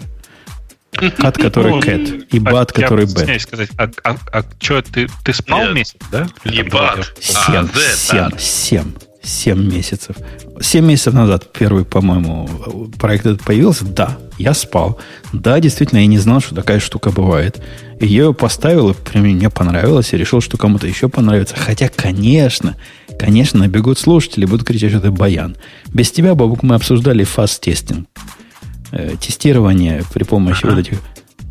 Кат, который ну, кэт. И а бат, который бэт. Сказать, а, а, а что, ты, ты спал месяц, да? Не бат, а сем, сем, сем. 7 месяцев. 7 месяцев назад первый, по-моему, проект этот появился. Да, я спал. Да, действительно, я не знал, что такая штука бывает. И я ее поставил, и мне понравилось, и решил, что кому-то еще понравится. Хотя, конечно, конечно, набегут слушатели, будут кричать, что ты баян. Без тебя, Бобук, мы обсуждали fuzz testing. Э, тестирование при помощи вот этих...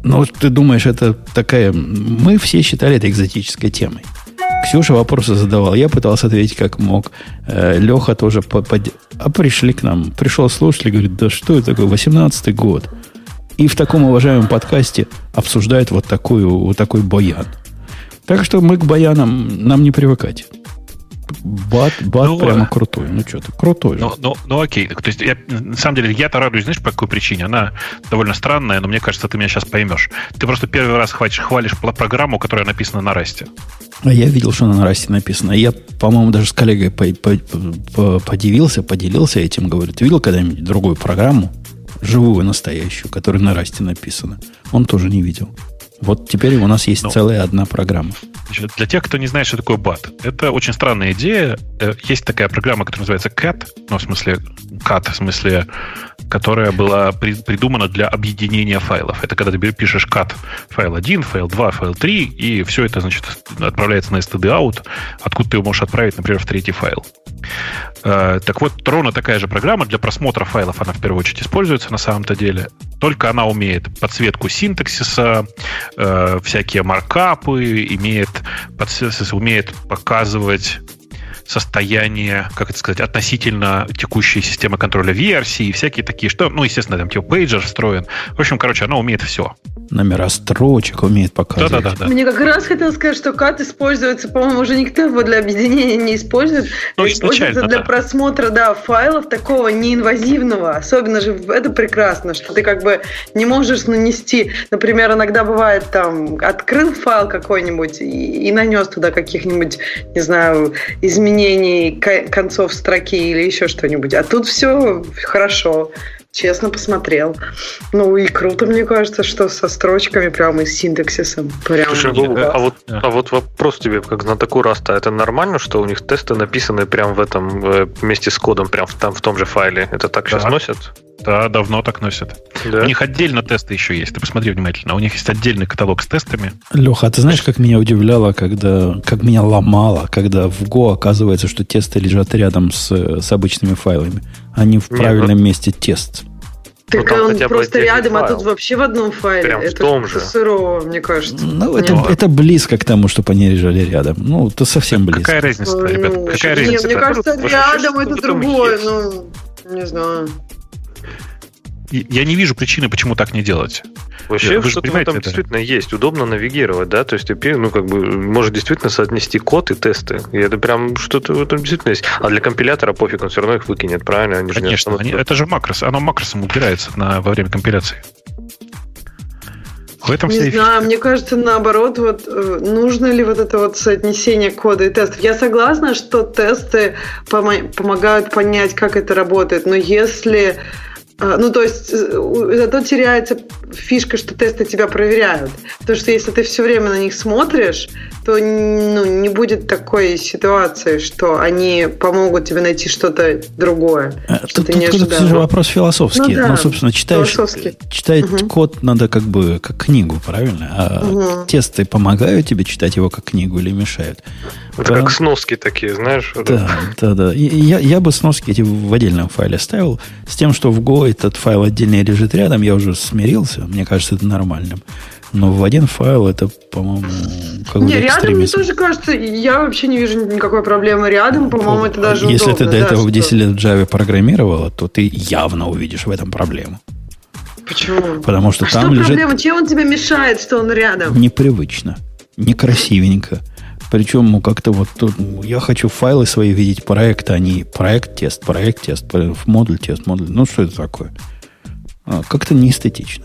Ну, ты думаешь, это такая... Мы все считали это экзотической темой. Ксюша вопросы задавал, я пытался ответить как мог. Э, Леха тоже... Под... А пришли к нам. Пришел слушатель говорит, да что это такое, 18-й год. И в таком уважаемом подкасте обсуждают вот, такую, вот такой баян. Так что мы к баянам, нам не привыкать. Бат, бат ну, прямо крутой. Ну что ты, крутой ну, ну, ну окей. То есть, я, на самом деле, я-то радуюсь, знаешь, по какой причине? Она довольно странная, но мне кажется, ты меня сейчас поймешь. Ты просто первый раз хватишь, хвалишь программу, которая написана на расте. А я видел, что она на расте написана. Я, по-моему, даже с коллегой по по по подивился, поделился этим. Говорю, ты видел когда-нибудь другую программу, живую, настоящую, которая на расте написана? Он тоже не видел. Вот теперь у нас есть ну, целая одна программа. Значит, для тех, кто не знает, что такое BAT, это очень странная идея. Э, есть такая программа, которая называется CAT, ну, в смысле, CAT, в смысле, которая была при, придумана для объединения файлов. Это когда ты пишешь CAT файл 1, файл 2, файл 3, и все это, значит, отправляется на std out, откуда ты его можешь отправить, например, в третий файл. Э, так вот, ровно такая же программа для просмотра файлов, она в первую очередь используется на самом-то деле. Только она умеет подсветку синтаксиса, э, всякие маркапы, имеет, умеет показывать состояние, как это сказать, относительно текущей системы контроля версии и всякие такие, что, ну, естественно, там типа пейджер встроен. В общем, короче, она умеет все. Номера строчек умеет показывать. Да, да, да, да. Мне как раз хотел сказать, что кат используется, по-моему, уже никто его для объединения не использует. Ну, используется для да. просмотра, да, файлов такого неинвазивного. Особенно же это прекрасно, что ты как бы не можешь нанести, например, иногда бывает там, открыл файл какой-нибудь и, и нанес туда каких-нибудь, не знаю, изменений изменений концов строки или еще что-нибудь. А тут все хорошо. Честно посмотрел. Ну и круто, мне кажется, что со строчками прямо и с синтаксисом. Прям Слушай, ну, а, вот, а вот вопрос тебе, как знатоку Раста, это нормально, что у них тесты написаны прямо в этом, э, вместе с кодом, прям в, там, в том же файле? Это так да. сейчас носят? Да, давно так носят. Да? У них отдельно тесты еще есть. Ты посмотри внимательно. У них есть отдельный каталог с тестами. Леха, а ты знаешь, как меня удивляло, когда, как меня ломало, когда в Go оказывается, что тесты лежат рядом с, с обычными файлами. Они в Нет, правильном ну... месте тест. Так ну, он просто рядом, файл. а тут вообще в одном файле. Прям это в том же. сырого, мне кажется. Ну, это, это близко к тому, чтобы они лежали рядом. Ну, это совсем близко. Какая разница, ну, ребят? Какая нет, разница? Мне кажется, рядом это другое. Ну, не знаю я не вижу причины, почему так не делать. Вообще, Вы что-то там это? действительно есть. Удобно навигировать, да? То есть ты, ну, как бы, может действительно соотнести код и тесты. И это прям что-то в этом действительно есть. А для компилятора пофиг, он все равно их выкинет, правильно? Они Конечно, же они, это же макрос. Оно макросом убирается на, во время компиляции. В этом не знаю, мне кажется, наоборот, вот э, нужно ли вот это вот соотнесение кода и тестов. Я согласна, что тесты помогают понять, как это работает, но если ну, то есть, э, зато теряется фишка, что тесты тебя проверяют. Потому что если ты все время на них смотришь, то ну, не будет такой ситуации, что они помогут тебе найти что-то другое. А, что тут, ты не тут, тут же вопрос философский. Ну, да, ну собственно, читаешь, читать угу. код надо как бы как книгу, правильно? А угу. тесты помогают тебе читать его как книгу или мешают? Это Прям... как сноски такие, знаешь? Да, да, да. я, я бы сноски эти в отдельном файле ставил. С тем, что в Go этот файл отдельно лежит рядом, я уже смирился. Мне кажется, это нормальным. Но в один файл это, по-моему, как Не, рядом мне тоже кажется, я вообще не вижу никакой проблемы рядом, по-моему, это даже Если удобно, ты до этого в 10 лет в Java программировала, то ты явно увидишь в этом проблему. Почему? Потому что а там что лежит... проблема? Чем он тебе мешает, что он рядом? Непривычно, некрасивенько. Причем ну, как-то вот тут я хочу файлы свои видеть проекта, а не проект-тест, проект-тест, модуль-тест, модуль. Ну, что это такое? А, как-то неэстетично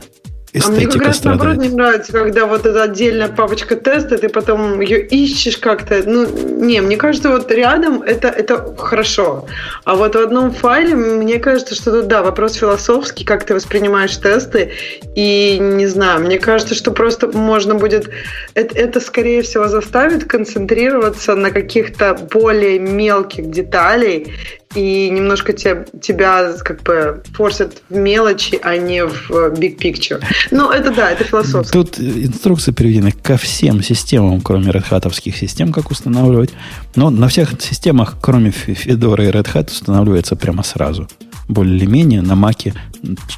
эстетика а мне как раз страдает. наоборот не нравится, когда вот эта отдельная папочка теста, ты потом ее ищешь как-то. Ну, не, мне кажется, вот рядом это, это хорошо. А вот в одном файле, мне кажется, что тут, да, вопрос философский, как ты воспринимаешь тесты. И не знаю, мне кажется, что просто можно будет... Это, это скорее всего, заставит концентрироваться на каких-то более мелких деталей и немножко te, тебя как бы форсят в мелочи, а не в big picture. Ну, это да, это философски. Тут инструкции приведены ко всем системам, кроме Red Hat систем, как устанавливать. Но на всех системах, кроме Fedora и Red Hat, устанавливается прямо сразу. Более-менее на Маке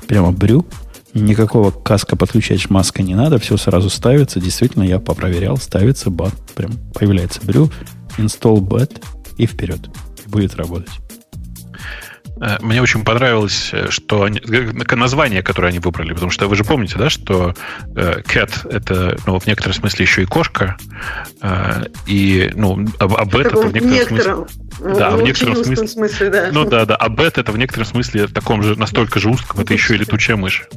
прямо брю. Никакого каска подключать маска не надо, все сразу ставится. Действительно, я попроверял, ставится бат, прям появляется брю, install bat и вперед. Будет работать. Э, мне очень понравилось, э, что они, название, которое они выбрали, потому что вы же помните, да, что э, cat это, ну, в некотором смысле еще и кошка, и, ну, а beta это в некотором некотором, смысле... Да, в некотором смысле, смысле, да. Ну да, да, а бета это в некотором смысле в таком же, настолько же узком, это еще и летучая мышь.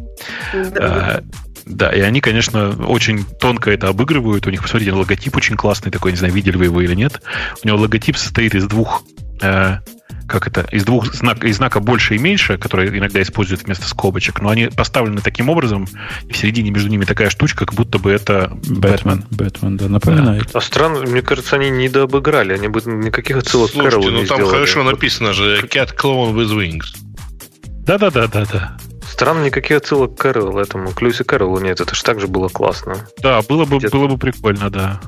Да. Да, и они, конечно, очень тонко это обыгрывают. У них, посмотрите, логотип очень классный такой, не знаю, видели вы его или нет. У него логотип состоит из двух как это, из двух знак, из знака больше и меньше, которые иногда используют вместо скобочек, но они поставлены таким образом, и в середине между ними такая штучка, как будто бы это Бэтмен. Бэтмен, да, напоминает. Да. А странно, мне кажется, они не дообыграли, они бы никаких отсылок Слушайте, Кэролу ну не там сделали. хорошо написано же Cat Clone with Wings. Да-да-да-да-да. Странно, никаких отсылок к Кэролу этому. К Люси Кэролу нет, это же так же было классно. Да, было бы, было бы прикольно, да.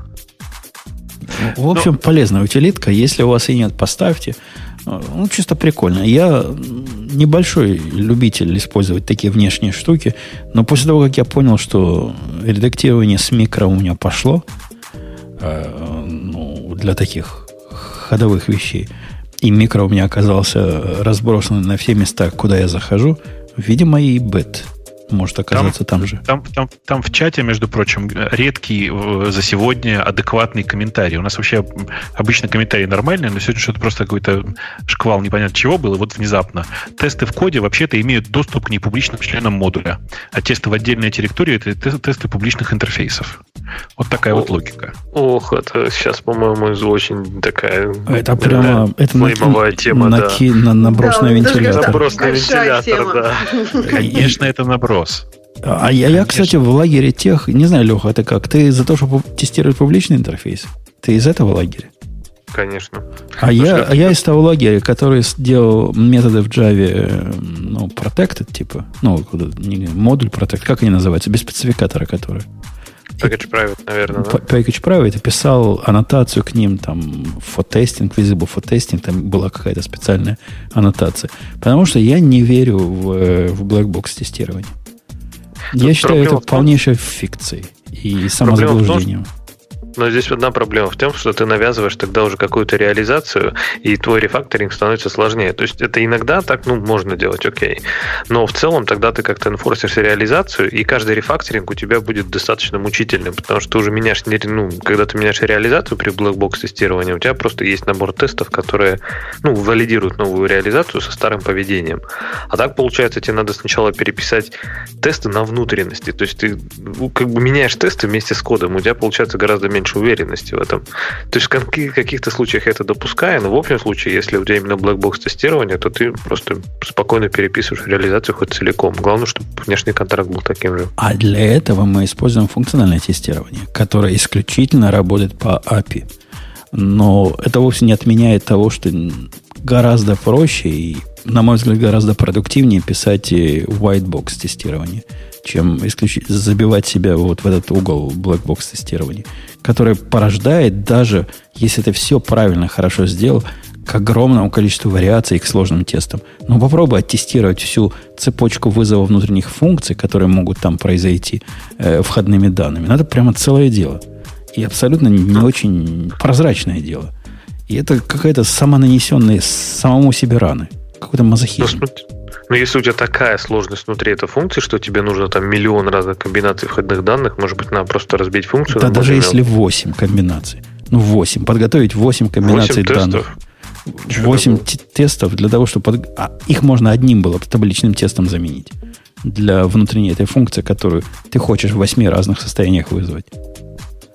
В общем, Но... полезная утилитка. Если у вас и нет, поставьте. Ну, чисто прикольно. Я небольшой любитель использовать такие внешние штуки, но после того, как я понял, что редактирование с микро у меня пошло, э, ну, для таких ходовых вещей, и микро у меня оказался разбросан на все места, куда я захожу, видимо, и бет может оказаться там, там же. Там, там, там в чате, между прочим, редкий э, за сегодня адекватный комментарий. У нас вообще обычно комментарий нормальный, но сегодня что-то просто какой-то шквал непонятно чего было, вот внезапно. Тесты в коде вообще-то имеют доступ к непубличным членам модуля, а тесты в отдельной территории — это тесты публичных интерфейсов. Вот такая О, вот логика. Ох, это сейчас, по-моему, очень такая... Это прямо... Это на, тема, на, да. на, наброс да, на вентилятор. Наброс на вентилятор, да. Конечно, это наброс вопрос. А я, я, кстати, в лагере тех, не знаю, Леха, это как? Ты за то, чтобы тестировать публичный интерфейс? Ты из этого лагеря? Конечно. А я, а я из того лагеря, который сделал методы в Java, э, ну, protected, типа, ну, модуль protect, как они называются, без спецификатора, который. Package private, наверное, да? Package private, писал аннотацию к ним, там, for testing, visible for testing, там была какая-то специальная аннотация. Потому что я не верю в, э, в black box тестирование. Я считаю это полнейшей фикцией и самозаблуждением. Но здесь одна проблема в том, что ты навязываешь тогда уже какую-то реализацию, и твой рефакторинг становится сложнее. То есть это иногда так, ну, можно делать, окей. Но в целом тогда ты как-то инфорсишь реализацию, и каждый рефакторинг у тебя будет достаточно мучительным, потому что ты уже меняешь, ну, когда ты меняешь реализацию при black box тестировании, у тебя просто есть набор тестов, которые, ну, валидируют новую реализацию со старым поведением. А так, получается, тебе надо сначала переписать тесты на внутренности. То есть ты ну, как бы меняешь тесты вместе с кодом, у тебя получается гораздо меньше меньше уверенности в этом. То есть в каких-то случаях это допускаю, но в общем случае, если у тебя именно black тестирование, то ты просто спокойно переписываешь реализацию хоть целиком. Главное, чтобы внешний контракт был таким же. А для этого мы используем функциональное тестирование, которое исключительно работает по API. Но это вовсе не отменяет того, что гораздо проще и на мой взгляд, гораздо продуктивнее писать white box тестирование, чем исключить, забивать себя вот в этот угол box тестирования, которое порождает даже, если ты все правильно, хорошо сделал, к огромному количеству вариаций к сложным тестам. Но попробуй оттестировать всю цепочку вызова внутренних функций, которые могут там произойти э, входными данными. Надо прямо целое дело. И абсолютно не очень прозрачное дело. И это какая-то самонанесенная самому себе раны. Какой-то мазохизм. Но ну, если у тебя такая сложность внутри этой функции, что тебе нужно там миллион разных комбинаций входных данных, может быть, надо просто разбить функцию. Да, даже если 8 комбинаций. Ну, 8. Подготовить 8 комбинаций 8 данных. 8 тестов для того, чтобы... Под... А, их можно одним было табличным тестом заменить. Для внутренней этой функции, которую ты хочешь в 8 разных состояниях вызвать.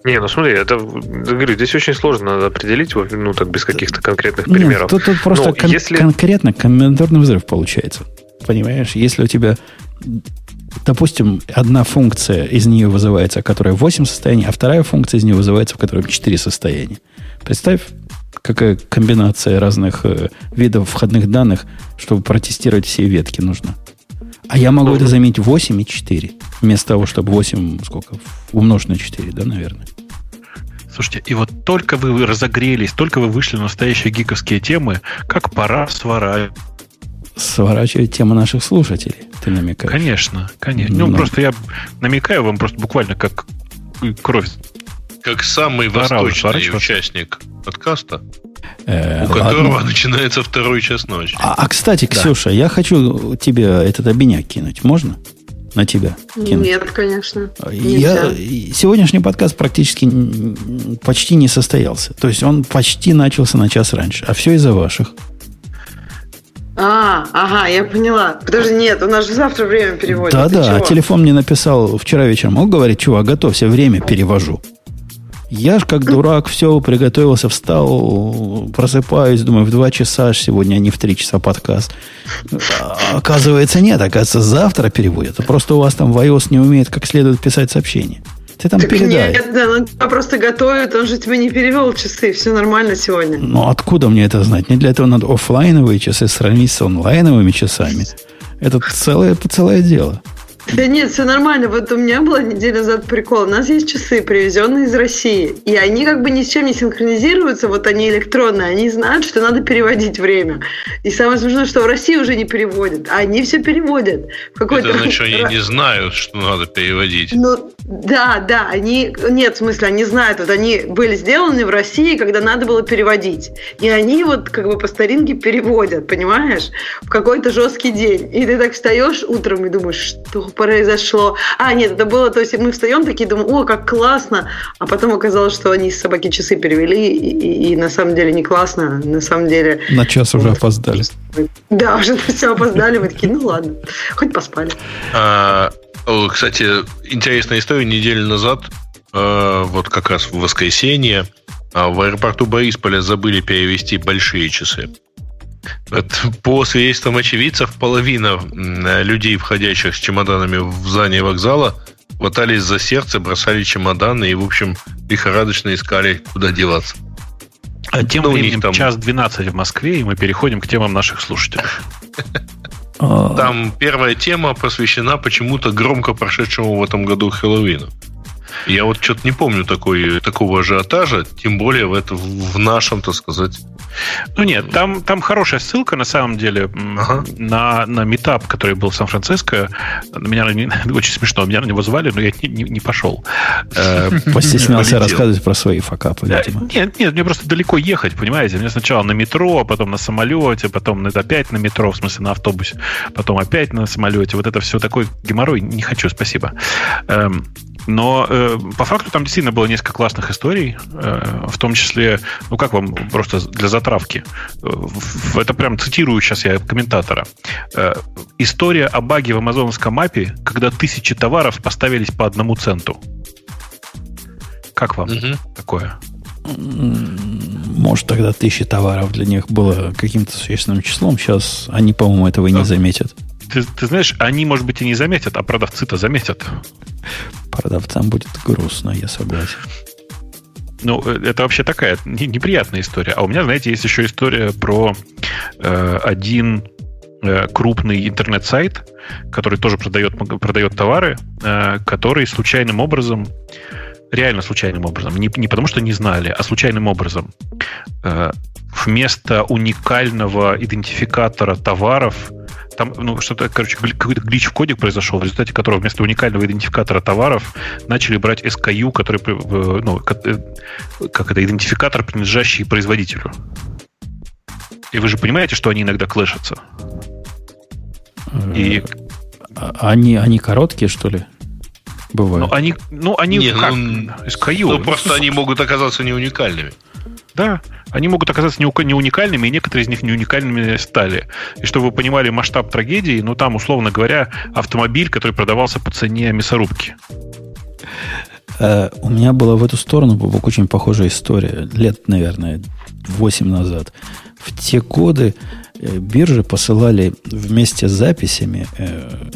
Не, ну смотри, это, говорю, здесь очень сложно надо определить, ну, так, без каких-то конкретных примеров. Нет, тут, тут просто кон- если... конкретно комбинаторный взрыв получается. Понимаешь, если у тебя, допустим, одна функция из нее вызывается, которая 8 состояний, а вторая функция из нее вызывается, в которой 4 состояния. Представь, какая комбинация разных э, видов входных данных, чтобы протестировать все ветки нужна. А я могу это заменить 8 и 4. Вместо того, чтобы 8, сколько, умножить на 4, да, наверное. Слушайте, и вот только вы разогрелись, только вы вышли на настоящие гиковские темы, как пора сворачивать. Сворачивать тему наших слушателей, ты намекаешь? Конечно, конечно. Ну, Но... Ну, просто я намекаю вам просто буквально как кровь. Как самый восточный участник подкаста, Э, у которого ладно. начинается второй час ночи. А, а кстати, да. Ксюша, я хочу тебе этот обиняк кинуть. Можно? На тебя кинуть? Нет, конечно. Я, сегодняшний подкаст практически почти не состоялся. То есть он почти начался на час раньше. А все из-за ваших. А, ага, я поняла. Подожди, нет, у нас же завтра время переводит. Да-да, а телефон мне написал вчера вечером. Он говорит, чувак, готовься, время перевожу. Я ж как дурак все приготовился, встал, просыпаюсь, думаю, в два часа аж сегодня, а не в три часа подкаст. А, оказывается, нет, оказывается, завтра переводят. Просто у вас там в iOS не умеет как следует писать сообщения. Ты там так передай. Нет, да, он тебя просто готовит, он же тебе не перевел часы, все нормально сегодня. Ну, откуда мне это знать? Мне для этого надо офлайновые часы сравнить с онлайновыми часами. Это целое, целое дело. Да нет, все нормально. Вот у меня была неделя назад прикол. У нас есть часы, привезенные из России. И они как бы ни с чем не синхронизируются. Вот они электронные. Они знают, что надо переводить время. И самое смешное, что в России уже не переводят. А они все переводят. В какой-то... Это значит, они не знают, что надо переводить. Ну, да, да. Они... Нет, в смысле, они знают. Вот они были сделаны в России, когда надо было переводить. И они вот как бы по старинке переводят, понимаешь? В какой-то жесткий день. И ты так встаешь утром и думаешь, что произошло. А, нет, это было, то есть мы встаем такие, думаем, о, как классно, а потом оказалось, что они с собаки часы перевели, и, и, и на самом деле не классно, на самом деле... На час уже опоздали. Да, уже все опоздали, мы такие, ну ладно, хоть поспали. А, кстати, интересная история, неделю назад, а, вот как раз в воскресенье, а, в аэропорту Борисполя забыли перевести большие часы. По свидетельствам очевидцев, половина людей, входящих с чемоданами в здание вокзала, хватались за сердце, бросали чемоданы и, в общем, лихорадочно искали, куда деваться. А тем ну, временем там... час 12 в Москве, и мы переходим к темам наших слушателей. А. Там первая тема посвящена почему-то громко прошедшему в этом году Хэллоуину. Я вот что-то не помню такой, такого ажиотажа, тем более в, это, в нашем, так сказать. Ну нет, там, там хорошая ссылка, на самом деле, ага. на, на метап, который был в Сан-Франциско. Меня очень смешно, меня на него звали, но я не, не, не пошел. Э, Постеснялся рассказывать про свои факапы, видимо. Нет, нет, мне просто далеко ехать, понимаете? Мне сначала на метро, а потом на самолете, потом опять на метро, в смысле на автобусе, потом опять на самолете. Вот это все такой геморрой. Не хочу, спасибо. Но э, по факту там действительно было несколько классных историй, э, в том числе, ну как вам просто для затравки. Э, это прям цитирую сейчас я комментатора. Э, история о баге в амазонском мапе, когда тысячи товаров поставились по одному центу. Как вам угу. такое? Может, тогда тысячи товаров для них было каким-то существенным числом. Сейчас они, по-моему, этого и не заметят. Ты, ты знаешь, они, может быть, и не заметят, а продавцы-то заметят. Продавцам будет грустно, я согласен. Ну, э, это вообще такая неприятная история. А у меня, знаете, есть еще история про э, один э, крупный интернет-сайт, который тоже продает, продает товары, э, который случайным образом, реально случайным образом, не, не потому что не знали, а случайным образом, э, вместо уникального идентификатора товаров там, ну, что-то, короче, какой-то глич в коде произошел, в результате которого вместо уникального идентификатора товаров начали брать SKU, который, ну, как это, идентификатор, принадлежащий производителю. И вы же понимаете, что они иногда клэшатся. И... А, они, они короткие, что ли? Бывают. Ну, они, ну, они Не, как? Ну, SKU. Ну, просто ну, они могут оказаться не уникальными. Да, они могут оказаться не уникальными, и некоторые из них не уникальными стали. И чтобы вы понимали масштаб трагедии, ну там, условно говоря, автомобиль, который продавался по цене мясорубки. Э, у меня была в эту сторону Бобок, очень похожая история. Лет, наверное, 8 назад. В те годы э, биржи посылали вместе с записями э,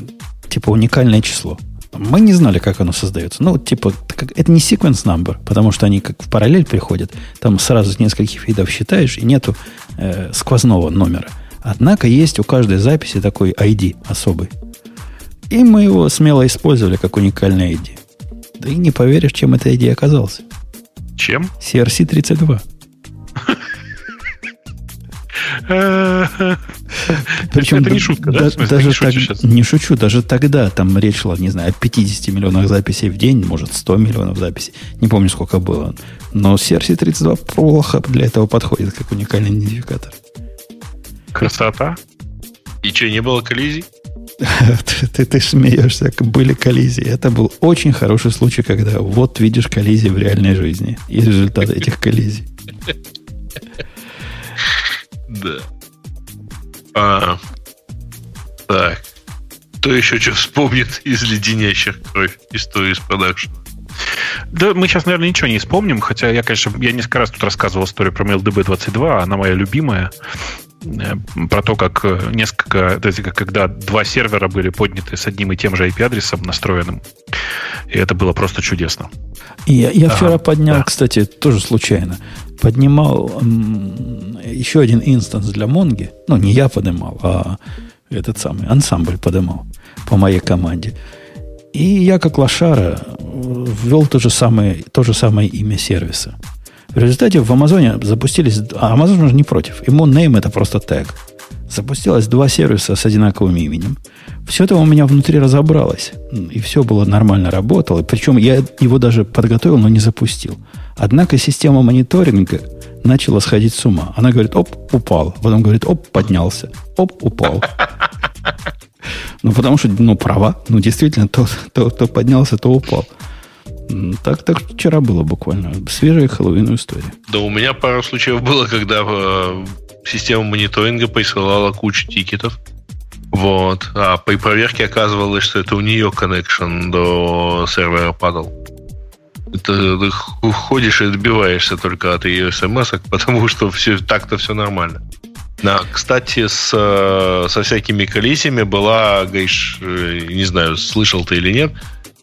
типа уникальное число. Мы не знали, как оно создается. Ну, типа, это не sequence number, потому что они как в параллель приходят. Там сразу с нескольких видов считаешь, и нету э, сквозного номера. Однако есть у каждой записи такой ID особый. И мы его смело использовали как уникальный ID. Да и не поверишь, чем это ID оказался. Чем? CRC32. Причем это не шутка, да? Даже не, шучу, даже тогда там речь шла, не знаю, о 50 миллионах записей в день, может, 100 миллионов записей. Не помню, сколько было. Но CRC32 плохо для этого подходит, как уникальный идентификатор. Красота. И что, не было коллизий? ты, ты, ты смеешься, были коллизии. Это был очень хороший случай, когда вот видишь коллизии в реальной жизни и результат этих коллизий. Да. А, так. Кто еще что вспомнит из леденящих кровь истории из продакшена? Да, мы сейчас, наверное, ничего не вспомним, хотя я, конечно, я несколько раз тут рассказывал историю про MailDB22, она моя любимая, э, про то, как э, несколько, когда два сервера были подняты с одним и тем же IP-адресом настроенным, и это было просто чудесно. И я, я ага, вчера поднял, да. кстати, тоже случайно, поднимал еще один инстанс для Монги. Ну, не я поднимал, а этот самый ансамбль поднимал по моей команде. И я, как лошара, ввел то же самое, то же самое имя сервиса. В результате в Амазоне запустились... А Amazon же не против. Ему name это просто тег. Запустилось два сервиса с одинаковым именем. Все это у меня внутри разобралось. И все было нормально работало. Причем я его даже подготовил, но не запустил. Однако система мониторинга начала сходить с ума. Она говорит, оп, упал. Потом говорит, оп, поднялся. Оп, упал. Ну, потому что, ну, права. Ну, действительно, то, то, то поднялся, то упал. Так, так вчера было буквально. Свежая хэллоуинная история. Да, у меня пару случаев было, когда э, система мониторинга присылала кучу тикетов. Вот. А при проверке оказывалось, что это у нее коннекшн до сервера падал. Это, ты ходишь и добиваешься только от ее смс, потому что все, так-то все нормально. Да, кстати, с, со всякими коллизиями была, Гайш, э, не знаю, слышал ты или нет,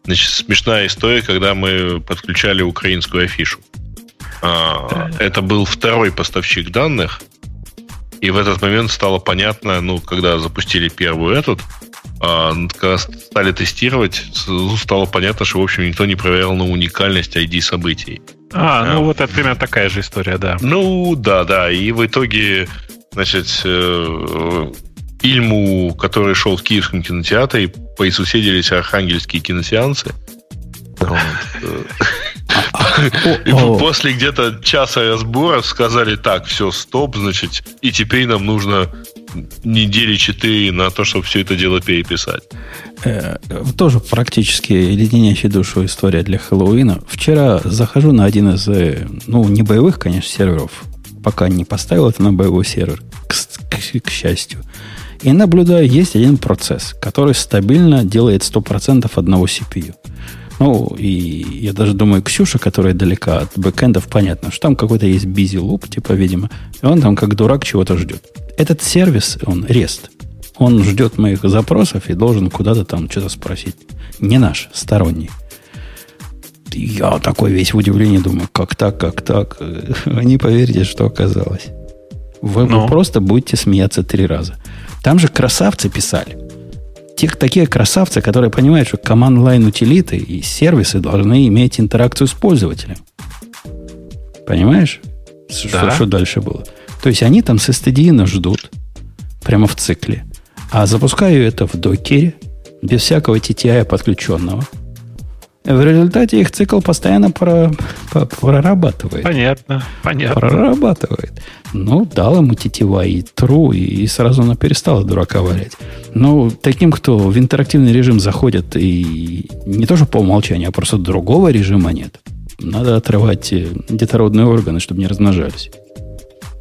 значит, смешная история, когда мы подключали украинскую афишу. А, это был второй поставщик данных, и в этот момент стало понятно, ну, когда запустили первую этот, а, когда стали тестировать, стало понятно, что, в общем, никто не проверял на уникальность ID событий. А, ну а, вот это примерно такая же история, да. Ну, да, да. И в итоге, значит, э, Ильму, который шел в Киевском кинотеатре, присуседились архангельские киносеансы. И после где-то часа разбора сказали, так, все, стоп, значит, и теперь нам нужно недели четыре на то, чтобы все это дело переписать. Э, тоже практически леденящая душу история для Хэллоуина. Вчера захожу на один из, э, ну, не боевых, конечно, серверов. Пока не поставил это на боевой сервер, к, к, к счастью. И наблюдаю, есть один процесс, который стабильно делает 100% одного CPU. Ну, и я даже думаю, Ксюша, которая далека от бэкэндов, понятно, что там какой-то есть busy loop, типа, видимо, и он там как дурак чего-то ждет. Этот сервис, он REST. Он ждет моих запросов и должен куда-то там что-то спросить. Не наш, сторонний. Я такой весь в удивлении думаю, как так, как так. Вы не поверите, что оказалось. Вы, вы ну? просто будете смеяться три раза. Там же красавцы писали. Те, такие красавцы, которые понимают, что команд-лайн утилиты и сервисы должны иметь интеракцию с пользователем. Понимаешь? Да. Что, что дальше было? То есть они там с STD ждут, прямо в цикле. А запускаю это в докере, без всякого TTI подключенного – в результате их цикл постоянно про, про, прорабатывает. Понятно, понятно. Прорабатывает. Ну, дал ему тетива и true, и, и сразу она перестала дурака валять. Ну, таким, кто в интерактивный режим заходит, и не то, что по умолчанию, а просто другого режима нет, надо отрывать э, детородные органы, чтобы не размножались.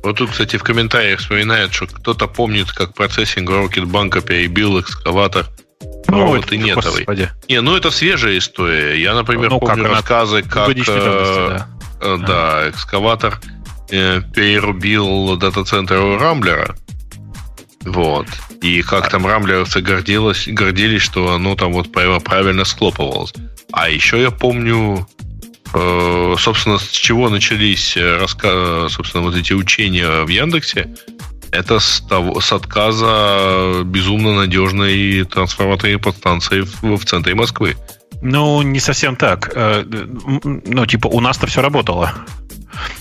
Вот тут, кстати, в комментариях вспоминает, что кто-то помнит, как процессинг Рокетбанка перебил экскаватор – ну, вот и нетовый. Не, ну это свежая история. Я, например, ну, помню как, рассказы, как э, да. Э, да, экскаватор э, перерубил дата-центр у Рамблера. Вот. И как там рамблеровцы гордились, гордились, что оно там вот правильно схлопывалось. А еще я помню, э, собственно, с чего начались раска... собственно, вот эти учения в Яндексе это с, того, с отказа безумно надежной трансформаторной подстанции в, в центре Москвы. Ну, не совсем так. Э, ну, типа, у нас-то все работало.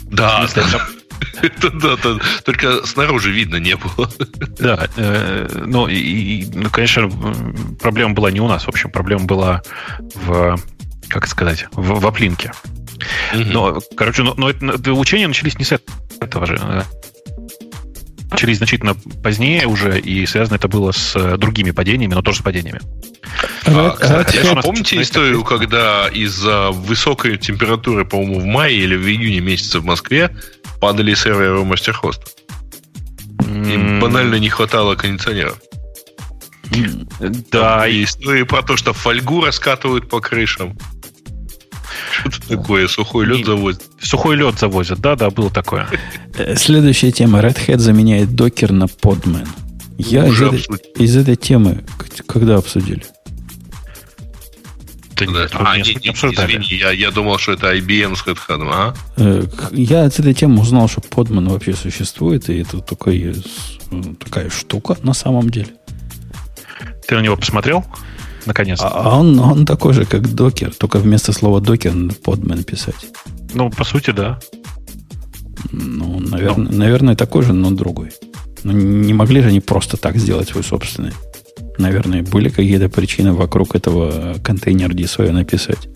Да, это, да, да, только снаружи видно не было. Да, э, ну, и, ну, конечно, проблема была не у нас, в общем, проблема была в, как сказать, в, в оплинке. Но, короче, но, но это, учения начались не с этого же начались значительно позднее уже, и связано это было с э, другими падениями, но тоже с падениями. А, кстати, а помните историю, когда из-за высокой температуры, по-моему, в мае или в июне месяце в Москве падали серверы мастерхоста? Им банально не хватало кондиционеров. Да. И истории про то, что фольгу раскатывают по крышам. Что такое? Сухой лед завозят? Сухой лед завозят, да, да, было такое. Э, следующая тема. Red Hat заменяет докер на Podman. Я из этой, из этой темы когда обсудили? Да нет, а, не, не, извини, я, я думал, что это IBM с HeadHunter, а? Э, я от этой темы узнал, что Podman вообще существует, и это такая, такая штука на самом деле. Ты на него посмотрел? Наконец-то. А он, он такой же, как докер, только вместо слова докер надо подмен писать. Ну, по сути, да. Ну, наверное, ну. наверное, такой же, но другой. Ну, не могли же они просто так сделать свой собственный. Наверное, были какие-то причины вокруг этого контейнер DSO написать.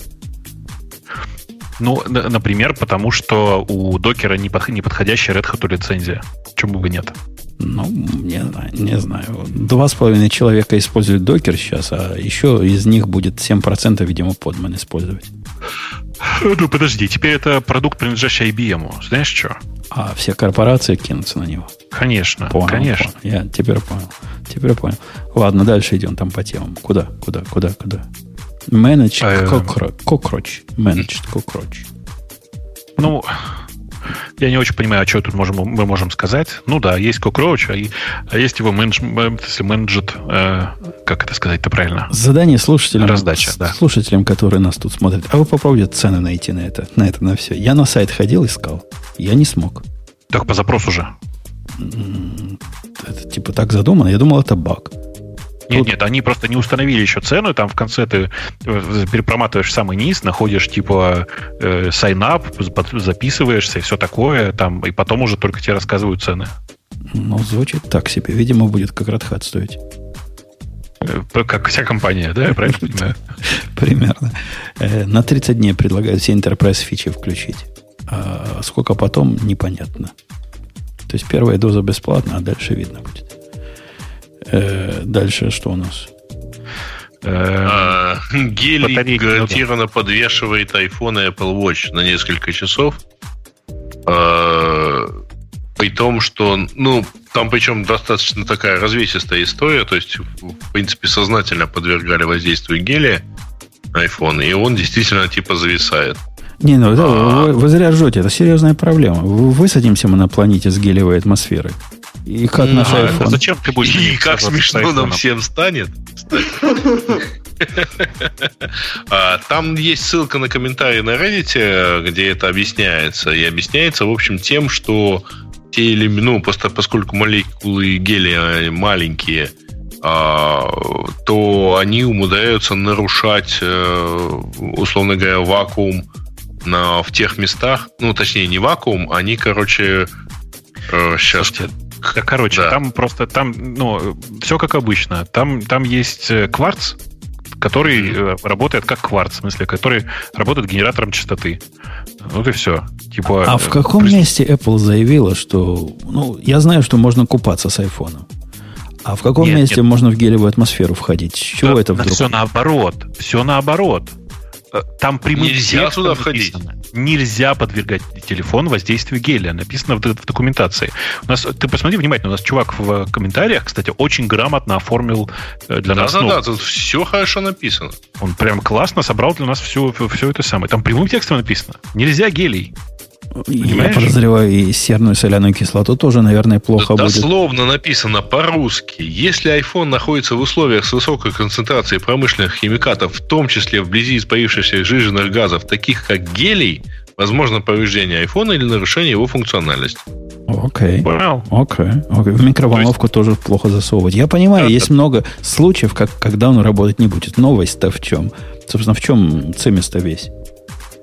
Ну, например, потому что у докера неподходящая Red Hat лицензия. Чему бы нет? Ну, не знаю, не знаю. Два с половиной человека используют докер сейчас, а еще из них будет 7%, видимо, подман использовать. Ну, подожди, теперь это продукт, принадлежащий IBM. Знаешь что? А все корпорации кинутся на него. Конечно, понял, конечно. Понял. Я теперь понял. Теперь понял. Ладно, дальше идем там по темам. Куда, куда, куда, куда? Managed а, cockroach. Managed cockroach. Ну, я не очень понимаю, что тут можем, мы можем сказать. Ну да, есть Cockroach, а, а есть его менедж, если менеджет, э, как это сказать-то правильно? Задание слушателям, Раздача, да. слушателям, которые нас тут смотрят. А вы попробуйте цены найти на это, на это, на все. Я на сайт ходил, искал. Я не смог. Так по запросу же. Это типа так задумано. Я думал, это баг. Нет, Тут... нет, они просто не установили еще цену, там в конце ты э, перепроматываешь самый низ, находишь типа э, sign up, записываешься и все такое, там, и потом уже только тебе рассказывают цены. Ну, звучит так себе. Видимо, будет как Red стоить. Э, как вся компания, да, я правильно понимаю? Примерно. На 30 дней предлагают все enterprise фичи включить. А сколько потом, непонятно. То есть первая доза бесплатна, а дальше видно будет. Э, дальше что у нас? А, Гелий гарантированно подвешивает iPhone и Apple Watch на несколько часов. А, при том, что, ну, там причем достаточно такая развесистая история, то есть, в принципе, сознательно подвергали воздействию гелия iPhone, и он действительно типа зависает. Не, ну да, вы, вы зря ржете, это серьезная проблема. Высадимся мы на планете с гелевой атмосферой. И как наш а, iPhone. Зачем ты будешь И как смешно нам всем станет. А, там есть ссылка на комментарий на Reddit, где это объясняется. И объясняется, в общем, тем, что те или ну, просто поскольку молекулы гелия маленькие, а, то они умудряются нарушать, э, условно говоря, вакуум на, в тех местах, ну, точнее, не вакуум, они, короче, сейчас... Слушайте, короче, да. там просто, там, ну, все как обычно. Там, там есть э, кварц, который mm-hmm. работает как кварц, в смысле, который работает генератором частоты. Вот и все. Типа, а в каком при... месте Apple заявила, что... Ну, я знаю, что можно купаться с айфоном. А в каком нет, месте нет. можно в гелевую атмосферу входить? С чего да, это вдруг? Все наоборот. Все наоборот. Э, там прямым Нельзя туда входить. Нельзя подвергать телефон воздействию гелия. Написано в, в документации. У нас, ты посмотри внимательно, у нас чувак в комментариях, кстати, очень грамотно оформил э, для да, нас. Да, да, да, тут все хорошо написано. Он прям классно собрал для нас все, все это самое. Там прямым текстом написано. Нельзя гелий. Понимаешь? Я подозреваю, и серную соляную кислоту тоже, наверное, плохо да, будет. Дословно написано по-русски. Если iPhone находится в условиях с высокой концентрацией промышленных химикатов, в том числе вблизи испарившихся жиженных газов, таких как гелий, возможно повреждение айфона или нарушение его функциональности. Окей. Okay. Окей. Okay. Okay. В микроволновку есть... тоже плохо засовывать. Я понимаю, да, есть да. много случаев, как, когда он работать не будет. Новость-то в чем? Собственно, в чем цимис-то весь?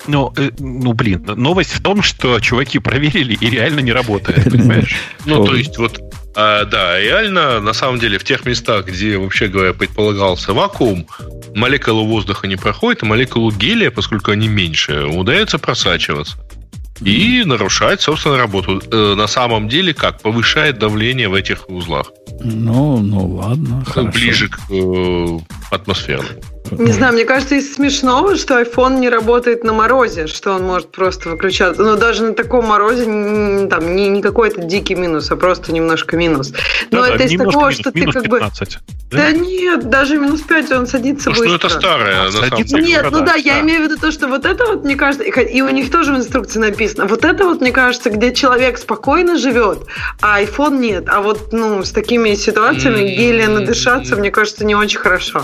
Ну, э, ну, блин, новость в том, что чуваки проверили и реально не работает, понимаешь? Ну, то есть, вот, а, да, реально, на самом деле, в тех местах, где, вообще говоря, предполагался вакуум, молекулы воздуха не проходят, а молекулы гелия, поскольку они меньше, удается просачиваться. И нарушать, собственно, работу. Э, на самом деле, как? Повышает давление в этих узлах. Ну, ну ладно. Хорошо. Ближе к э, атмосферному. Не знаю, мне кажется, из смешного, что iPhone не работает на морозе, что он может просто выключаться. Но даже на таком морозе там не, не какой-то дикий минус, а просто немножко минус. Но да, это да, из такого, минус, что ты как 15, бы... Да? да нет, даже минус 5 он садится ну, быстро. Что это старое, на самом деле. Нет, ну да, я имею в виду то, что вот это вот, мне кажется, и у них тоже в инструкции написано, вот это вот, мне кажется, где человек спокойно живет, а iPhone нет. А вот, ну, с такими ситуациями гелия надышаться, мне кажется, не очень хорошо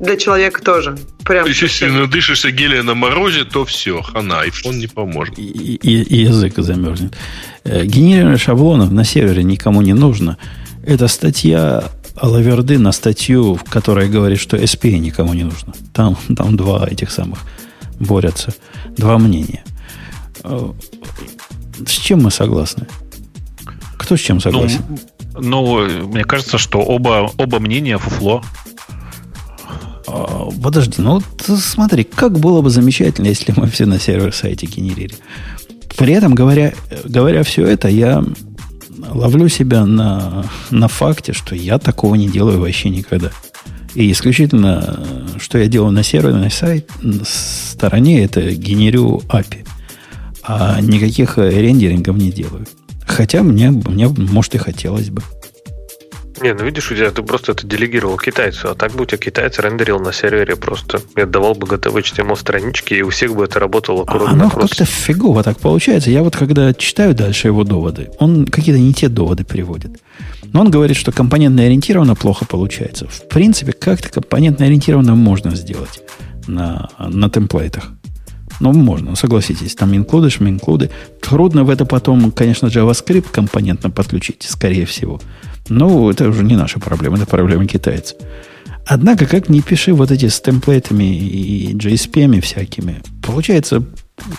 для человека тоже. Прям Если надышишься гелия на морозе, то все, хана, iPhone не поможет. И, и, и язык замерзнет. Э, генерирование шаблонов на сервере никому не нужно. Это статья Алаверды на статью, в которой говорит, что SPA никому не нужно. Там, там два этих самых борются. Два мнения. Э, с чем мы согласны? Кто с чем согласен? Ну, ну мне кажется, что оба, оба мнения фуфло. А, подожди, ну вот смотри, как было бы замечательно, если мы все на сервер-сайте генерили. При этом, говоря, говоря все это, я ловлю себя на, на факте, что я такого не делаю вообще никогда. И исключительно, что я делаю на серверной сайт, стороне, это генерю API. А никаких рендерингов не делаю. Хотя мне, мне может, и хотелось бы. Не, ну видишь, у тебя ты просто это делегировал китайцу, а так бы у тебя китаец рендерил на сервере просто. И отдавал бы готовые HTML странички, и у всех бы это работало аккуратно. Оно как-то фигово так получается. Я вот когда читаю дальше его доводы, он какие-то не те доводы приводит. Но он говорит, что компонентно ориентированно плохо получается. В принципе, как-то компонентно ориентированно можно сделать на, на темплейтах. Ну, можно, согласитесь. Там инклюды, шминклюды. Трудно в это потом, конечно, JavaScript компонентно подключить, скорее всего. Ну, это уже не наша проблема, это проблема китайцев. Однако, как не пиши вот эти с темплейтами и JSP всякими, получается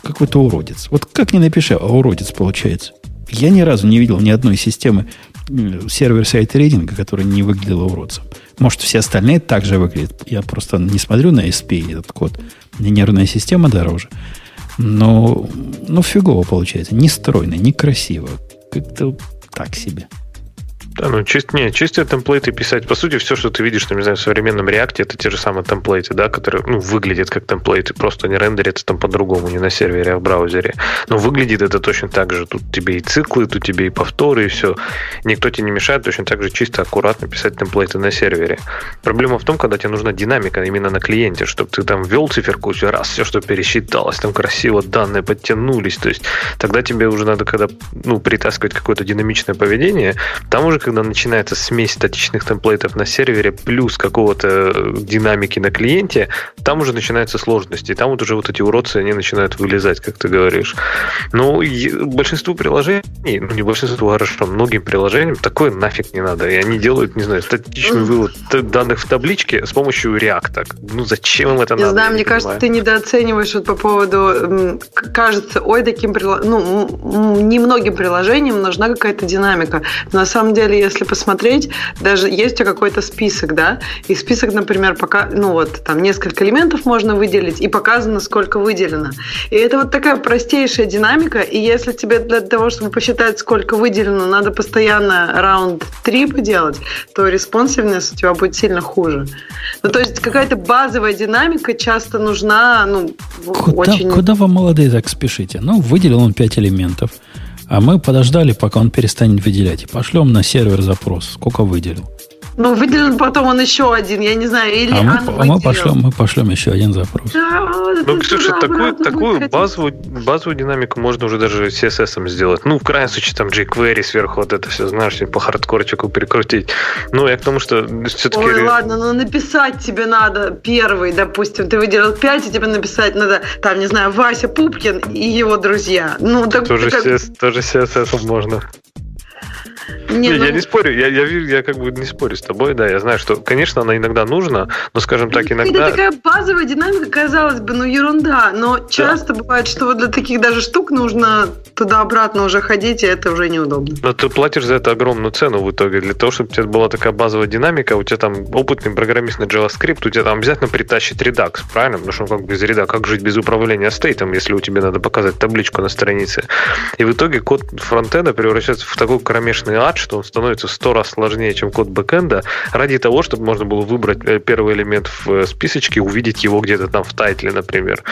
какой-то уродец. Вот как не напиши, а уродец получается. Я ни разу не видел ни одной системы сервер-сайт рейдинга, которая не выглядела уродцем. Может, все остальные также выглядят. Я просто не смотрю на SP этот код. Мне нервная система дороже. Но, ну, фигово получается. Не стройно, не красиво. Как-то так себе. Да, ну чист, не, чистые темплейты писать. По сути, все, что ты видишь, ну, не знаю, в современном реакте, это те же самые темплейты, да, которые ну, выглядят как темплейты, просто не рендерятся там по-другому, не на сервере, а в браузере. Но выглядит это точно так же. Тут тебе и циклы, тут тебе и повторы, и все. Никто тебе не мешает точно так же чисто, аккуратно писать темплейты на сервере. Проблема в том, когда тебе нужна динамика именно на клиенте, чтобы ты там ввел циферку, все раз, все, что пересчиталось, там красиво данные подтянулись. То есть тогда тебе уже надо, когда ну, притаскивать какое-то динамичное поведение, там уже когда начинается смесь статичных темплейтов на сервере плюс какого-то э, динамики на клиенте, там уже начинаются сложности. Там вот уже вот эти уродцы, они начинают вылезать, как ты говоришь. Ну, большинству приложений, ну, не большинству, а хорошо, многим приложениям такое нафиг не надо. И они делают, не знаю, статичный вывод данных в табличке с помощью React. Ну, зачем им это не надо? Знаю, мне кажется, ты недооцениваешь вот по поводу, кажется, ой, таким, ну, немногим приложениям нужна какая-то динамика. Но на самом деле, если посмотреть, даже есть у тебя какой-то список, да, и список, например, пока, ну вот, там несколько элементов можно выделить, и показано, сколько выделено. И это вот такая простейшая динамика, и если тебе для того, чтобы посчитать, сколько выделено, надо постоянно раунд 3 поделать, то респонсивность у тебя будет сильно хуже. Ну, то есть какая-то базовая динамика часто нужна, ну, куда, очень... Куда вы, молодые, так спешите? Ну, выделил он 5 элементов, а мы подождали, пока он перестанет выделять, и пошлем на сервер запрос, сколько выделил. Ну, выделен потом он еще один, я не знаю, или а мы, а мы, пошлем, мы пошлем еще один запрос. Да, ну, Ксюша, такую, такую базовую, базовую динамику можно уже даже CSS сделать. Ну, в крайнем случае, там jQuery сверху вот это все, знаешь, по хардкорчику перекрутить. Ну, я к тому, что все-таки... Ой, ладно, но написать тебе надо первый, допустим, ты выделил 5, и тебе написать надо, там, не знаю, Вася Пупкин и его друзья. Ну, так, тоже, как... CS, тоже CSS можно. Не, не ну... я не спорю, я, я, я как бы не спорю с тобой, да, я знаю, что, конечно, она иногда нужна, но, скажем так, иногда... Это такая базовая динамика, казалось бы, ну ерунда, но часто да. бывает, что вот для таких даже штук нужно туда-обратно уже ходить, и это уже неудобно. Но ты платишь за это огромную цену в итоге, для того, чтобы у тебя была такая базовая динамика, у тебя там опытный программист на JavaScript, у тебя там обязательно притащит Redux, правильно? Потому что как без Redux, как жить без управления стейтом, если у тебя надо показать табличку на странице. И в итоге код фронтенда превращается в такой кромешный ад, что он становится сто раз сложнее, чем код бэкэнда, ради того, чтобы можно было выбрать э, первый элемент в э, списочке, увидеть его где-то там в тайтле, например.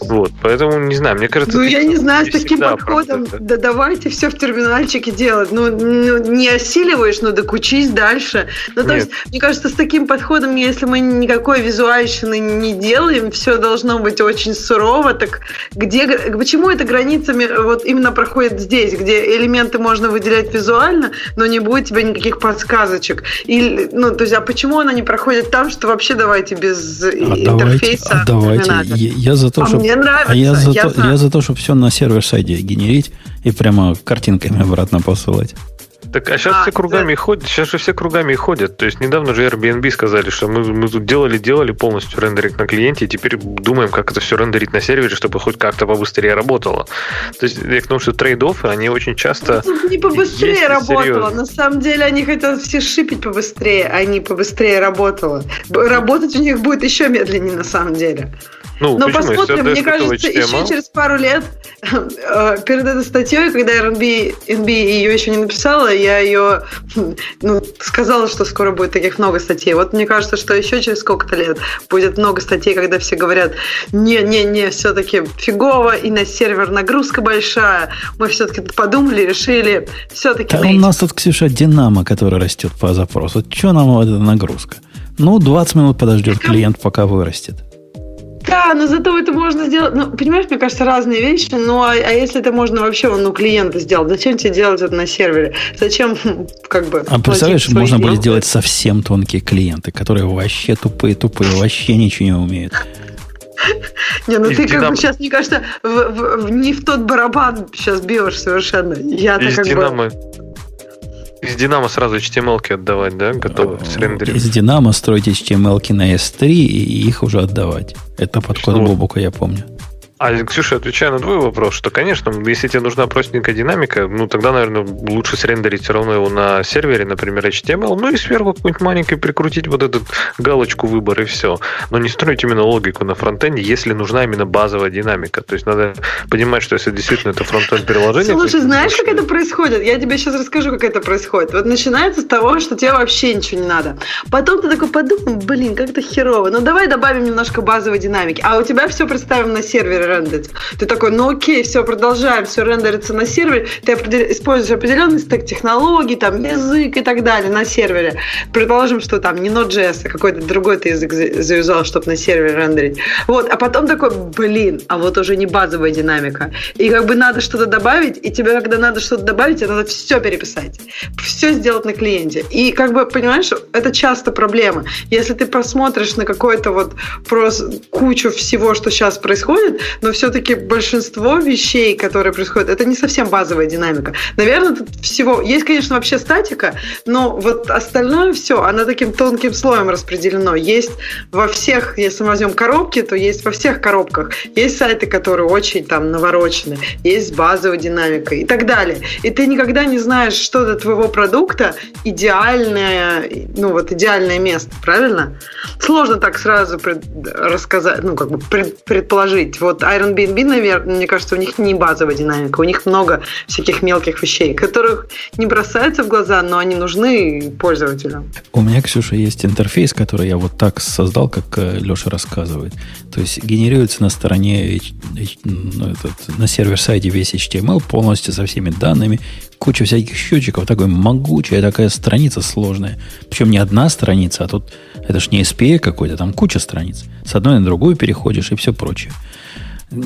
Вот, поэтому, не знаю, мне кажется... Ну, я не знаю, с таким подходом, да давайте все в терминальчике делать. Ну, ну не осиливаешь, но так учись дальше. Ну, то Нет. есть, мне кажется, с таким подходом, если мы никакой визуальщины не делаем, все должно быть очень сурово, так где, почему эта граница вот именно проходит здесь, где элементы можно выделять визуально, но не будет тебе никаких подсказочек. Или, ну, то есть, а почему она не проходит там, что вообще давайте без а интерфейса? Отдавайте. А я, я за то, а чтобы, мне нравится. А я за, я то, я за то, чтобы все на сервер-сайде генерить и прямо картинками обратно посылать. Так, а сейчас а, все кругами да. ходят, сейчас же все кругами ходят. То есть недавно же Airbnb сказали, что мы, мы тут делали, делали полностью рендеринг на клиенте, и теперь думаем, как это все рендерить на сервере, чтобы хоть как-то побыстрее работало. То есть я к тому, что трейд-оффы, они очень часто... Ну, не побыстрее работало. Серьезно. На самом деле они хотят все шипить побыстрее, а не побыстрее работало. Работать у них будет еще медленнее на самом деле. Ну, Но почему? посмотрим, мне кажется, еще через пару лет э, перед этой статьей, когда RNB, NB ее еще не написала, я ее ну, сказала, что скоро будет таких много статей. Вот мне кажется, что еще через сколько-то лет будет много статей, когда все говорят, не-не-не, все-таки фигово, и на сервер нагрузка большая. Мы все-таки подумали, решили, все-таки... Да у нас тут, Ксюша, динамо, который растет по запросу. Что нам эта нагрузка? Ну, 20 минут подождет клиент, пока вырастет. Да, но зато это можно сделать, ну, понимаешь, мне кажется, разные вещи, ну, а, а если это можно вообще ну, клиента сделать, зачем тебе делать это на сервере? Зачем, как бы... А представляешь, можно будет сделать совсем тонкие клиенты, которые вообще тупые-тупые, вообще ничего не умеют. Не, ну ты как бы сейчас, мне кажется, не в тот барабан сейчас бьешь совершенно. Я-то как бы... Из Динамо сразу HTML отдавать, да? Готовы с рендеринг. Из Динамо строить HTML на S3 и их уже отдавать. Это подход Бобука, я помню. А, Ксюша, отвечая на твой вопрос, что, конечно, если тебе нужна простенькая динамика, ну, тогда, наверное, лучше срендерить все равно его на сервере, например, HTML, ну и сверху какой-нибудь маленький прикрутить вот эту галочку выбор и все. Но не строить именно логику на фронтенде, если нужна именно базовая динамика. То есть надо понимать, что если действительно это фронтенд приложение... Слушай, знаешь, как это происходит? Я тебе сейчас расскажу, как это происходит. Вот начинается с того, что тебе вообще ничего не надо. Потом ты такой подумал, блин, как это херово. Ну давай добавим немножко базовой динамики. А у тебя все представим на сервере рендерится. Ты такой, ну окей, все, продолжаем, все рендерится на сервере, ты используешь определенный стек технологий, там, язык и так далее на сервере. Предположим, что там не Node.js, а какой-то другой ты язык завязал, чтобы на сервере рендерить. Вот, а потом такой, блин, а вот уже не базовая динамика. И как бы надо что-то добавить, и тебе, когда надо что-то добавить, надо все переписать. Все сделать на клиенте. И как бы, понимаешь, это часто проблема. Если ты посмотришь на какой-то вот просто кучу всего, что сейчас происходит, но все-таки большинство вещей, которые происходят, это не совсем базовая динамика. Наверное, тут всего... Есть, конечно, вообще статика, но вот остальное все, оно таким тонким слоем распределено. Есть во всех, если мы возьмем коробки, то есть во всех коробках. Есть сайты, которые очень там наворочены, есть базовая динамика и так далее. И ты никогда не знаешь, что для твоего продукта идеальное, ну вот идеальное место, правильно? Сложно так сразу пред, рассказать, ну как бы пред, предположить. Вот Airbnb, наверное, мне кажется, у них не базовая динамика, у них много всяких мелких вещей, которых не бросаются в глаза, но они нужны пользователям. У меня, Ксюша, есть интерфейс, который я вот так создал, как э, Леша рассказывает. То есть генерируется на стороне, ну, на сервер-сайте весь HTML полностью со всеми данными, куча всяких счетчиков, такой могучая такая страница сложная. Причем не одна страница, а тут это ж не SPA какой-то, там куча страниц. С одной на другую переходишь и все прочее.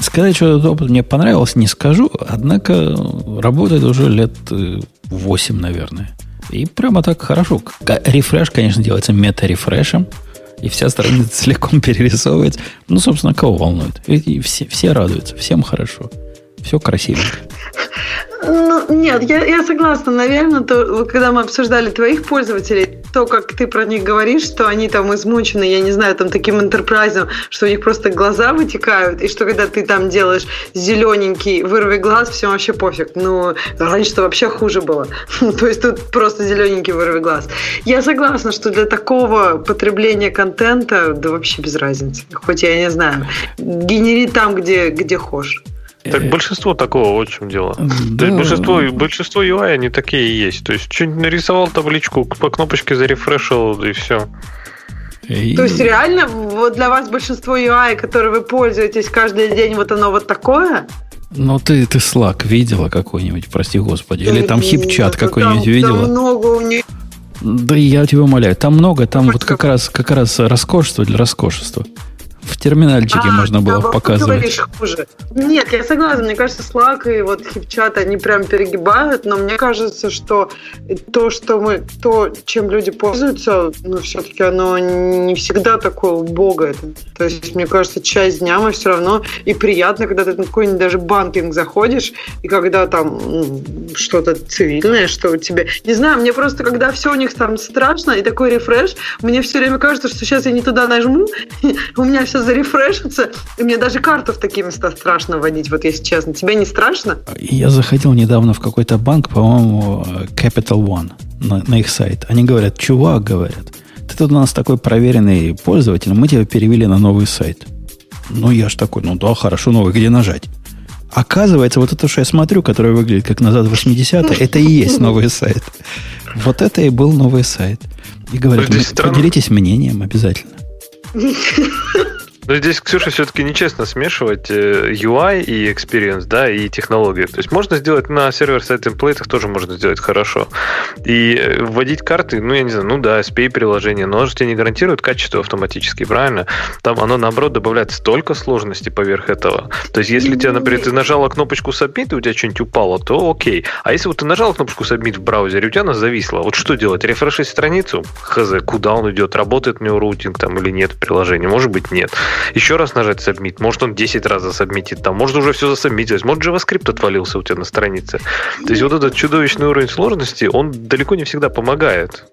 Сказать, что этот опыт мне понравился, не скажу, однако работает уже лет 8, э, наверное. И прямо так хорошо. Рефреш, конечно, делается мета-рефрешем, и вся страница целиком перерисовывается. Ну, собственно, кого волнует? И все, все радуются, всем хорошо. Все красиво. Ну, нет, я, я согласна. Наверное, то, когда мы обсуждали твоих пользователей, то, как ты про них говоришь, что они там измучены, я не знаю, там таким интерпрайзом, что у них просто глаза вытекают, и что когда ты там делаешь зелененький вырви глаз, всем вообще пофиг. Ну, раньше-то вообще хуже было. то есть тут просто зелененький вырви глаз. Я согласна, что для такого потребления контента, да вообще без разницы. Хоть я не знаю, генери там, где, где хочешь. Так э, большинство такого, вот в чем дело. Да. То есть большинство, большинство UI, они такие и есть. То есть что-нибудь нарисовал табличку, по кнопочке зарефрешил, и все. И... То есть реально вот для вас большинство UI, которые вы пользуетесь каждый день, вот оно вот такое? Ну, ты, ты Slack видела какой-нибудь, прости господи, или там хипчат какой-нибудь там, видела? Там много у них да я тебя умоляю, там много, там вот как раз, как раз роскошество для роскошества. В терминальчике а, можно было да, показывать. хуже. Нет, я согласна. Мне кажется, Slack и вот хипчат, они прям перегибают, но мне кажется, что то, что мы, то, чем люди пользуются, ну, все-таки оно не всегда такое убогое. То есть, мне кажется, часть дня мы все равно и приятно, когда ты на какой-нибудь даже банкинг заходишь, и когда там ну, что-то цивильное, что у тебя... Не знаю, мне просто, когда все у них там страшно, и такой рефреш, мне все время кажется, что сейчас я не туда нажму, у меня все зарефрешится, и мне даже карту в такие места страшно вводить, вот если честно. Тебе не страшно? Я заходил недавно в какой-то банк, по-моему, Capital One, на, на их сайт. Они говорят, чувак, говорят, ты тут у нас такой проверенный пользователь, мы тебя перевели на новый сайт. Ну, я ж такой, ну да, хорошо, новый, где нажать? Оказывается, вот это, что я смотрю, которое выглядит как назад 80 это и есть новый сайт. Вот это и был новый сайт. И говорят, поделитесь мнением обязательно. Но здесь, Ксюша, все-таки нечестно смешивать э, UI и experience, да, и технологии. То есть можно сделать на сервер-сайт темплейтах тоже можно сделать хорошо. И э, вводить карты, ну, я не знаю, ну да, SPA приложение, но оно же тебе не гарантирует качество автоматически, правильно? Там оно, наоборот, добавляет столько сложностей поверх этого. То есть если тебе, например, ты нажала кнопочку Submit, и у тебя что-нибудь упало, то окей. А если вот ты нажала кнопочку Submit в браузере, у тебя она зависла, вот что делать? Рефрешить страницу? Хз, куда он идет? Работает у него роутинг там или нет приложения? Может быть, нет еще раз нажать submit, может он 10 раз засабмитит, там, может уже все засабмитилось, может JavaScript отвалился у тебя на странице. То есть вот этот чудовищный уровень сложности, он далеко не всегда помогает.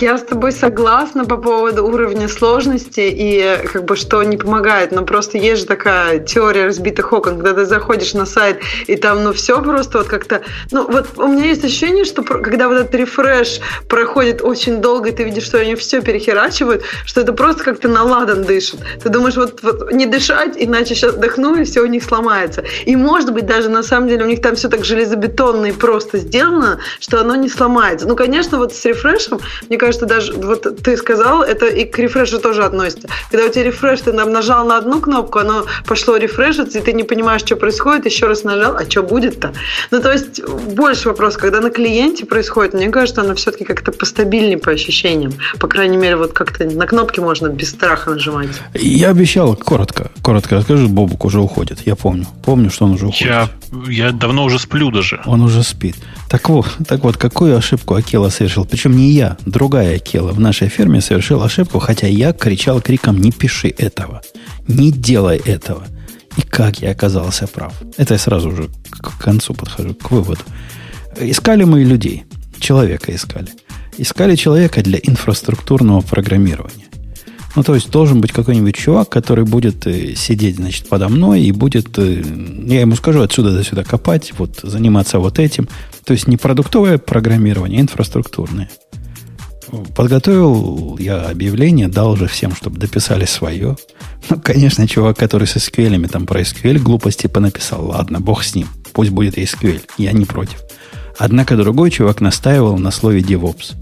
Я с тобой согласна по поводу уровня сложности и как бы что не помогает, но просто есть же такая теория разбитых окон, когда ты заходишь на сайт и там ну все просто вот как-то, ну вот у меня есть ощущение, что когда вот этот рефреш проходит очень долго, и ты видишь, что они все перехерачивают, что это просто как-то на ладан дышит. Ты думаешь, вот, вот не дышать, иначе сейчас вдохну, и все у них сломается. И может быть даже на самом деле у них там все так железобетонно и просто сделано, что оно не сломается. Ну, конечно, вот с рефрешем мне кажется, даже вот ты сказал, это и к рефрешу тоже относится. Когда у тебя рефреш, ты нам нажал на одну кнопку, оно пошло рефрешиться, и ты не понимаешь, что происходит, еще раз нажал, а что будет-то? Ну, то есть, больше вопрос, когда на клиенте происходит, мне кажется, оно все-таки как-то постабильнее по ощущениям. По крайней мере, вот как-то на кнопки можно без страха нажимать. Я обещал коротко, коротко расскажу, Бобук уже уходит. Я помню. Помню, что он уже уходит. Я, я давно уже сплю даже. Он уже спит. Так вот, так вот, какую ошибку Акела совершил? Причем не я, другая Акела в нашей ферме совершил ошибку, хотя я кричал криком «Не пиши этого! Не делай этого!» И как я оказался прав. Это я сразу уже к концу подхожу, к выводу. Искали мы людей. Человека искали. Искали человека для инфраструктурного программирования. Ну, то есть должен быть какой-нибудь чувак, который будет э, сидеть, значит, подо мной и будет, э, я ему скажу, отсюда до сюда копать, вот, заниматься вот этим. То есть не продуктовое программирование, а инфраструктурное. Подготовил я объявление, дал уже всем, чтобы дописали свое. Ну, конечно, чувак, который с SQL там про SQL глупости понаписал. Ладно, бог с ним. Пусть будет SQL. Я не против. Однако другой чувак настаивал на слове DevOps.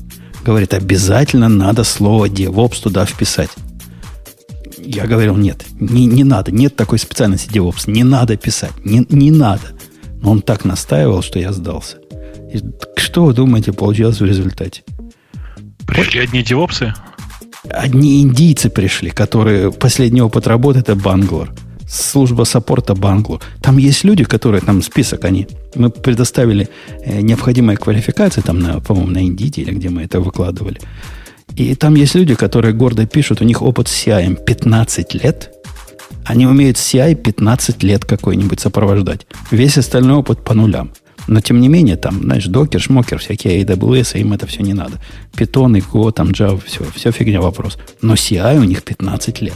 Говорит, обязательно надо слово DevOps туда вписать. Я говорил, нет, не, не надо, нет такой специальности DevOps, не надо писать, не, не надо. Но он так настаивал, что я сдался. И что вы думаете, получилось в результате? Пришли одни девопсы? Одни индийцы пришли, которые последний опыт работы это Банглор. Служба саппорта Банглор. Там есть люди, которые, там список они. Мы предоставили э, необходимые квалификации, там, на, по-моему, на Индите или где мы это выкладывали. И там есть люди, которые гордо пишут, у них опыт с CI 15 лет. Они умеют CI 15 лет какой-нибудь сопровождать. Весь остальной опыт по нулям. Но, тем не менее, там, знаешь, докер, шмокер, всякие AWS, им это все не надо. Python, Go, там, Java, все, все фигня вопрос. Но CI у них 15 лет.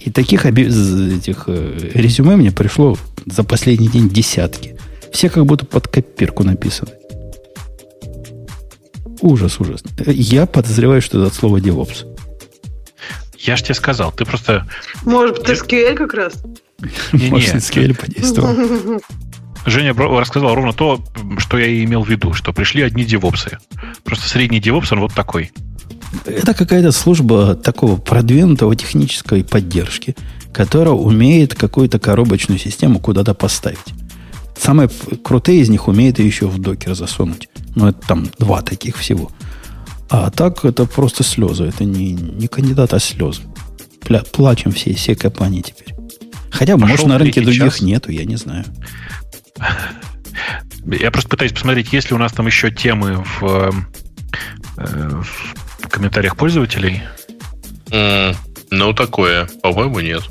И таких этих э, резюме мне пришло за последний день десятки. Все как будто под копирку написаны. Ужас, ужас. Я подозреваю, что это от слова DevOps. Я же тебе сказал, ты просто... Может, ты SQL как раз? Может, SQL подействовал. Женя рассказал ровно то, что я и имел в виду, что пришли одни девопсы. Просто средний девопс, он вот такой. Это какая-то служба такого продвинутого технической поддержки, которая умеет какую-то коробочную систему куда-то поставить. Самые крутые из них умеют ее еще в докер засунуть. Но это там два таких всего. А так это просто слезы. Это не, не кандидат, а слезы. Пля, плачем все, все компании теперь. Хотя, Пошел может, на рынке других час. нету, я не знаю. Я просто пытаюсь посмотреть, есть ли у нас там еще темы в, э, в комментариях пользователей. Mm, ну, такое. По-моему, нет.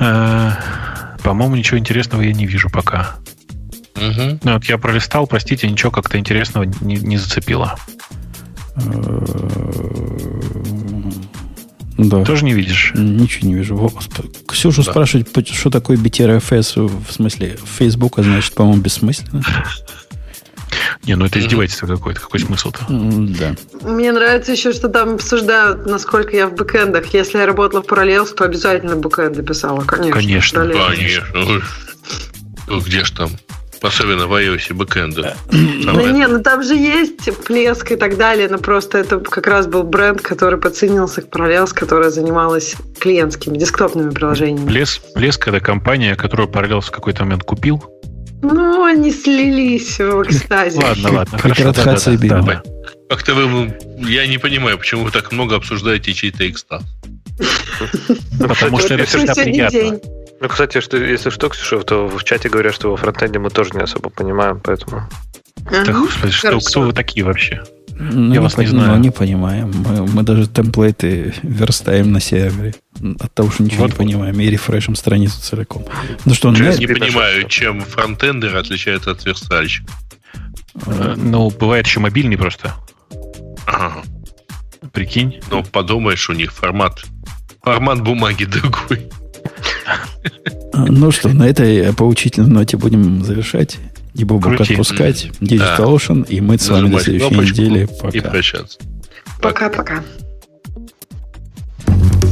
Э, по-моему, ничего интересного я не вижу пока. Угу. Ну, вот я пролистал, простите, ничего как-то интересного не, не зацепило. Да. Тоже не видишь? Ничего не вижу. Ксюшу да. спрашивать, что такое BTRFS, в смысле, Facebook, а значит, по-моему, бессмысленно. Не, ну это издевательство какое-то. Какой смысл-то? Да. Мне нравится еще, что там обсуждают, насколько я в бэкэндах. Если я работала в Parallels, то обязательно бэкэнды писала. Конечно. Конечно. Конечно. Ну, где ж там? Особенно в iOS бэкэнда. Да не, ну там же есть Плеск и так далее, но просто это как раз был бренд, который подценился к Parallels, которая занималась клиентскими, десктопными приложениями. Плеск, Плеск это компания, которую Parallels в какой-то момент купил. Ну, они слились в экстазе. Ладно, ладно, хорошо. Да, да, да. Как-то вы, я не понимаю, почему вы так много обсуждаете чей-то экстаз. Потому что это всегда приятно. Ну, кстати, что, если что, Ксюша, то в чате говорят, что во фронтенде мы тоже не особо понимаем, поэтому... Да, господи, что, кто вы такие вообще? Ну, Я вас не знаю. Ну, не понимаем. Мы, мы даже темплейты верстаем на сервере. От того, что ничего вот. не понимаем. И рефрешим страницу целиком. Ну что, Я не понимаю, чем фронтендер отличается от верстальщика. Э, ну, бывает еще мобильный просто. Ага. Прикинь. Ну, подумаешь, у них формат. Формат бумаги другой. Ну что, на этой поучительной ноте будем завершать. И Бобук отпускать. Digital Ocean. И мы с вами до следующей недели. Пока. И прощаться. Пока-пока.